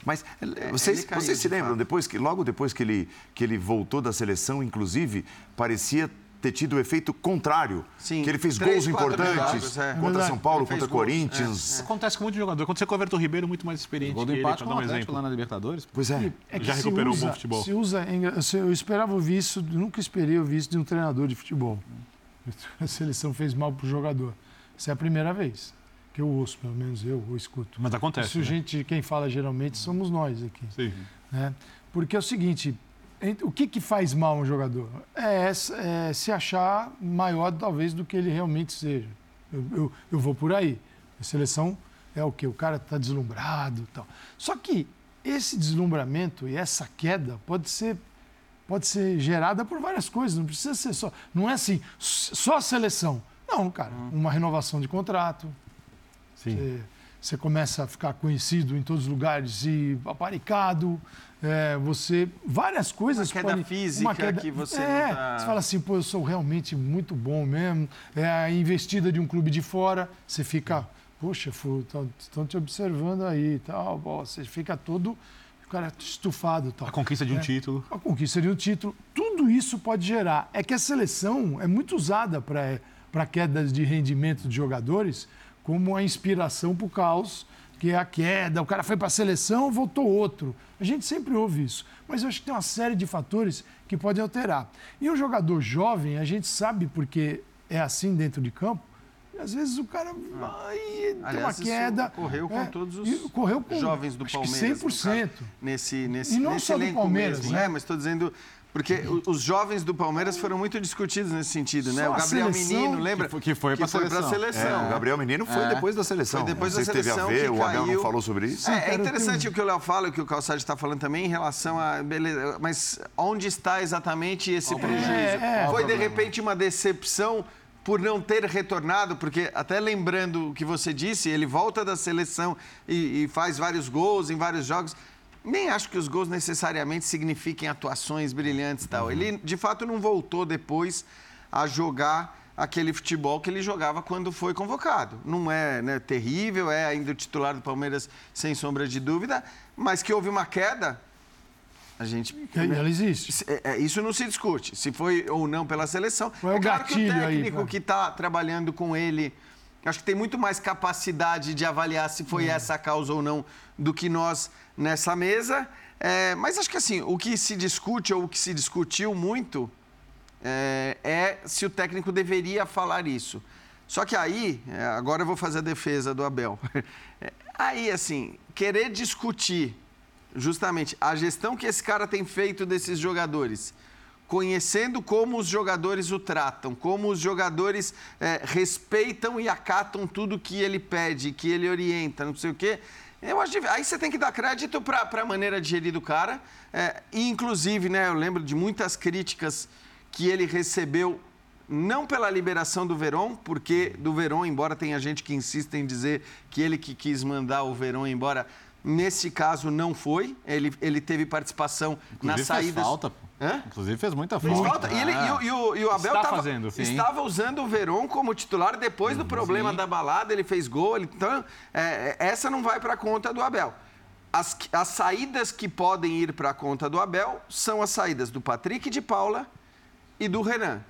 Mas eh, vocês, caiu, vocês se lembram, depois que, logo depois que ele, que ele voltou da seleção, inclusive, parecia ter tido o efeito contrário. Sim, que ele fez três, gols importantes é. contra. São Paulo, Ele contra gols, Corinthians. Acontece com muito jogador. Quando você com o Everton Ribeiro, muito mais experiente Gol do ele, empate para com o um Atlético exemplo. lá na Libertadores. Pois é. É que Já recuperou o usa- bom futebol. Se usa, é eu esperava ouvir isso, nunca esperei ouvir isso de um treinador de futebol. A seleção fez mal pro jogador. Essa é a primeira vez que eu ouço, pelo menos eu, eu escuto. Mas acontece, Isso, né? gente, quem fala geralmente somos nós aqui. Sim. né? Porque é o seguinte, o que, que faz mal um jogador? É, é se achar maior, talvez, do que ele realmente seja. Eu, eu, eu vou por aí. A seleção é o quê? O cara está deslumbrado e tal. Só que esse deslumbramento e essa queda pode ser, pode ser gerada por várias coisas. Não precisa ser só... Não é assim, só a seleção. Não, cara. Uma renovação de contrato, Sim. você, você começa a ficar conhecido em todos os lugares e aparicado. é, você. Várias coisas. Uma queda física que você É, não tá- Você fala assim, pô, eu sou realmente muito bom mesmo. É a investida de um clube de fora, você fica. Poxa, estão te observando aí e tal. Você fica todo. O cara estufado tal. A conquista de um É. título. A conquista de um título, tudo isso pode gerar. É que a seleção é muito usada para quedas de rendimento de jogadores como a inspiração para o caos, que é a queda. O cara foi para a seleção, voltou outro. A gente sempre ouve isso. Mas eu acho que tem uma série de fatores que podem alterar. E um jogador jovem, a gente sabe porque é assim dentro de campo, às vezes o cara vai tem uma Aliás, isso queda. ocorreu com É, todos os correu com, jovens do Palmeiras. no 100%. caso, Nesse, nesse, E não nesse só do Palmeiras, mesmo. né? É, mas estou dizendo... Porque os jovens do Palmeiras foram muito discutidos nesse sentido, né? Só O a Gabriel seleção Menino, lembra? que foi- pra pra seleção. seleção. É, o Gabriel Menino foi É. depois da seleção. Foi depois não sei da se teve a seleção ver, o Abel não falou sobre isso. É, é interessante o que o Léo fala, o que o Calçade está falando também em relação a. Beleza, mas onde está exatamente esse prejuízo? é, Foi, de repente, uma decepção por não ter retornado, porque até lembrando o que você disse, ele volta da seleção e, e faz vários gols em vários jogos. Nem acho que os gols necessariamente signifiquem atuações brilhantes e tal. Ele, de fato, não voltou depois a jogar aquele futebol que ele jogava quando foi convocado. Não é né, terrível, é ainda o titular do Palmeiras, sem sombra de dúvida, mas que houve uma queda, a gente... E Ela existe. É, é, Isso não se discute, se foi ou não pela seleção. Qual é é o claro que o gatilho aí, técnico cara? que está trabalhando com ele, acho que tem muito mais capacidade de avaliar se foi essa a causa ou não do que nós nessa mesa. É, mas acho que assim, o que se discute ou o que se discutiu muito é, é se o técnico deveria falar isso. Só que aí, é, agora eu vou fazer a defesa do Abel. Aí, assim, querer discutir justamente a gestão que esse cara tem feito desses jogadores, conhecendo como os jogadores o tratam, como os jogadores é, respeitam e acatam tudo que ele pede, que ele orienta, não sei o quê. Eu acho aí você tem que dar crédito para a maneira de gerir do cara. é, inclusive, né, eu lembro de muitas críticas que ele recebeu não pela liberação do Verón, porque do Verón, embora tenha gente que insista em dizer que ele que quis mandar o Verón embora, nesse caso não foi. Ele, ele teve participação nas Inclusive saídas. fez falta. Hã? Inclusive fez muita Fez falta. falta. E, ele- o- e o, e o Abel Está tava- fazendo, sim. estava usando o Verón como titular depois do problema da balada, ele fez gol. ele- então, é, é, essa não vai para conta do Abel. As, as saídas que podem ir para a conta do Abel são as saídas do Patrick de Paula e do Renan.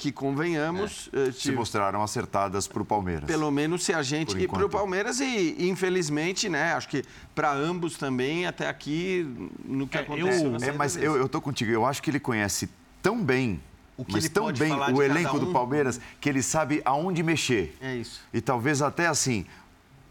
Que convenhamos, eh, Se mostraram acertadas para o Palmeiras. pelo menos se a gente Por e para o. Palmeiras e, infelizmente, né? Acho que para ambos também até aqui no que É, acontece. eu- É, mas eu, eu tô contigo. Eu acho que ele conhece tão bem, O que mas ele tão bem o elenco um. do Palmeiras que ele sabe aonde mexer. É isso. E talvez até assim,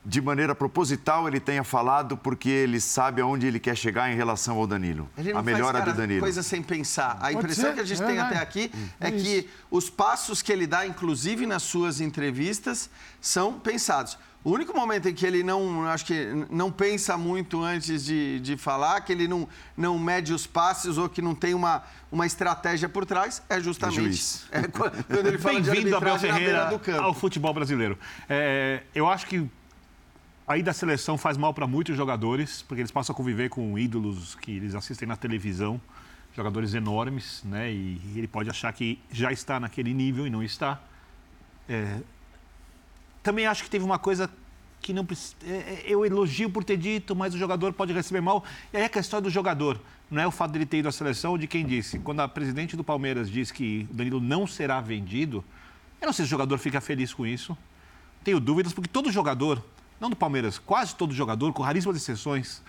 de maneira proposital, ele tenha falado porque ele sabe aonde ele quer chegar em relação ao Danilo. Ele não a melhora faz, cara, do Danilo. coisa sem pensar. A impressão ser, que a gente é tem verdade. até aqui é É que os passos que ele dá, inclusive nas suas entrevistas, são pensados. O único momento em que ele não, acho que não pensa muito antes de, de falar, que ele não, não mede os passos ou que não tem uma, uma estratégia por trás, é justamente é, quando ele fala de Bem-vindo, Abel Ferreira, do campo. ao futebol brasileiro. É, eu acho que a ida à seleção faz mal para muitos jogadores, porque eles passam a conviver com ídolos que eles assistem na televisão, jogadores enormes, né? E ele pode achar que já está naquele nível e não está. É, também acho que teve uma coisa que não preci- é, é, eu elogio por ter dito, mas o jogador pode receber mal. E aí é a questão do jogador. Não é o fato dele ter ido à seleção de quem disse. Quando a presidente do Palmeiras diz que o Danilo não será vendido, eu não sei se o jogador fica feliz com isso. Tenho dúvidas, porque todo jogador, não do Palmeiras, quase todo jogador, com raríssimas exceções,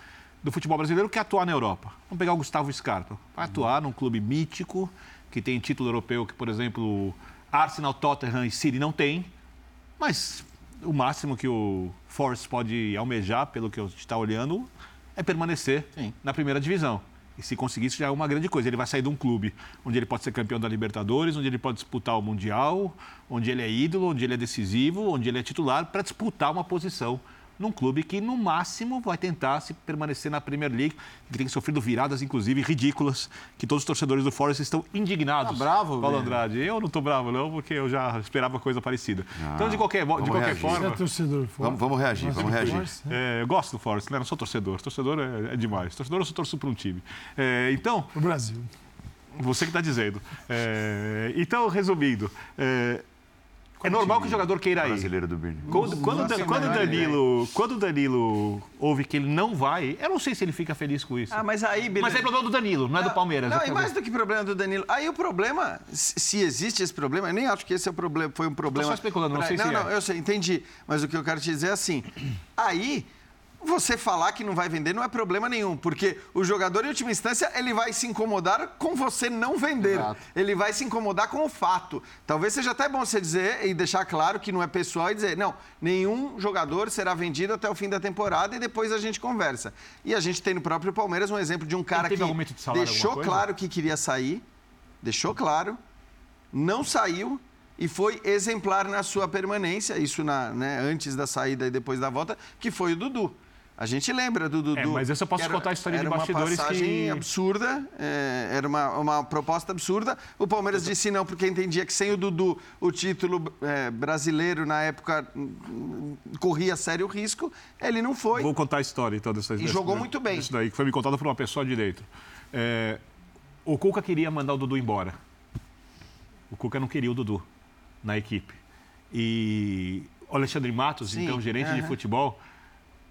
do futebol brasileiro quer atuar na Europa. Vamos pegar o Gustavo Scarpa. Vai atuar num clube mítico, que tem título europeu que, por exemplo, Arsenal, Tottenham e City não tem. Mas o máximo que o Force pode almejar, pelo que a gente está olhando, é permanecer Sim. na primeira divisão. E se conseguir isso já é uma grande coisa. Ele vai sair de um clube onde ele pode ser campeão da Libertadores, onde ele pode disputar o Mundial, onde ele é ídolo, onde ele é decisivo, onde ele é titular, para disputar uma posição num clube que, no máximo, vai tentar se permanecer na Premier League, que tem sofrido viradas, inclusive, ridículas, que todos os torcedores do Forest estão indignados. Tá bravo, Paulo? Andrade? Eu não estou bravo, não, porque eu já esperava coisa parecida. então, de qualquer, de qualquer reagir. Você é forma... torcedor. Vamos, vamos reagir, vamos reagir. né? É, eu gosto do Forest, né? Não sou torcedor. Torcedor é, é demais. Torcedor eu só torço para um time. É, então, O Brasil. você que está dizendo. É, então, resumindo, é, é normal que o jogador queira ir. Brasileiro do Birne. Quando, quando, Nossa, quando o melhor Danilo, quando o Danilo ouve que ele não vai, eu não sei se ele fica feliz com isso. Ah, mas aí, beleza. Mas é problema do Danilo, não é do Palmeiras. Não, é e mais do que problema do Danilo. Aí o problema, se existe esse problema, eu nem acho que esse é o problema, foi um problema. só especulando, não pra- sei não, se não, é. eu sei, entendi. Mas o que eu quero te dizer é assim: aí você falar que não vai vender não é problema nenhum, porque o jogador, em última instância, ele vai se incomodar com você não vender. Exato. Ele vai se incomodar com o fato. Talvez seja até bom você dizer e deixar claro que não é pessoal e dizer, não, nenhum jogador será vendido até o fim da temporada e depois a gente conversa. E a gente tem no próprio Palmeiras um exemplo de um cara que de deixou claro que queria sair, deixou claro, não saiu e foi exemplar na sua permanência, isso na, né, antes da saída e depois da volta, que foi o Dudu. A gente lembra do Dudu. É, mas essa eu posso era, contar a história de bastidores uma passagem que... absurda, é, era uma, uma proposta absurda. O Palmeiras disse não, porque entendia que sem o Dudu o título é, brasileiro na época corria sério risco. Ele não foi. Vou contar a história então dessa E jogou muito bem. Isso daí, que foi me contado por uma pessoa direito. É, o Cuca queria mandar o Dudu embora. O Cuca não queria o Dudu na equipe. E o Alexandre Matos, Sim, então gerente uh -huh. de futebol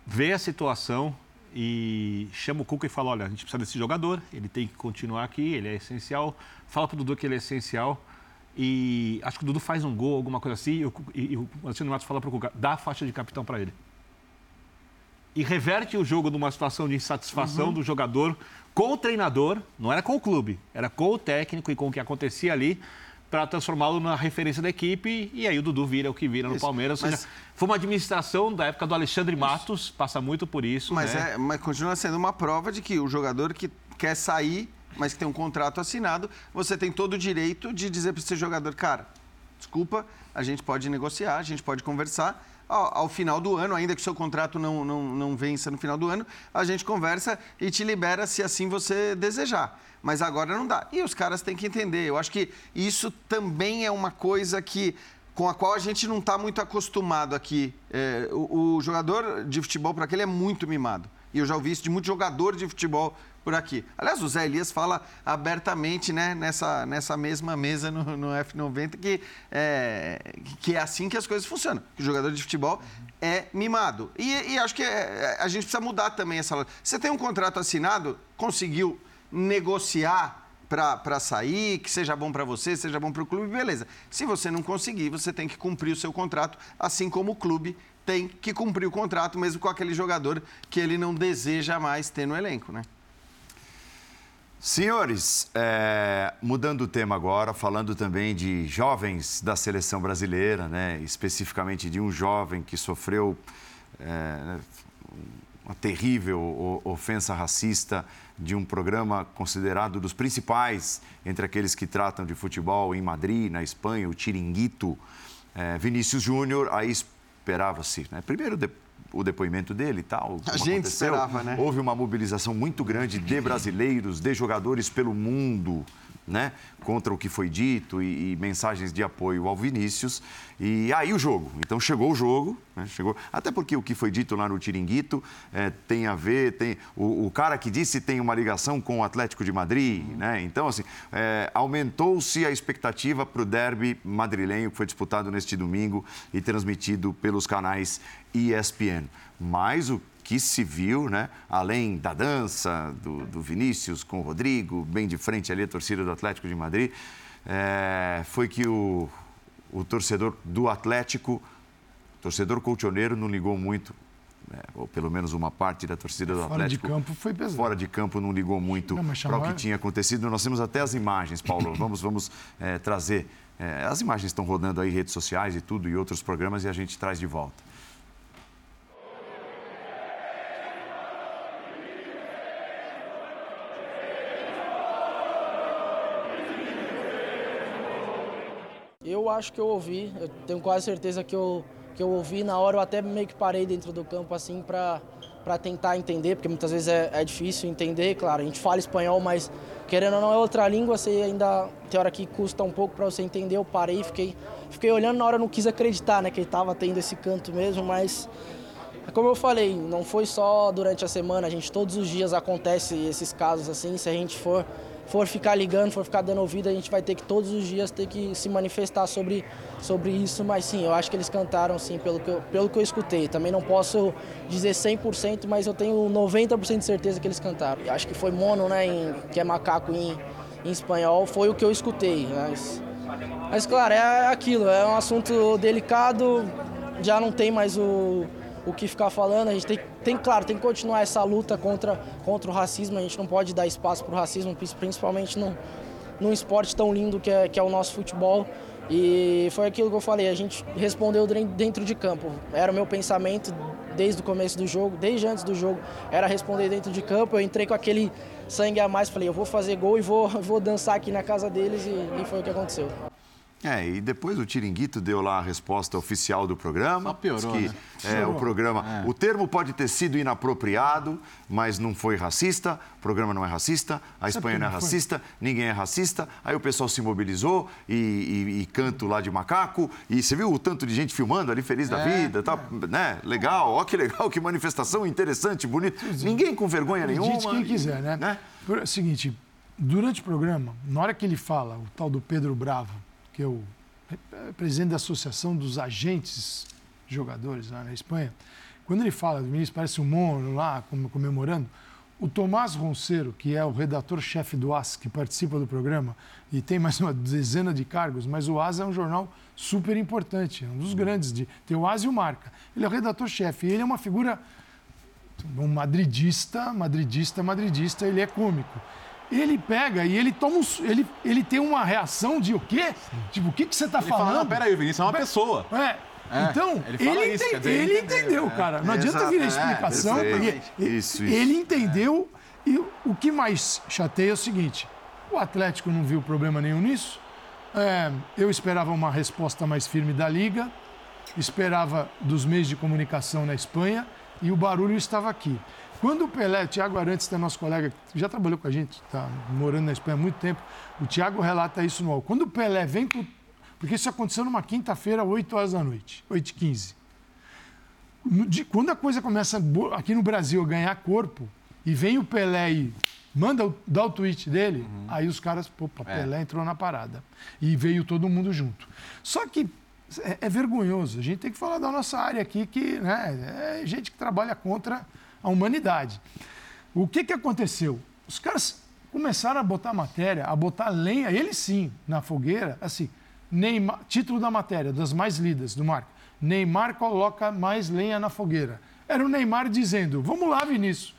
vê a situação e chama o Cuca e fala: olha, a gente precisa desse jogador, ele tem que continuar aqui, ele é essencial. Fala para o Dudu que ele é essencial. E acho que o Dudu faz um gol, alguma coisa assim, e o, e, e o Alexandre Matos fala para o Cuca: dá a faixa de capitão para ele. E reverte o jogo numa situação de insatisfação uhum. do jogador com o treinador, não era com o clube, era com o técnico e com o que acontecia ali para transformá-lo na referência da equipe e aí o Dudu vira o que vira no isso, Palmeiras. Ou seja, foi uma administração da época do Alexandre Matos, isso. passa muito por isso. Mas, né? é, mas continua sendo uma prova de que o jogador que quer sair, mas que tem um contrato assinado, você tem todo o direito de dizer para esse jogador, cara, desculpa, a gente pode negociar, a gente pode conversar. Ao, final do ano, ainda que seu contrato não, não, não vença no final do ano, a gente conversa e te libera se assim você desejar mas agora não dá. E os caras têm que entender. Eu acho que isso também é uma coisa que com a qual a gente não está muito acostumado aqui. É, o, o, jogador de futebol por aquele é muito mimado. E eu já ouvi isso de muito jogador de futebol por aqui. Aliás, o Zé Elias fala abertamente né, nessa, nessa mesma mesa no, no F90 que é, que é assim que as coisas funcionam. Que o jogador de futebol é mimado. E, e acho que é, a gente precisa mudar também essa. Você tem um contrato assinado, conseguiu negociar para sair, que seja bom para você, seja bom para o clube, beleza. Se você não conseguir, você tem que cumprir o seu contrato, assim como o clube tem que cumprir o contrato, mesmo com aquele jogador que ele não deseja mais ter no elenco, né? Senhores, é, mudando o tema agora, falando também de jovens da seleção brasileira, né? especificamente de um jovem que sofreu é, uma terrível ofensa racista de um programa considerado dos principais entre aqueles que tratam de futebol em Madrid, na Espanha, o Tiringuito. É, Vinícius Júnior, aí esperava-se, né? primeiro de, o depoimento dele e tal. A gente aconteceu. esperava, né? Houve uma mobilização muito grande de brasileiros, de jogadores pelo mundo né, contra o que foi dito e, e, mensagens de apoio ao Vinícius. E aí o jogo. Então chegou o jogo, né, chegou. Até porque o que foi dito lá no Tiringuito é, tem a ver, tem o, o, cara que disse tem uma ligação com o Atlético de Madrid, né? Então assim é, aumentou-se a expectativa para o derby madrilenho que foi disputado neste domingo e transmitido pelos canais ESPN. Mas o que se viu, né? além da dança do, do, Vinícius com o Rodrigo, bem de frente ali a torcida do Atlético de Madrid, é, foi que o, o torcedor do Atlético, torcedor colchoneiro, não ligou muito né, ou pelo menos uma parte da torcida do Atlético. Fora de campo foi pesado. Fora de campo não ligou muito para o que tinha acontecido. Nós temos até as imagens, Paulo. Vamos, vamos é, trazer. É, as imagens estão rodando aí, redes sociais e tudo, e outros programas, e a gente traz de volta. Eu acho que eu ouvi, eu tenho quase certeza que eu, que eu ouvi. Na hora eu até meio que parei dentro do campo assim para para tentar entender, porque muitas vezes é, é, difícil entender, claro, a gente fala espanhol, mas querendo ou não é outra língua, você ainda tem hora que custa um pouco para você entender. Eu parei, fiquei, fiquei olhando na hora, não quis acreditar, né, que ele estava tendo esse canto mesmo, mas como eu falei, não foi só durante a semana, a gente todos os dias acontece esses casos assim, se a gente for for ficar ligando, for ficar dando ouvido, a gente vai ter que todos os dias ter que se manifestar sobre, sobre isso. Mas sim, eu acho que eles cantaram sim, pelo que eu, pelo que eu escutei. Também não posso dizer 100%, mas eu tenho 90% de certeza que eles cantaram. Eu acho que foi mono, né, em, que é macaco em, em espanhol, foi o que eu escutei. Mas, mas claro, é aquilo, é um assunto delicado, já não tem mais o o que ficar falando. A gente tem, tem, claro, tem que continuar essa luta contra, contra o racismo. A gente não pode dar espaço para o racismo, principalmente num, num esporte tão lindo que é, que é o nosso futebol. E foi aquilo que eu falei, a gente respondeu dentro de campo. Era o meu pensamento desde o começo do jogo, desde antes do jogo, era responder dentro de campo. Eu entrei com aquele sangue a mais, falei, eu vou fazer gol e vou, vou dançar aqui na casa deles e, e foi o que aconteceu. É, e depois o Tiringuito deu lá a resposta oficial do programa. Só piorou, que, né? é, o programa. É. O termo pode ter sido inapropriado, mas não foi racista. O programa não é racista, a Espanha não é racista, ninguém é racista. Aí o pessoal se mobilizou e, e, e canto lá de macaco. E você viu o tanto de gente filmando ali, feliz da É, vida, tá, né? Legal, ó que legal, que manifestação interessante, bonita. Ninguém com vergonha nenhuma. Acredite quem quiser, né? né? Por- Seguinte, durante o programa, na hora que ele fala, o tal do Pedro Bravo, que é o é, presidente da Associação dos Agentes Jogadores lá na Espanha, quando ele fala, o ministro parece um mono lá, comemorando, o Tomás Ronceiro, que é o redator-chefe do AS, que participa do programa, e tem mais uma dezena de cargos, mas o AS é um jornal super importante, é um dos grandes, de, tem o AS e o Marca. Ele é o redator-chefe, e ele é uma figura um madridista, madridista, madridista, ele é cômico. Ele pega e ele toma um, ele, ele tem uma reação de o quê? Tipo, o que, que você está Ele fala, falando? não, peraí, o Vinícius é uma pessoa. É. É, então, ele ele, fala isso, ente- dizer, ele ele entendeu, é. cara. Não adianta vir a é, explicação. perfeito. porque Isso, Ele isso. entendeu e o que mais chateia é o seguinte: o Atlético não viu problema nenhum nisso. É, eu esperava uma resposta mais firme da Liga, esperava dos meios de comunicação na Espanha e o barulho estava aqui. Quando o Pelé, o Thiago Arantes, que é nosso colega, que já trabalhou com a gente, está morando na Espanha há muito tempo, o Thiago relata isso no UOL. Quando o Pelé vem pro... Porque isso aconteceu numa quinta-feira, 8 horas da noite, 8h15. No- de- Quando a coisa começa aqui no Brasil a ganhar corpo, e vem o Pelé e manda dá o tweet dele, aí os caras, opa, Pelé entrou na parada. E veio todo mundo junto. Só que é, é vergonhoso. A gente tem que falar da nossa área aqui, que né, é gente que trabalha contra a humanidade. O que, que aconteceu? Os caras começaram a botar matéria, a botar lenha, ele sim, na fogueira, assim, Neymar, título da matéria, das mais lidas do Marco. Neymar coloca mais lenha na fogueira. Era o Neymar dizendo, vamos lá, Vinícius,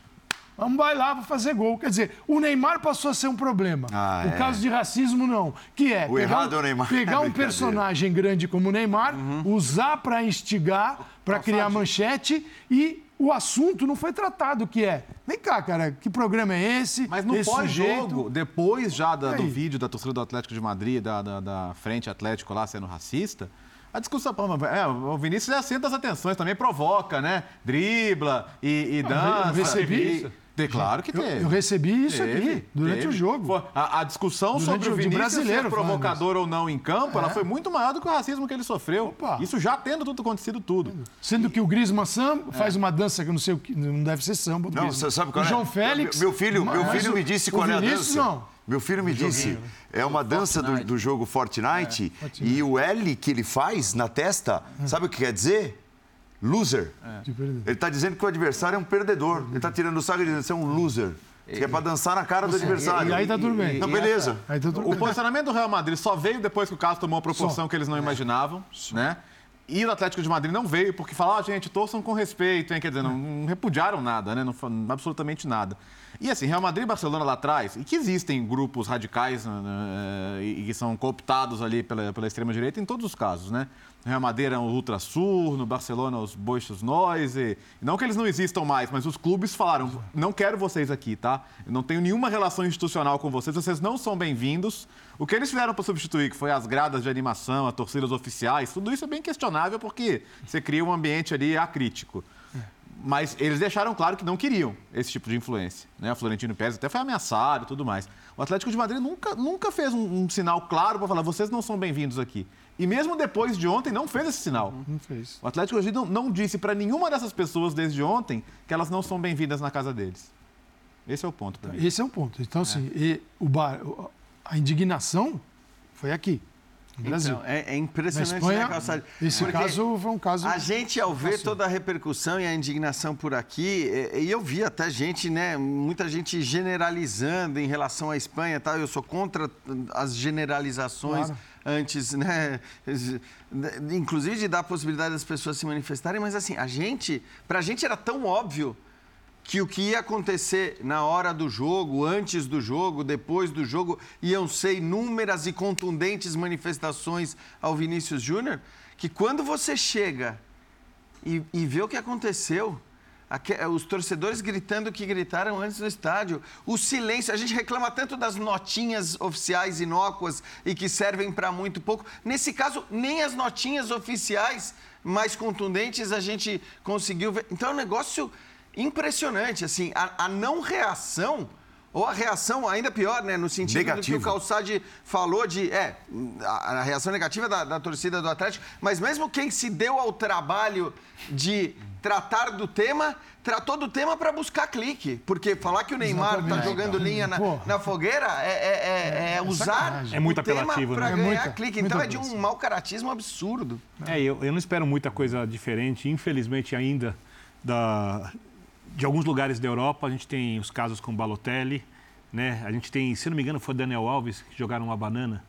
vamos vai lá para fazer gol. Quer dizer, o Neymar passou a ser um problema. Ah, o é. caso de racismo, não. Que é O pegar, errado um, é o Neymar. pegar um Brincadeira. personagem grande como o Neymar, Uhum. usar para instigar, para criar manchete e o assunto não foi tratado, que é, vem cá, cara, que programa é esse? Mas no pós-jogo, depois já da- do vídeo da torcida do Atlético de Madrid, da, da, da frente Atlético lá sendo racista, a discussão. É, o Vinícius é assenta as atenções, também provoca, né? Dribla e, e dança. eu recebi e- isso. Tem- claro que Eu, teve. eu recebi isso Teve, aqui, durante teve. o jogo. A, a discussão Durante sobre o Vinícius brasileiro ser provocador ou não em campo, ela É. foi muito maior do que o racismo que ele sofreu. Opa. Isso já tendo tudo acontecido tudo. Sendo que o Griezmann Sam É. faz uma dança que eu não sei o que, não deve ser samba. Não, você sabe qual o é? João Félix. Meu filho, meu filho me disse qual é a dança. Não. Meu filho me disse, é uma dança do, do jogo Fortnite e o L que ele faz na testa, sabe o que quer dizer? Loser. Tipo, ele- está dizendo que o adversário é um perdedor. Ele está tirando o saco e dizendo você é um loser. Que é para dançar na cara do adversário. e aí tá tudo bem. Não, beleza. Tá tudo O posicionamento do Real Madrid só veio depois que o caso tomou uma proporção Só. que eles não imaginavam, né? E o Atlético de Madrid não veio porque falaram, ah, gente, torçam com respeito, hein? Quer dizer, não, não repudiaram nada, né? Não, absolutamente nada. E assim, Real Madrid e Barcelona lá atrás, e que existem grupos radicais né, e, e que são cooptados ali pela, pela extrema-direita em todos os casos, né? Real Madrid é o Ultrasur, no Barcelona os Boixos Noise. Não que eles não existam mais, mas os clubes falaram, não quero vocês aqui, tá? Eu não tenho nenhuma relação institucional com vocês, vocês não são bem-vindos. O que eles fizeram para substituir, que foi as gradas de animação, as torcidas oficiais, tudo isso é bem questionável porque você cria um ambiente ali acrítico. Mas eles deixaram claro que não queriam esse tipo de influência. Né? O Florentino Pérez até foi ameaçado e tudo mais. O Atlético de Madrid nunca, nunca fez um, um sinal claro para falar: vocês não são bem-vindos aqui. E mesmo depois de ontem, não fez esse sinal. Não fez. O Atlético Madrid não, não disse para nenhuma dessas pessoas desde ontem que elas não são bem-vindas na casa deles. Esse é o ponto para mim. Esse é o ponto. Então, assim, e o bar, a indignação foi aqui. No Brasil. Então, é, é impressionante, Na Espanha, né, Calçade? Esse Porque caso foi um caso. A gente, ao ver toda a repercussão e a indignação por aqui, e, e eu vi até gente, né, muita gente generalizando em relação à Espanha tal. Eu sou contra as generalizações. Claro. Antes, né? Inclusive de dar a possibilidade das pessoas se manifestarem, mas assim, a gente, pra gente era tão óbvio que o que ia acontecer na hora do jogo, antes do jogo, depois do jogo, iam ser inúmeras e contundentes manifestações ao Vinícius Júnior, que quando você chega e, e vê o que aconteceu, aque- os torcedores gritando o que gritaram antes no estádio, o silêncio, a gente reclama tanto das notinhas oficiais inócuas e que servem para muito pouco. Nesse caso, nem as notinhas oficiais mais contundentes a gente conseguiu ver. Então é um negócio impressionante, assim, a, a não reação, ou a reação ainda pior, né, no sentido do que o Calçade falou de, é, a, a reação negativa da, da torcida do Atlético, mas mesmo quem se deu ao trabalho de tratar do tema, tratou do tema para buscar clique, porque falar que o Neymar está Exatamente. jogando linha na, na fogueira é, é- é- é usar sacanagem. É muito o tema apelativo, para né? É ganhar muita- clique. Então é de um mau caratismo absurdo. É, eu, eu não espero muita coisa diferente, infelizmente ainda, da, de alguns lugares da Europa. A gente tem os casos com Balotelli, né? A gente tem, se não me engano, foi Daniel Alves que jogaram uma banana.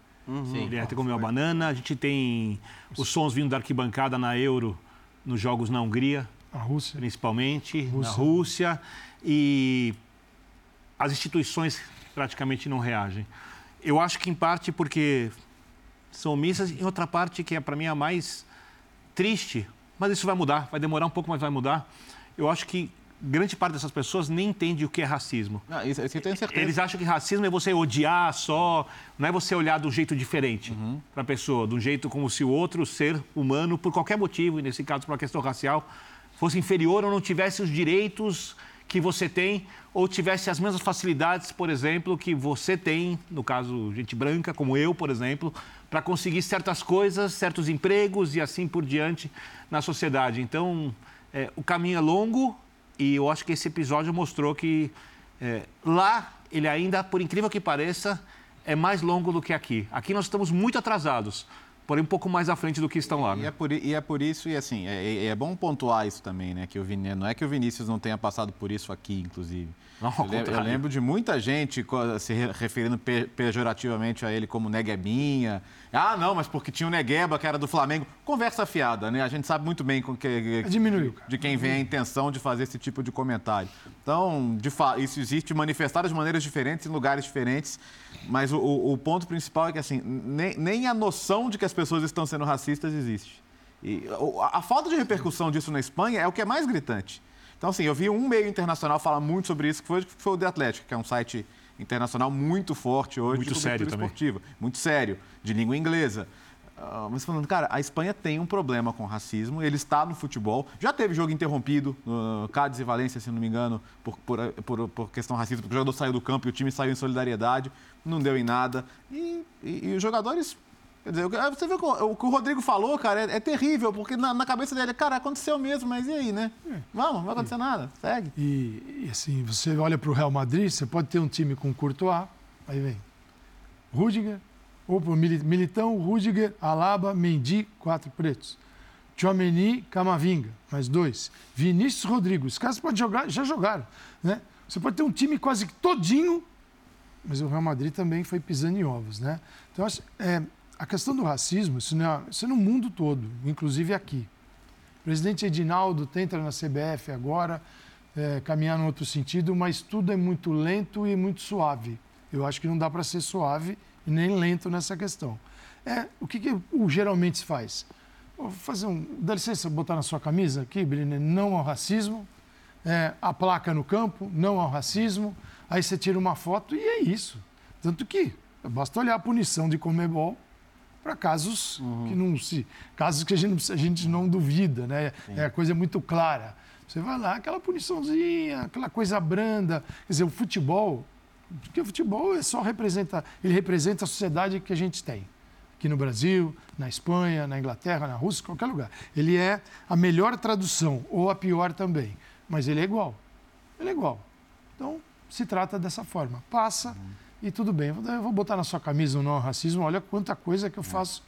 Ele até comeu uma banana. A gente tem os sons vindo da arquibancada na Euro, nos jogos na Hungria, A Rússia. principalmente, na Rússia. Rússia. E as instituições praticamente não reagem. Eu acho que em parte porque são omissas, e em outra parte que é para mim a mais triste, mas isso vai mudar, vai demorar um pouco, mas vai mudar. Eu acho que grande parte dessas pessoas nem entende o que é racismo. Ah, isso, isso eu tenho certeza. Eles acham que racismo é você odiar só, não é você olhar de um jeito diferente Uhum. para a pessoa, de um jeito como se o outro ser humano, por qualquer motivo, e nesse caso por uma questão racial, fosse inferior ou não tivesse os direitos que você tem ou tivesse as mesmas facilidades, por exemplo, que você tem, no caso, gente branca, como eu, por exemplo, para conseguir certas coisas, certos empregos e assim por diante na sociedade. Então, é, o caminho é longo e eu acho que esse episódio mostrou que é, lá ele ainda, por incrível que pareça, é mais longo do que aqui. Aqui nós estamos muito atrasados, porém um pouco mais à frente do que estão lá. E Né? é, por, e é por isso, e assim, é, é- é bom pontuar isso também, né? Que o Vini, não é que o Vinícius não tenha passado por isso aqui, inclusive. Não, eu, lembro de muita gente se re- referindo pe- pejorativamente a ele como neguebinha. Ah, não, mas porque tinha o Negueba, que era do Flamengo. Conversa fiada, né? A gente sabe muito bem com que, Diminuiu, cara. de quem vem a intenção de fazer esse tipo de comentário. Então, de isso existe manifestado de maneiras diferentes, em lugares diferentes. Mas o, o- o ponto principal é que, assim, nem, nem a noção de que as pessoas estão sendo racistas existe. E a, a falta de repercussão disso na Espanha é o que é mais gritante. Então, assim, eu vi um meio internacional falar muito sobre isso, que foi, que foi o The Atlético, que é um site internacional muito forte hoje Muito de sério também. esportiva. Muito sério, de língua inglesa. Ah, mas falando, cara, a Espanha tem um problema com racismo, ele está no futebol. Já teve jogo interrompido, no Cádiz e Valência, se não me engano, por, por, por, por questão racista, porque o jogador saiu do campo e o time saiu em solidariedade, não deu em nada. E, e- e os jogadores. Quer dizer, você vê o que o, o que o Rodrigo falou, cara, é, é terrível, porque na, na cabeça dele, cara, aconteceu mesmo, mas e aí, né? Vamos, não vai acontecer nada, segue. E, e, assim, você olha para o Real Madrid, você pode ter um time com Courtois, aí vem Rudiger, ou Militão, Rudiger, Alaba, Mendy, quatro pretos. Tchouameni, Camavinga, mais dois. Vinícius Rodrigo, os caras podem jogar, já jogaram, né? Você pode ter um time quase todinho, mas o Real Madrid também foi pisando em ovos, né? Então, acho- é, a questão do racismo, isso, não é, isso é no mundo todo, inclusive aqui. O presidente Edinaldo tenta na CBF agora é, caminhar no outro sentido, mas tudo é muito lento e muito suave. Eu acho que não dá para ser suave e nem lento nessa questão. É, o que, que o geralmente se faz? Vou fazer um. Dá licença, botar na sua camisa aqui, Brine, não ao racismo. É, a placa no campo, não ao racismo. Aí você tira uma foto e é isso. Tanto que basta olhar a punição de Comebol para casos que não se casos que a gente, a gente não duvida, né? É a coisa muito clara. Você vai lá, aquela puniçãozinha, aquela coisa branda. Quer dizer, o futebol, porque o futebol é só representa, ele representa a sociedade que a gente tem. Aqui no Brasil, na Espanha, na Inglaterra, na Rússia, qualquer lugar. Ele é a melhor tradução, ou a pior também. Mas ele é igual. Ele é igual. Então, se trata dessa forma. Passa e tudo bem. Eu vou botar na sua camisa o não racismo. Olha quanta coisa que eu faço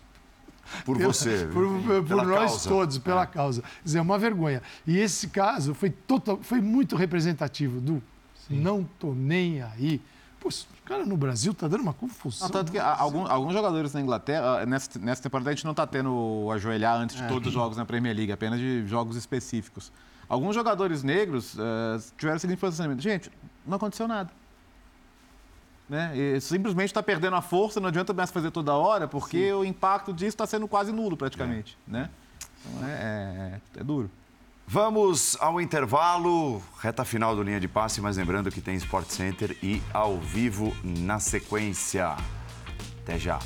por você. por, por pela nós causa. todos, pela causa. Quer dizer, é uma vergonha. E esse caso foi, total, foi muito representativo do não tô nem aí. Pô, cara no Brasil tá dando uma confusão. Não, tanto que a- algum- alguns jogadores na Inglaterra, ah, nessa, nessa temporada a gente não está tendo o ajoelhar antes de todos os jogos na Premier League, apenas de jogos específicos. Alguns jogadores negros eh, tiveram o seguinte posicionamento: gente, não aconteceu nada. Né? E simplesmente está perdendo a força, não adianta mais fazer toda hora, porque o impacto disso está sendo quase nulo praticamente. Né? Então é, é- é duro. Vamos ao intervalo, reta final do linha de passe, mas lembrando que tem Sport Center e ao vivo na sequência. Até já.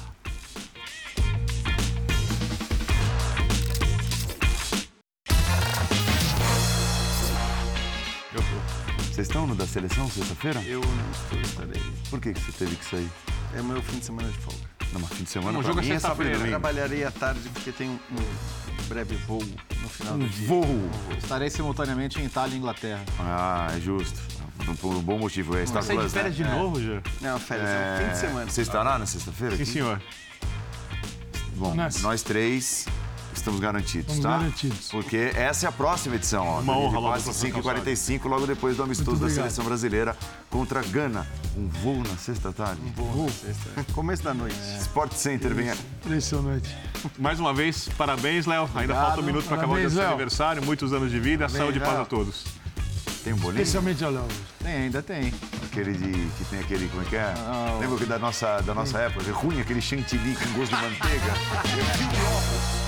Vocês estão no da seleção sexta-feira? Eu não estou, estarei. Por que que você teve que sair? É meu fim de semana de folga. Não, mas fim de semana O pra jogo é mim é sexta-feira, domingo. Trabalharei à tarde porque tem um, um breve voo no final do dia. Voo! Estarei simultaneamente em Itália e Inglaterra. Ah, é justo. Por um bom motivo. É Star Sai de Plus, férias né? de novo, já? Não, férias, é, um fim de semana. Você estará na sexta-feira? Sim, aqui? senhor. Bom, Nessa. nós três estamos garantidos, Estamos tá? garantidos. Porque essa é a próxima edição, ó. Uma honra, logo, Passe, professor 5h45, logo depois do amistoso da seleção brasileira contra a Gana. Um voo na sexta tarde. Voo, sexta. Começo da noite. Sport Center vem. Impressionante. Mais uma vez, parabéns, Léo. Ainda falta um minuto para acabar o Parabéns, seu aniversário. Muitos anos de vida, saúde e paz a todos. Tem um bolinho? Especialmente ao Léo. Tem, ainda tem. Aquele de. que tem aquele. Como é que é? Ah, o- Lembra que da nossa, da nossa época? Ruim, aquele chantilly com gosto de manteiga. Eu vi.